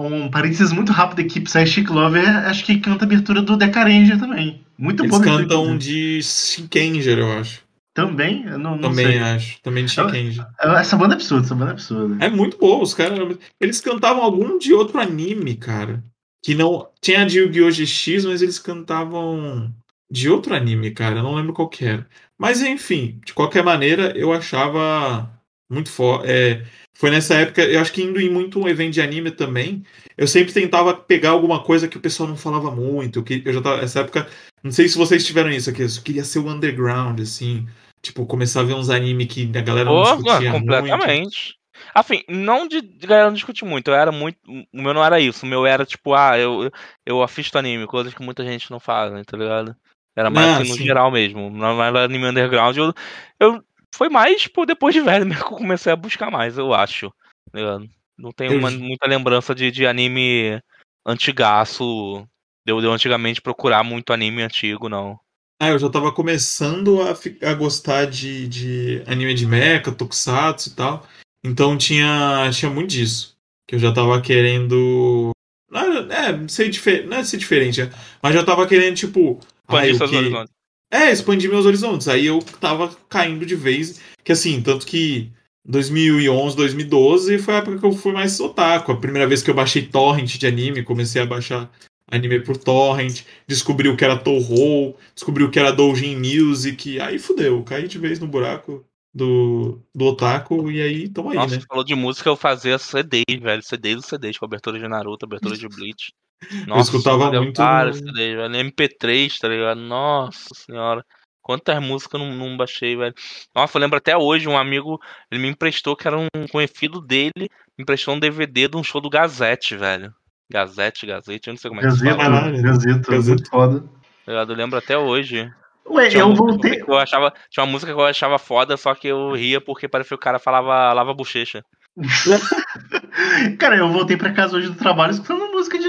Um parênteses muito rápido aqui, Psychic Lover, acho que canta a abertura do Deca Ranger também. Muito Eles boa abertura, cantam de Shinkenger, eu acho. Também? Eu não, não Também sei. acho. Também de Shinkenger. Essa banda é absurda, essa banda é absurda. É muito boa, os caras. Eles cantavam algum de outro anime, cara. Que não. Tinha de Yu-Gi-Oh! GX, mas eles cantavam de outro anime, cara. Eu não lembro qual que era. Mas enfim, de qualquer maneira, eu achava muito forte. foi nessa época, eu acho que indo em muito um evento de anime também, eu sempre tentava pegar alguma coisa que o pessoal não falava muito. Eu, que- eu já tava. Nessa época. Não sei se vocês tiveram isso aqui. Eu queria ser o underground, assim. Tipo, começar a ver uns anime que a galera não Pô, discutia muito. completamente. Assim, não de, de galera não discutir muito, eu era muito. O meu não era isso, o meu era tipo, ah, eu, eu assisto anime, coisas que muita gente não faz, né, tá ligado? Era mais Ah, assim no sim. geral mesmo. Não era anime underground. Eu, eu, foi mais, tipo, depois de velho mesmo que eu comecei a buscar mais, eu acho. tá ligado? Não tenho Eu uma- muita lembrança de, de anime antigaço. Deu, deu antigamente procurar muito anime antigo, não. Ah, eu já tava começando a, a gostar de, de anime de mecha, tokusatsu e tal. Então tinha, tinha muito disso. Que eu já tava querendo. Não, é, ser diferente. Não é ser diferente, é, mas já tava querendo, tipo. Expandir eu seus que- horizontes. É, expandir meus horizontes. Aí eu tava caindo de vez. Que assim, tanto que 2011, 2012 foi a época que eu fui mais otaku. A primeira vez que eu baixei torrent de anime, comecei a baixar anime por torrent, descobri o que era Toho, descobri o que era Doujin Music, aí fudeu, caí de vez no buraco do, do otaku e aí tamo aí, Nossa, né? falou de música, eu fazia CDs, velho. CDs do CDs, com abertura de Naruto, abertura de Bleach. Nossa, escutava fazia muito vários no- CDs, velho. MP3, tá ligado? Nossa senhora. Quantas músicas eu não, não baixei, velho. Nossa, eu lembro até hoje, um amigo, ele me emprestou, que era um conhecido dele, me emprestou um DVD de um show do Gazette, velho. Gazette, Gazette, eu não sei como é que se Gazeta, fala. Caralho. Gazeta, Gazeta. muito foda. tá? Eu lembro até hoje. Ué, Tinha eu voltei. que eu achava, tinha uma música que eu achava foda, só que eu ria porque parecia que o cara falava lava bochecha. Cara, eu voltei pra casa hoje do trabalho escutando música de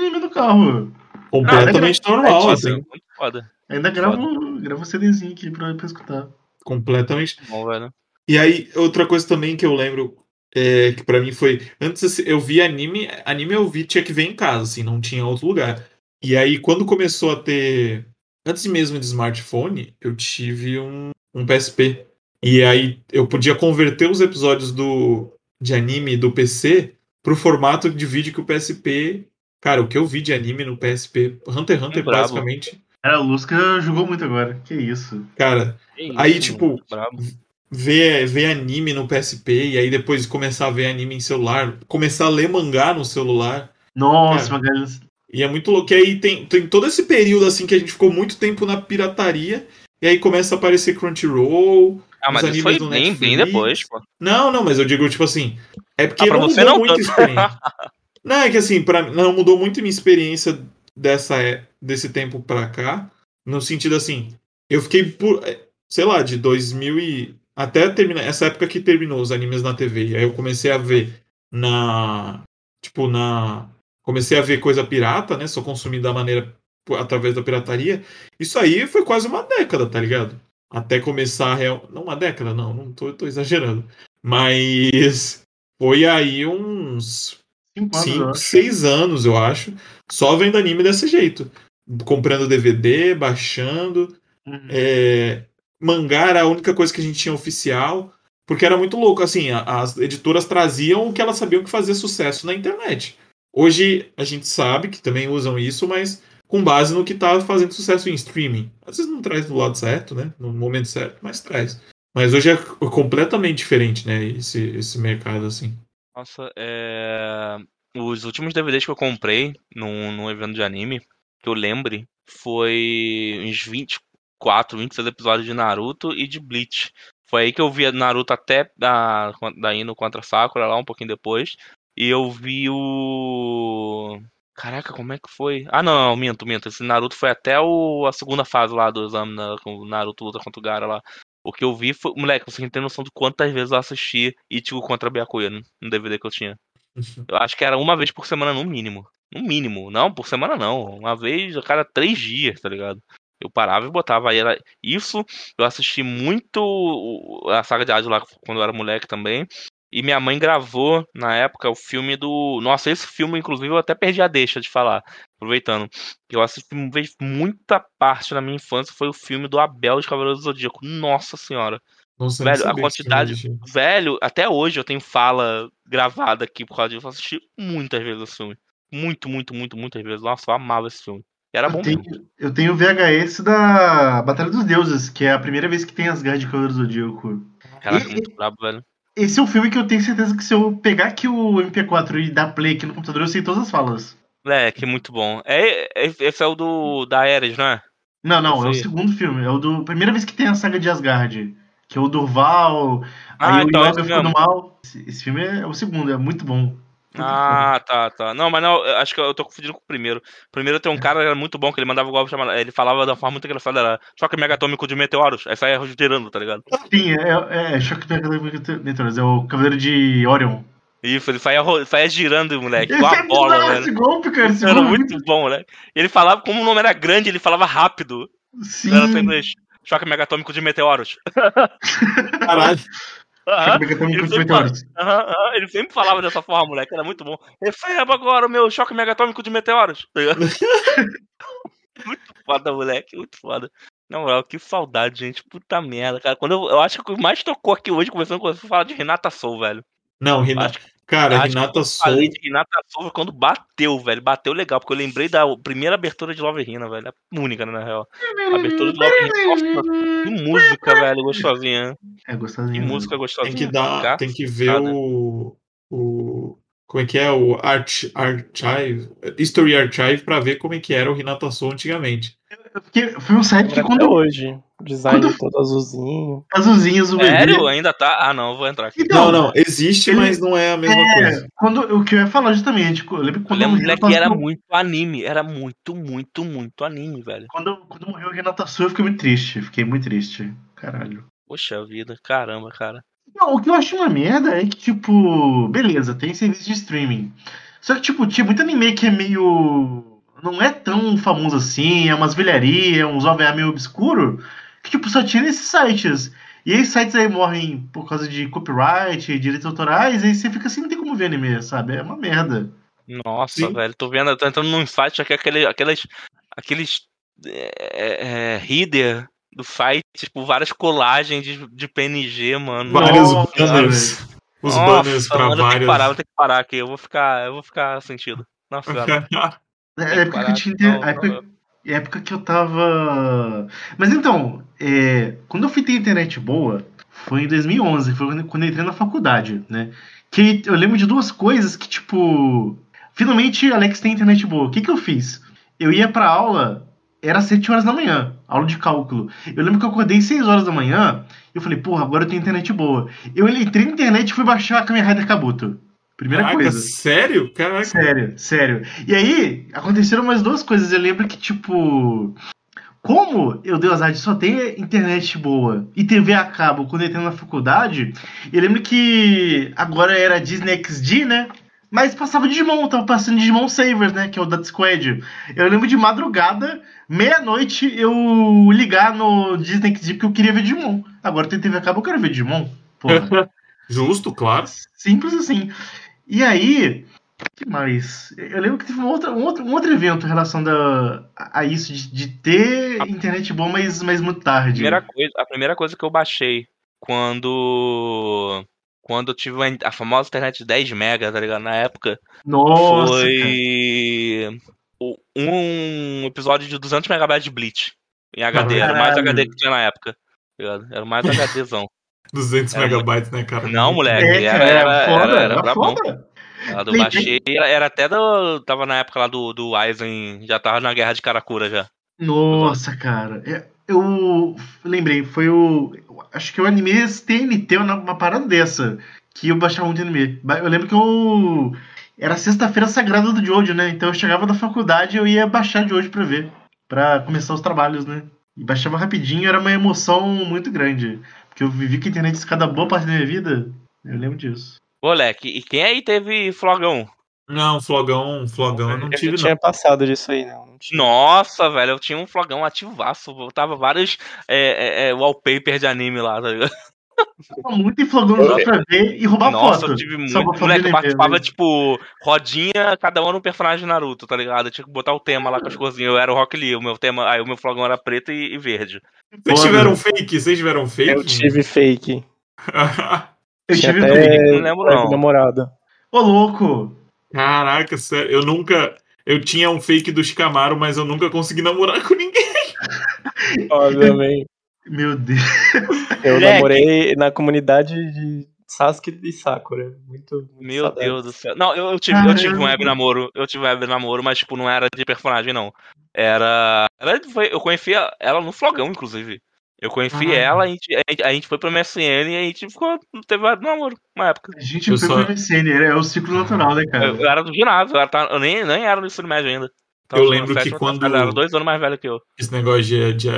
anime no carro. Completamente normal, É, assim. muito foda. Ainda gravo, gravo um CDzinho aqui pra, pra escutar. Completamente. Bom, velho. E aí, outra coisa também que eu lembro, é, que pra mim foi. Antes assim, eu vi anime, anime eu vi, tinha que ver em casa, assim, não tinha outro lugar. E aí, quando começou a ter. Antes mesmo de smartphone, eu tive um, um PSP. E aí eu podia converter os episódios do, de anime do PC pro formato de vídeo que o PSP. Cara, o que eu vi de anime no PSP, Hunter x Hunter, Brabo. basicamente. Cara, o Lusca jogou muito agora. Que isso. Cara, Que Aí, isso, tipo, mano, brabo. ver, ver anime no PSP e aí depois começar a ver anime em celular, começar a ler mangá no celular. Nossa, Cara. Magalhães. E é muito louco. E aí tem, tem todo esse período assim que a gente ficou muito tempo na pirataria. E aí começa a aparecer Crunchyroll. Ah, mas os isso foi bem, bem depois, pô. Não, não, mas eu digo, tipo assim. É porque Ah, não você mudou não muito a tanto. experiência. não, é que assim, pra, não mudou muito minha experiência dessa, é- desse tempo pra cá. No sentido assim, eu fiquei por. é, Sei lá, de 2000 e. Até terminar. Essa época que terminou os animes na TV. E aí eu comecei a ver na. Tipo, na. Comecei a ver coisa pirata, né? Só consumir da maneira. através da pirataria. Isso aí foi quase uma década, tá ligado? Até começar a real. Não uma década, não, não tô, tô exagerando. Mas foi aí uns Cinco anos, cinco, seis anos, eu acho, só vendo anime desse jeito. Comprando DVD, baixando. Uhum. É, mangá era a única coisa que a gente tinha oficial. Porque era muito louco, assim, as editoras traziam o que elas sabiam que fazia sucesso na internet. Hoje a gente sabe que também usam isso, mas com base no que tá fazendo sucesso em streaming. Às vezes não traz do lado certo, né? No momento certo, mas traz. Mas hoje é completamente diferente, né? Esse, esse mercado, assim. Nossa, é... Os últimos DVDs que eu comprei num, num evento de anime, que eu lembre, foi uns 24, 26 episódios de Naruto e de Bleach. Foi aí que eu vi Naruto até da, da indo contra Sakura lá um pouquinho depois. E eu vi o. Caraca, como é que foi? Ah, não, não, minto, minto. Esse Naruto foi até o, a segunda fase lá do exame, né, com o Naruto luta contra o Gara lá. O que eu vi foi. Moleque, você tem noção de quantas vezes eu assisti Ichigo contra Byakuya no no DVD que eu tinha. Eu acho que era uma vez por semana no mínimo. No mínimo. Não, por semana não. Uma vez a cada três dias, tá ligado? Eu parava e botava aí. Era... Isso eu assisti muito a saga de Hades lá quando eu era moleque também. E minha mãe gravou na época o filme do. Nossa, esse filme, inclusive, eu até perdi a deixa de falar. Aproveitando. Eu assisti vez muita parte na minha infância foi o filme do Abel de Cavaleiro do Zodíaco. Nossa senhora. Nossa, Velho, a filme quantidade. Velho, até hoje eu tenho fala gravada aqui por causa disso. Eu assisti muitas vezes esse filme. Muito, muito, muito, muitas vezes. Nossa, eu amava esse filme. E era bom Eu tenho, mesmo. eu tenho o VHS da Batalha dos Deuses, que é a primeira vez que tem Asgard de Cavaleiro do Zodíaco. Caraca, E- muito brabo, velho. Esse é um filme que eu tenho certeza que se eu pegar aqui o MP4 e dar play aqui no computador, eu sei todas as falas. É, que muito bom. É, é- esse é o do da Ares, não é? Não, não, é o segundo filme. É o do. Primeira vez que tem a saga de Asgard. Que é o Durval. Ah, aí então, o Yoga ficou mesmo. do mal. Esse, esse filme é o segundo, é muito bom. Ah, tá, tá. Não, mas não, eu acho que eu tô confundindo com o primeiro. O primeiro tem um cara que era muito bom, que ele mandava o golpe chamado. Ele falava da forma muito engraçada, era choque megatômico de meteoros. Aí saia girando, tá ligado? Sim, é, é, é Choque Meteoros, é o Cavaleiro de Orion. Isso, ele saia, saia girando, moleque, igual é a bola, bizarro, velho. esse golpe, cara. Esse Era golpe é muito bom, né? E ele falava, como o nome era grande, ele falava rápido. Sim. Era sempre choque megatômico de meteoros. Caralho. Megatômico Ele de sempre, aham, ele sempre falava dessa forma, moleque. Era muito bom. Receba agora o meu choque megatômico de meteoros. Muito foda, moleque. Muito foda. Na moral, que saudade, gente. Puta merda, cara. Quando eu, eu acho que o que mais tocou aqui hoje, conversando com você, foi falar de Renata Soul, velho. Não, Renata. Cara, Acho Renata eu falei de Renata Soul quando bateu, velho. Bateu legal, porque eu lembrei da primeira abertura de Love Hina, velho. A única, né, na real. A abertura de Love. Nossa, que música, velho, gostosinha. É gostosinho. Que né? música gostosinha. Tem que dar. Tem que ver o. O. Como é que é? O Arch, Archive. History Archive pra ver como é que era o Renata Soul antigamente. Porque foi um site que Até quando hoje. Design quando- todo azulzinho. azulzinhos o bebê. Sério? Ainda tá? Ah, não, eu vou entrar aqui. Então, não, não, existe, ele- mas não é a mesma é, coisa. quando, o que eu ia falar justamente, eu lembro que Eu quando lembro que era muito anime. Era muito, muito, muito anime, velho. Quando, quando morreu o Renata Sul, eu fiquei muito triste. Fiquei muito triste. Caralho. Poxa vida, caramba, cara. Não, o que eu acho uma merda é que, tipo, beleza, tem serviço de streaming. Só que, tipo, tinha muito anime que é meio. Não é tão famoso assim, é umas velharias, uns OVA meio obscuro, que, tipo, só tinha nesses sites. E esses sites aí morrem por causa de copyright, direitos autorais, e aí você fica assim, não tem como ver anime, sabe? É uma merda. Nossa, Sim. velho, tô vendo, tô entrando num site aqui, aquele, aqueles, aqueles é, é, reader do site, tipo, várias colagens de, de PNG, mano. Vários Nossa, banners. Os Nossa, banners pra mano, eu tenho que vários. parar, vou ter que parar aqui, eu vou ficar, eu vou ficar sentido. Nossa, velho. É época que eu tinha. não, inter- a época, a época que eu tava. Mas então, é, quando eu fui ter internet boa, foi em 2011, foi quando eu entrei na faculdade, né? Que eu lembro de duas coisas que, tipo. Finalmente, Alex tem internet boa. O que, que eu fiz? Eu ia pra aula, era 7 horas da manhã, aula de cálculo. Eu lembro que eu acordei 6 horas da manhã e eu falei, porra, agora eu tenho internet boa. Eu entrei na internet e fui baixar a Kamen Rider Kabuto. Primeira Caraca, coisa. sério? Caraca. Sério, sério. E aí, aconteceram mais duas coisas. Eu lembro que, tipo. Como eu dei azar de só ter internet boa e TV a cabo quando eu entrei na faculdade, eu lembro que agora era Disney XD, né? Mas passava Digimon, tava passando Digimon Savers, né? Que é o da Squad. Eu lembro de madrugada, meia-noite, eu ligar no Disney XD porque eu queria ver Digimon. Agora tem TV a cabo, eu quero ver Digimon. Porra. Justo, claro. Simples assim. E aí, que mais? Eu lembro que teve um outro, um outro, um outro evento em relação da, a a isso, de, de ter internet boa, mas, mas muito tarde. Primeira coisa, a primeira coisa que eu baixei quando quando eu tive a, a famosa internet de 10 mega, tá ligado? Na época, Nossa, cara. foi o- um episódio de 200 megabytes de Bleach em HD, era o mais Caralho. HD que tinha na época. tá? Era o mais HDzão. 200 Era megabytes, né, cara? Não, moleque, É, era, era, era foda, era, era foda. Ela do baixei, era, era até do. Tava na época lá do, do Aizen, já tava na guerra de Karakura já. Nossa, cara. É, Eu lembrei, foi o. Acho que o anime TNT, uma parada dessa. Que eu baixava muito anime. Eu lembro que eu. Era sexta-feira sagrada do Jojo, né? Então eu chegava da faculdade e eu ia baixar Jojo pra ver. Pra começar os trabalhos, né? E baixava rapidinho, era uma emoção muito grande. Porque eu vivi com a internet cada boa parte da minha vida. Eu lembro disso. Moleque, e quem aí teve flogão? Não, flogão, flogão eu não Eu tive, já tinha passado disso aí, não. não. Nossa, velho, eu tinha um flogão ativaço. Botava vários é, é, é, wallpaper de anime lá, tá ligado? Muito em flogão dos outros pra ver e roubar Nossa, foto. eu tive muito. Moleque, eu participava, mesmo. tipo, rodinha, cada um era um personagem de Naruto, tá ligado? Eu tinha que botar o tema lá com as corzinhas. Eu era o Rock Lee, o meu tema. Aí o meu flogão era preto e, e verde. Vocês tiveram fake? Vocês tiveram fake? Eu tive fake. Eu tive até tudo. Não lembro, não. namorada. Ô, louco. Caraca, sério, eu nunca. Eu tinha um fake do Shikamaru, mas eu nunca consegui namorar com ninguém. Obviamente. Meu Deus. Eu namorei na comunidade de Sasuke e Sakura. Muito, muito Meu saudades. Deus do céu. Não, eu, eu tive, eu tive um web namoro. Eu tive um web namoro, mas, tipo, não era de personagem, não. Era. era foi- eu conheci ela no flogão, inclusive. Eu conheci Caramba. ela, a gente, a, gente, a gente foi pro MSN e a gente ficou. Teve web namoro, uma época. A gente Eu foi só- pro MSN, é o ciclo natural, né, cara? Eu, eu era do ginásio, eu, era, eu nem, nem era no ensino médio ainda. Eu no lembro que quando- Ela era dois anos mais velha que eu. Esse negócio de, de,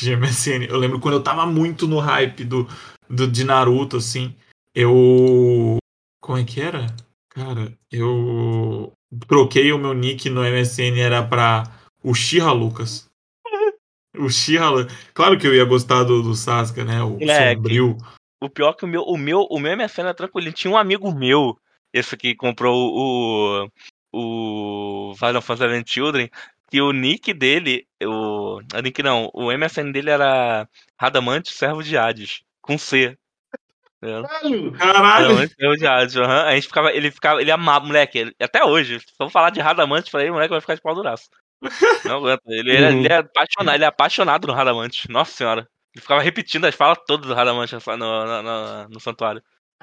de MSN. Eu lembro quando eu tava muito no hype do, do, de Naruto, assim. Eu. Como é que era? Cara, eu troquei o meu nick no MSN, era pra Uchiha Lucas. O Lu- Claro que eu ia gostar do, do Sasuke, né? O Moleque. sombrio. O pior é que o meu, o meu, o meu MSN era tranquilo. Tinha um amigo meu, esse que comprou o. O. Final Fantasy Children, que o nick dele. O. O nick não, o MSN dele era Radamante Servo de Hades. Com C. Caralho. Caralho! Servo de Hades, aham. A gente ficava. Ele ficava. Ele amava, moleque. ele- até hoje. Se eu falar de Radamante pra ele, o moleque vai ficar de pau duraço. Não aguenta. Ele, é- Uhum. ele é apaixonado, ele é apaixonado no Radamante. Nossa senhora. Ele ficava repetindo as falas todas do Radamante no, no, no- no santuário.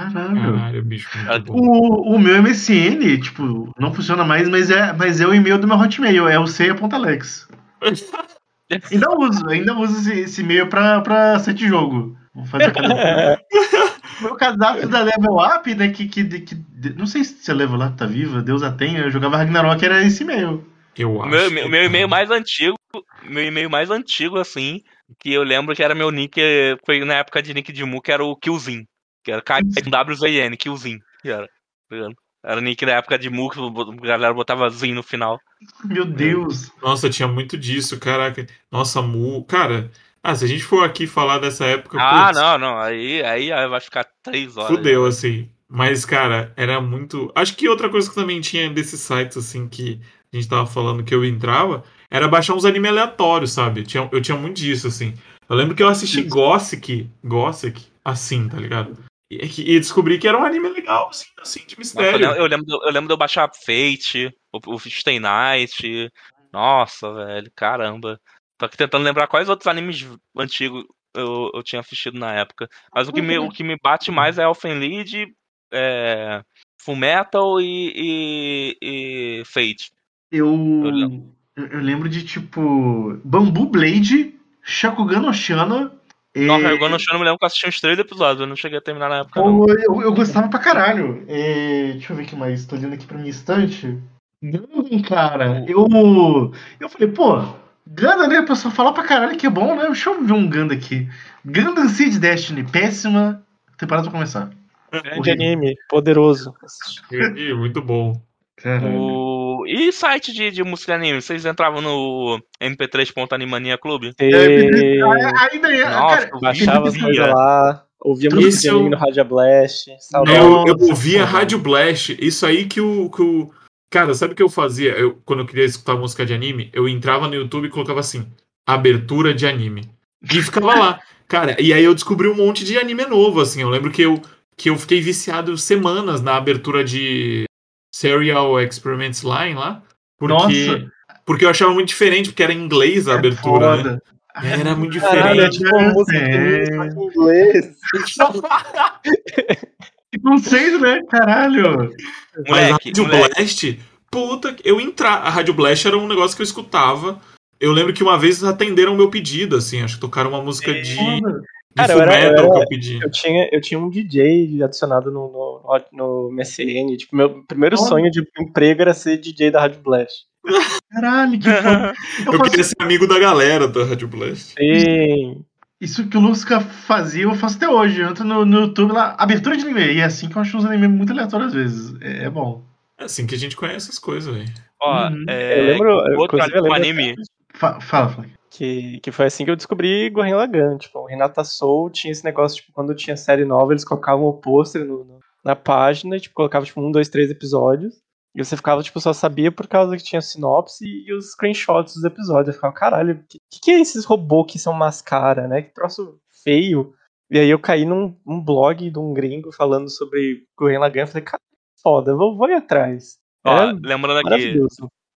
Caralho. Caralho, bicho, bom. O, o meu MSN, tipo, não funciona mais, mas é, mas é o e-mail do meu Hotmail, é o ceia.alex. Ainda uso, ainda uso esse, esse e-mail pra, pra site jogo. Vou fazer meu cadastro da Level Up, né, que, que, que- não sei se a Level Up tá viva, Deus a tenha, eu jogava Ragnarok, era esse e-mail. Eu O acho. meu, meu, meu e-mail mais antigo, meu e-mail mais antigo, assim, que eu lembro que era meu nick, foi na época de nick de Mu, que era o Killzin. Que era K-W-Z-N, Killzin. Que era, tá? Era o nick da época de Mu, que a galera botava Zin no final. Meu Deus. Nossa, tinha muito disso, caraca. Nossa, Mu. Cara, ah, se a gente for aqui falar dessa época. Ah, putz, não, não, aí, aí vai ficar três horas. Fudeu, né? assim. Mas, cara, era muito. Acho que outra coisa que também tinha desses sites, assim, que a gente tava falando que eu entrava, era baixar uns anime aleatórios, sabe? Tinha, eu tinha muito disso, assim. Eu lembro que eu assisti Gothic, Gothic, assim, tá ligado? E, e descobri que era um anime legal, assim, assim de Nossa, mistério. lembro, eu, lembro, eu lembro de eu baixar Fate, o, o Stay Night. Nossa, velho, caramba. Tô aqui tentando lembrar quais outros animes antigos eu, eu tinha assistido na época. Mas o que me, o que me bate mais é Elfen Lied, é, Fullmetal e, e, e Fate. Eu, Eu lembro de, tipo, Bamboo Blade, Shakugan no É, Nossa, eu no eu me lembro que eu assisti uns três episódios, eu não cheguei a terminar na época, não. Pô, eu, eu gostava pra caralho. É, deixa eu ver o que mais. Tô olhando aqui pra minha estante. Gundam, cara. Eu, eu falei, pô, Ganda, né? O pessoal fala pra caralho que é bom, né? Deixa eu ver um Ganda aqui. Gundam Seed Destiny, péssima. Temporada pra começar. Grande anime, poderoso. Muito bom. O... E site de, de música anime? Vocês entravam no mp3.animania clube? E... Ah, Ainda é. Nossa, cara, eu Baixava as coisas lá, ouvia Isso música de anime no Rádio Blast. Saudade. Eu, eu ouvia. Rádio Blast. Isso aí que o, que o. Cara, sabe o que eu fazia? Eu, quando eu queria escutar música de anime, eu entrava no YouTube e colocava assim: abertura de anime. E ficava lá. Cara, e aí eu descobri um monte de anime novo, assim. Eu lembro que eu, que eu fiquei viciado semanas na abertura de Serial Experiments Line lá. Porque, Nossa. porque eu achava muito diferente, porque era em inglês a abertura, né? Foda. Era muito Caralho, é diferente. tipo uma música em inglês. Que conceito, né? Caralho. Mas a Moleque, Rádio moleque. Blast, puta, eu entrar. A Rádio Blast era um negócio que eu escutava. Eu lembro que uma vez atenderam o meu pedido, assim, acho que tocaram uma música de, de. Cara, eu era- eu que era- eu pedi. Eu tinha, eu tinha um DJ adicionado no, no, no MSN. Tipo, meu primeiro Olha. sonho de emprego era ser DJ da Rádio Blast. Caralho, que foda. Eu Eu faço queria ser amigo da galera da Rádio Blast. Sim. isso que o Lusca fazia, eu faço até hoje. Eu entro no, no YouTube lá, abertura de anime. E é assim que eu acho uns animes muito aleatórios às vezes. É, é bom. É assim que a gente conhece as coisas, velho. Ó, Uhum. é, Eu lembro, outro eu lembro anime. Fa- fala, fala. Que, que foi assim que eu descobri Gurren Lagann. Tipo, o Renata Soul tinha esse negócio, tipo, quando tinha série nova, eles colocavam o pôster no- no- na página, e, tipo, colocavam, tipo, um, dois, três episódios. E você ficava, tipo, só sabia por causa que tinha sinopse e os screenshots dos episódios. Eu ficava, caralho, que, que é esses robôs que são mascara, né? Que troço feio. E aí eu caí num um blog de um gringo falando sobre Gurren Lagann. Eu falei, cara, foda, vou, vou ir atrás. Ó, lembrando aqui,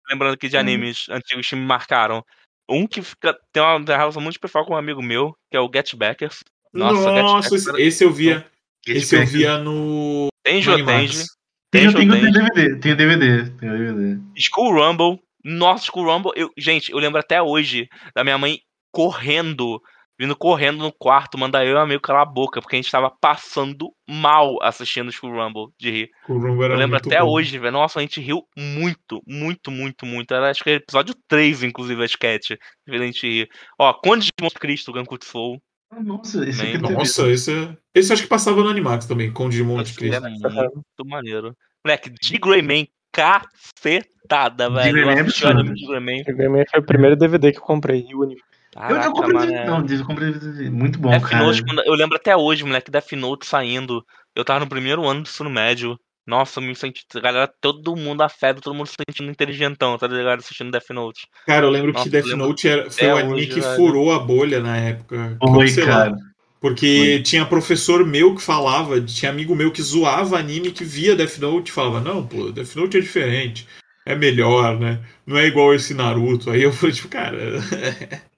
lembrando aqui de animes antigos que me marcaram. Um que fica, tem uma relação muito especial com um amigo meu, que é o Get Backers. Nossa, Get Nossa, Backers esse, esse eu via. Esse eu Backers. via no. Tenjo eu Tenjo tenho DVD, tenho DVD, tenho DVD. School Rumble. Nossa, School Rumble. Eu, gente, eu lembro até hoje da minha mãe correndo, vindo correndo no quarto, mandar eu e amigo calar a boca, porque a gente tava passando mal assistindo School Rumble de rir. O Rumble era Eu lembro até bom. hoje, velho. Nossa, a gente riu muito, muito, muito, muito. Era, acho que é episódio 3, inclusive, a sketch. A gente rir. Ó, Conde de Monte Cristo, Gankut Soul. Ah, Nossa, esse tenho Nossa, esse, é- esse acho que passava no Animax também, o Digimon de é Cristo. muito maneiro. Moleque, de Greyman, cacetada, velho. Greyman é o absurdo. de Greyman. O Grêmio foi o primeiro DVD que eu comprei, e o único. Eu, eu Caraca, comprei mano. DVD, é. não, eu comprei. Muito bom, Death cara. Note, eu lembro até hoje, moleque, Death Note saindo. Eu tava no primeiro ano do ensino médio. Nossa, eu me senti. A galera, todo mundo a febre, todo mundo se sentindo inteligentão, tá ligado? Assistindo Death Note. Cara, eu lembro Nossa, que Death lembro Note era, foi o anime hoje, que velho. furou a bolha na época. que Oi, lá. cara. Porque tinha professor meu que falava, tinha amigo meu que zoava anime que via Death Note e falava, não, pô, Death Note é diferente, é melhor, né? Não é igual esse Naruto. Aí eu falei, tipo, cara.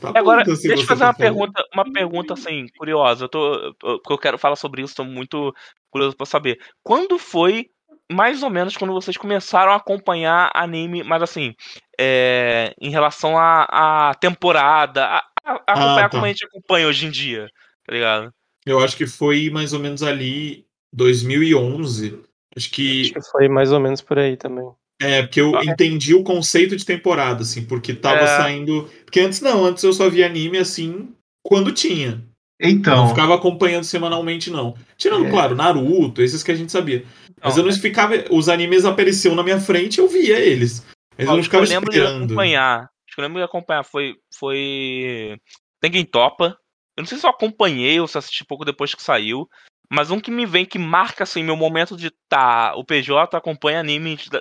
tá Agora, deixa eu fazer uma falando. pergunta, uma pergunta assim, curiosa. Eu tô, eu- porque eu quero falar sobre isso, tô muito curioso pra saber. Quando foi, mais ou menos, quando vocês começaram a acompanhar anime, mas assim, é, em relação à temporada, a, a- a acompanhar tá. como a gente acompanha hoje em dia, tá ligado? Eu acho que foi mais ou menos ali 2011. Acho que Acho que foi mais ou menos por aí também. É, porque eu Ah. entendi o conceito de temporada, assim, porque tava É. saindo. Porque antes não, antes eu só via anime assim quando tinha. Eu não Então, ficava acompanhando semanalmente, não. Tirando, É. claro, Naruto, esses que a gente sabia. Mas Não, eu não ficava. Os animes apareciam na minha frente eu via eles. Mas eu Ó, não acho que ficava eu lembro de acompanhar. Acho que eu lembro de acompanhar. Foi. Foi. Tengen Topa. Eu não sei se eu acompanhei ou se assisti pouco depois que saiu. Mas um que me vem que marca assim meu momento de tá. O PJ acompanha anime tem-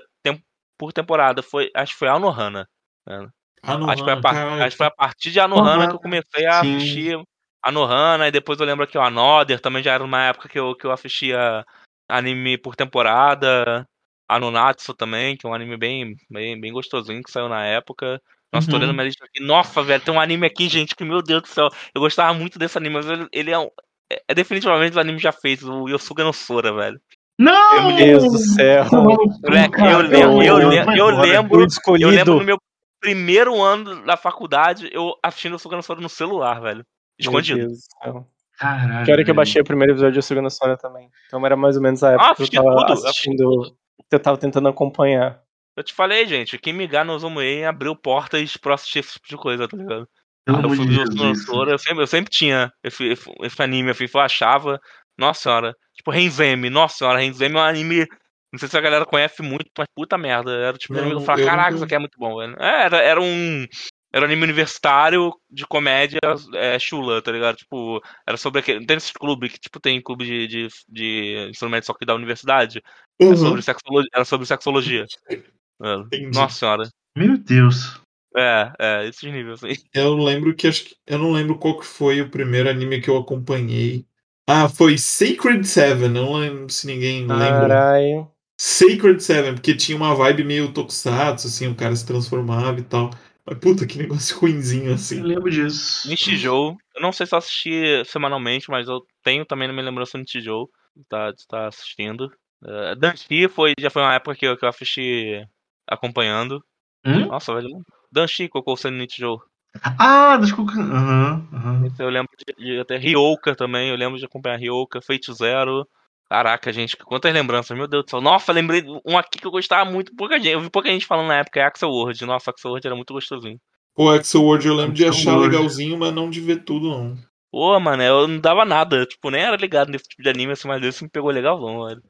por temporada. Foi, acho que foi Anohana. Ah, não, Acho que, foi a acho que foi a partir de Anohana Anohana, que eu comecei a sim. assistir Anohana. E depois eu lembro que o Another também já era uma época que eu, que eu assistia anime por temporada. Anonatsu também, que é um anime bem, bem, bem gostosinho que saiu na época. Nossa, tô Uhum. olhando minha lista aqui. Nossa, velho, tem um anime aqui, gente, que meu Deus do céu. Eu gostava muito desse anime, mas ele, ele é, um, é, é definitivamente o anime já fez, o Yosuga no Sora, velho. Não! Meu Deus do céu. Moleque, eu lembro, eu, lembro, eu lembro, eu lembro no meu primeiro ano da faculdade, eu assistindo o Yosuga no Sora no celular, velho. Escondido. Meu Deus do céu. Caralho. Que hora que eu baixei o primeiro episódio de Sugana Sora também. Então era mais ou menos a época Ah, que eu tava tudo, eu assisti assistindo. Que eu tava tentando acompanhar. Eu te falei, gente, Kimiga no Zomuei abriu portas pra assistir esse tipo de coisa, tá ligado? Pelo eu fui. Sora, eu sempre, eu sempre tinha esse, esse- anime, assim, eu achava. Nossa senhora. Tipo, Renzeme, nossa senhora, Renzeme é um anime. Não sei se a galera conhece muito, mas puta merda. Era tipo um Não, anime que eu falava, caraca, isso aqui é muito bom, velho. É, era, era um. Era um anime universitário de comédia é, chula, tá ligado? Tipo, era sobre aquele. Tem esse clube que, tipo, tem clube de, de, de médio só que da universidade. É Uhum. sobre sexologia, era sobre sexologia. Entendi. Nossa senhora. Meu Deus. É, é, esses níveis assim. Eu lembro que acho que. Eu não lembro qual que foi o primeiro anime que eu acompanhei. Ah, foi Sacred Seven. Eu não lembro se ninguém lembra. Caralho. Sacred Seven, porque tinha uma vibe meio tokusatsu, assim, o cara se transformava e tal. Mas puta, que negócio ruinzinho Eu assim. lembro disso. Nishijou. Eu não sei se eu assisti semanalmente, mas eu tenho também na minha lembrança o Nishijou. Tá, tá assistindo. Uh, Danshi foi, já foi uma época que eu, que eu assisti acompanhando. Hum? Nossa, velho. Danshi, Cocô Sen Nichijou. Ah, das cucas. Aham, aham. Esse eu lembro de, de até Ryoka também. Eu lembro de acompanhar Ryoka, Fate Zero. Caraca, gente, quantas lembranças, meu Deus do céu. Nossa, lembrei de um aqui que eu gostava muito. Pouca gente, eu vi pouca gente falando na época, é Axel World. Nossa, Axel World era muito gostosinho. O Axel World eu lembro de Axel achar World. legalzinho, mas não de ver tudo, não. Pô, mano, eu não dava nada. Tipo, nem era ligado nesse tipo de anime, assim, mas esse me pegou legalzão, velho.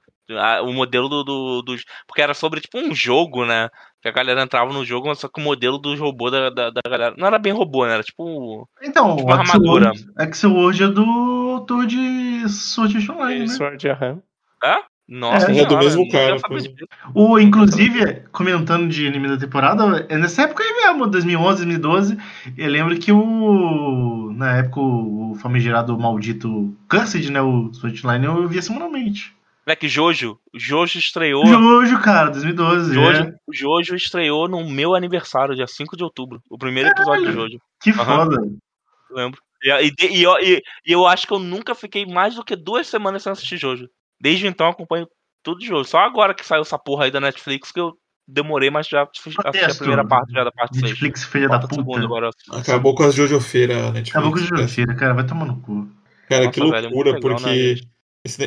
O modelo do, do, dos- Porque era sobre, tipo, um jogo, né? Que a galera entrava no jogo, mas só que o modelo dos robôs da, da, da galera. Não era bem robô, né? Era tipo. Então, Tipo o uma armadura. Axel World- Axel World é do autor de Sword Art Online, né? Sword, aham. Nossa, É, é do mesmo cara. O, inclusive, comentando de anime da temporada, é nessa época aí mesmo, 2011, 2012, eu lembro que o. Na época, o famigerado maldito Cursed, né? O Sword Art Online, eu via semanalmente. Moleque, Jojo. Jojo estreou. Jojo, cara, 2012. Jojo, é. Jojo estreou no meu aniversário, dia 5 de outubro. O primeiro episódio de Jojo. Que Aham. foda. Lembro. E, e, e, eu- e- e eu acho que eu nunca fiquei mais do que duas semanas sem assistir Jojo. Desde então eu acompanho tudo de Jojo. Só agora que saiu essa porra aí da Netflix que eu demorei, mas já assisti a primeira parte já da parte 6. Netflix, filha da puta. agora. Acabou com as Jojofeira, Netflix. Acabou com o Jujutsu, cara, vai tomar no cu. Cara, Nossa, que velho, é loucura, legal, né, porque gente? esse-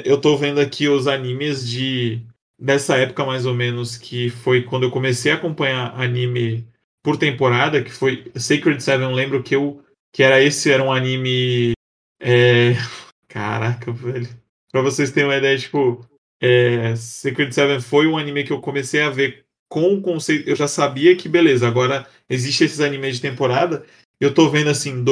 eu tô vendo aqui os animes de dessa época mais ou menos, que foi quando eu comecei a acompanhar anime por temporada, que foi Sacred Seven, eu lembro que eu que era esse era um anime é... caraca, velho. Pra vocês terem uma ideia, tipo, é... Sacred Seven foi um anime que eu comecei a ver com o conceito, eu já sabia que beleza, agora existe esses animes de temporada. Eu tô vendo assim,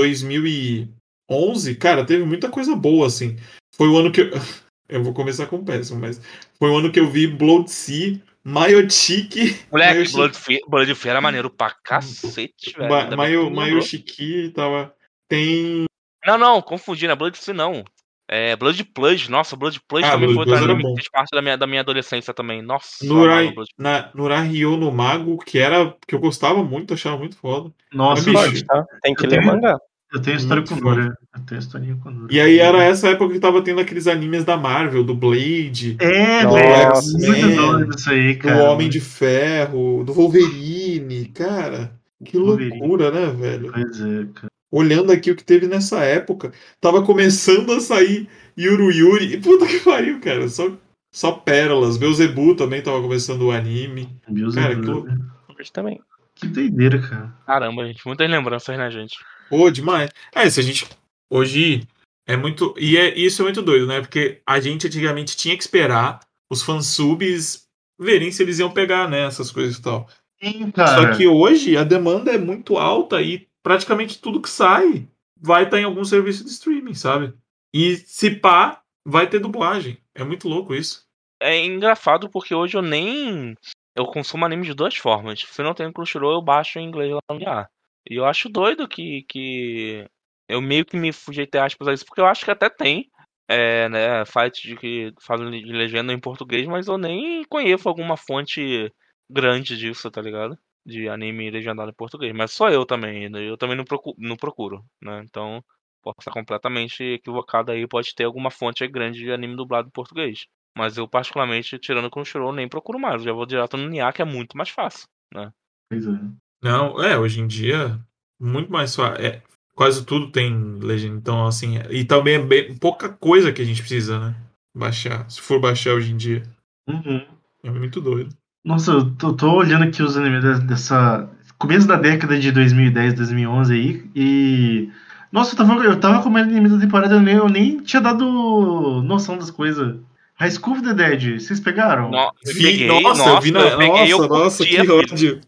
2011, cara, teve muita coisa boa assim. Foi o ano que eu, eu vou começar com péssimo, mas foi o ano que eu vi Blood Sea, Mayochiki, Moleque, Mayoshi- Blood Fear, Blood Fear era maneiro pra cacete, velho. Ma- Mayo. Mayoshiki tava tem Não, não, confundi, não é Blood Fear não. É Blood Plus, nossa, Blood Plus Ah, também Blood foi era anime fez parte da minha, da minha adolescência também. Nossa, Nurai, Blood na, Nurahyo no Mago, que era que eu gostava muito, achava muito foda. Nossa, Mas, bicho, tá? Tem que ler o mangá. Eu tenho história com Nura. Eu tenho historinha com Nura. E aí era essa época que tava tendo aqueles animes da Marvel, do Blade, É, velho, muito isso aí, do cara. Homem de Ferro, do Wolverine, cara. Que Wolverine. loucura, né, velho? Pois é, cara. Olhando aqui o que teve nessa época, tava começando a sair Yuru Yuri. E puta que pariu, cara. Só, só pérolas. Beuzebu também tava começando o anime. Deus Cara, que. Hoje também. Que doideira, cara. Caramba, gente, muitas lembranças, né, gente? Pô, demais. É, se a gente. Hoje é muito. E é, isso é muito doido, né? Porque a gente antigamente tinha que esperar os fansubs verem se eles iam pegar, né? Essas coisas e tal. Sim, cara. Só que hoje a demanda é muito alta e praticamente tudo que sai vai estar em algum serviço de streaming, sabe? E se pá, vai ter dublagem. É muito louco isso. É engraçado porque hoje eu nem. Eu consumo anime de duas formas. Se não tem Crunchyroll, eu baixo em inglês lá no IA. E eu acho doido que. que... Eu meio que me fugi aspas a isso, porque eu acho que até tem. É, né, sites de que fazem de legenda em português, mas eu nem conheço alguma fonte grande disso, tá ligado? De anime legendado em português. Mas sou eu também, né? eu também não procuro, não procuro né? Então, posso estar completamente equivocado aí, pode ter alguma fonte grande de anime dublado em português. Mas eu, particularmente, tirando o Crunchyroll, nem procuro mais. Eu já vou direto no NIA, que é muito mais fácil. Pois é. Não, é, hoje em dia, muito mais fácil. É, quase tudo tem legenda. Então, assim, e também é bem- pouca coisa que a gente precisa, né? Baixar. Se for baixar hoje em dia. Uhum. É muito doido. Nossa, eu tô, tô olhando aqui os animes de- dessa. Começo da década de 2010, 2011 aí, e. Nossa, eu tava, eu tava comendo anime da temporada, eu nem, eu nem tinha dado noção das coisas. High School of the Dead, vocês pegaram? No- eu Vi- peguei, nossa, eu vi na. eu peguei, eu nossa, nossa, curtia, que ódio.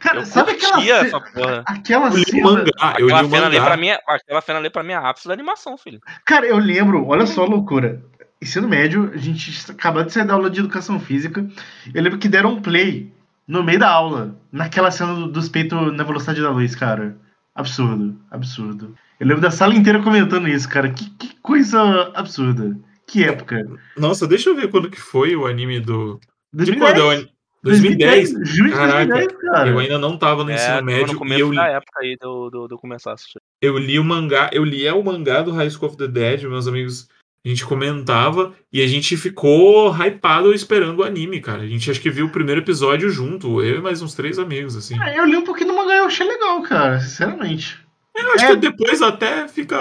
Cara, Eu sabe aquela, essa porra. aquela Eu cena. mangá. Eu Aquela cena ali pra mim, é- aquela cena ali pra mim é ápice da animação, filho. Cara, eu lembro, olha só a loucura. Ensino médio, a gente acabou de sair da aula de educação física. Eu lembro que deram um play no meio da aula, naquela cena do- dos peitos na velocidade da luz, cara. Absurdo, absurdo. Eu lembro da sala inteira comentando isso, cara. Que, que coisa absurda. Que época. Nossa, deixa eu ver quando que foi o anime do. De 2010, quando é o anime? 2010? Junho de Caraca, 2010, cara. Eu ainda não tava no É, ensino médio no e começo eu li, da época aí do, do, do começar a assistir. eu li o mangá, eu li é o mangá do High School of the Dead, meus amigos, a gente comentava e a gente ficou hypado esperando o anime, cara. A gente acho que viu o primeiro episódio junto, eu e mais uns três amigos, assim. É, Eu li um pouquinho do mangá e eu achei legal, cara, sinceramente. Eu acho É. que depois até fica.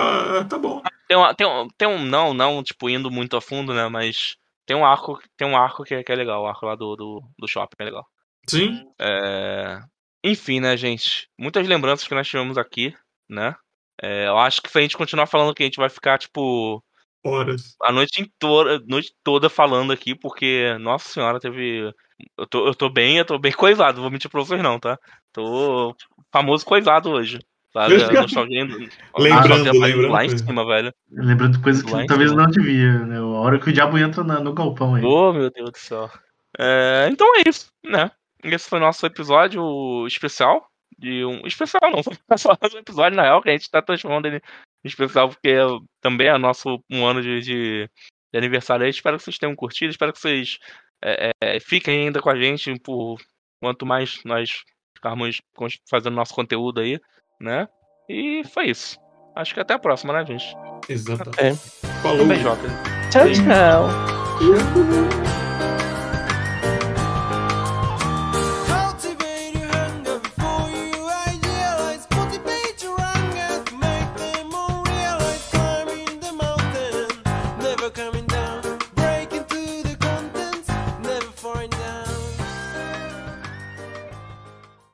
tá bom. Tem, uma, tem, um, tem um. Não, não, tipo, indo muito a fundo, né? Mas tem um arco, tem um arco que é, que é legal, o arco lá do, do, do shopping é legal. Sim. É... Enfim, né, gente? Muitas lembranças que nós tivemos aqui, né? É, eu acho que se a gente continuar falando que a gente vai ficar, tipo, Horas. a noite, inteira, noite toda falando aqui, porque, nossa senhora, teve. Eu tô, eu tô bem, eu tô bem coisado, vou mentir pra vocês não, tá? Tô famoso coisado hoje. A Lembrando, lembrando. lá em cima, velho. Lembrando coisas que Lá talvez cima. não devia, né? A hora que o diabo entra na- no galpão aí. Oh, meu Deus do céu. É, então é isso, né? Esse foi o nosso episódio especial. De um. Especial não, foi só um episódio, na real, que a gente tá transformando ele em especial, porque também é nosso um ano de, de, de aniversário aí. Espero que vocês tenham curtido, espero que vocês é, é, fiquem ainda com a gente por quanto mais nós ficarmos fazendo nosso conteúdo aí, né? E foi isso. Acho que até a próxima, né, gente? Exatamente. É. Falou. Um beijota. Tchau, tchau.